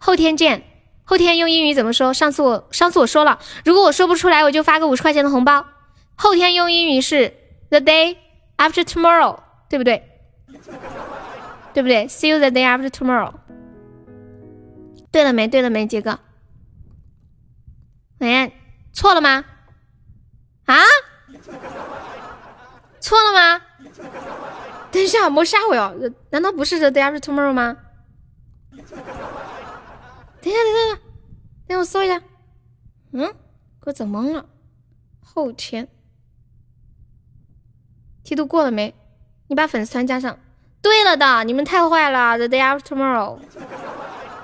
后天见。后天用英语怎么说？上次我上次我说了，如果我说不出来，我就发个五十块钱的红包。后天用英语是 the day after tomorrow，对不对？对不对？See you the day after tomorrow。对了没？对了没？杰哥，喂，错了吗？啊？错了吗？等一下，莫吓我哟！难道不是 the day after tomorrow 吗？等一下，等一下，等我搜一下。嗯，给我整懵了。后天，梯度过了没？你把粉丝团加上。对了的，你们太坏了。The day after tomorrow，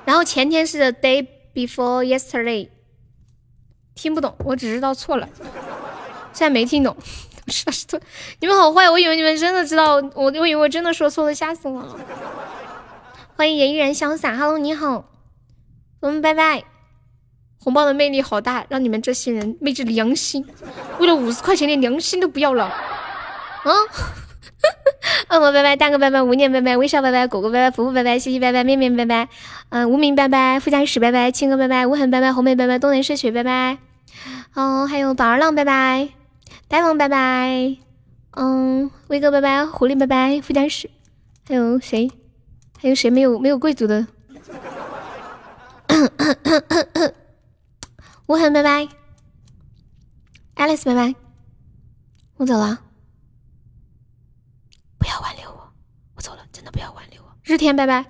然后前天是 the day before yesterday。听不懂，我只知道错了，现在没听懂。是是错，你们好坏，我以为你们真的知道，我我以为我真的说错了，吓死我了。欢迎也依然潇洒，Hello，你好，我们拜拜。红包的魅力好大，让你们这些人昧着良心，为了五十块钱连良心都不要了。啊！恶魔拜拜，大哥拜拜，无念拜拜，微笑拜拜，果果拜拜，福福拜拜，西西拜拜，面面拜拜，嗯，无名拜拜，副驾驶拜拜，青哥拜拜，无痕拜拜，红梅拜拜，东南摄雪拜拜，哦，还有宝儿浪拜拜，呆萌拜拜，嗯，威哥拜拜，狐狸拜拜，副驾驶，还有谁？还有谁没有没有贵族的？无痕拜拜，Alice 拜拜，我走了。不要挽留我，我走了，真的不要挽留我。日天拜拜，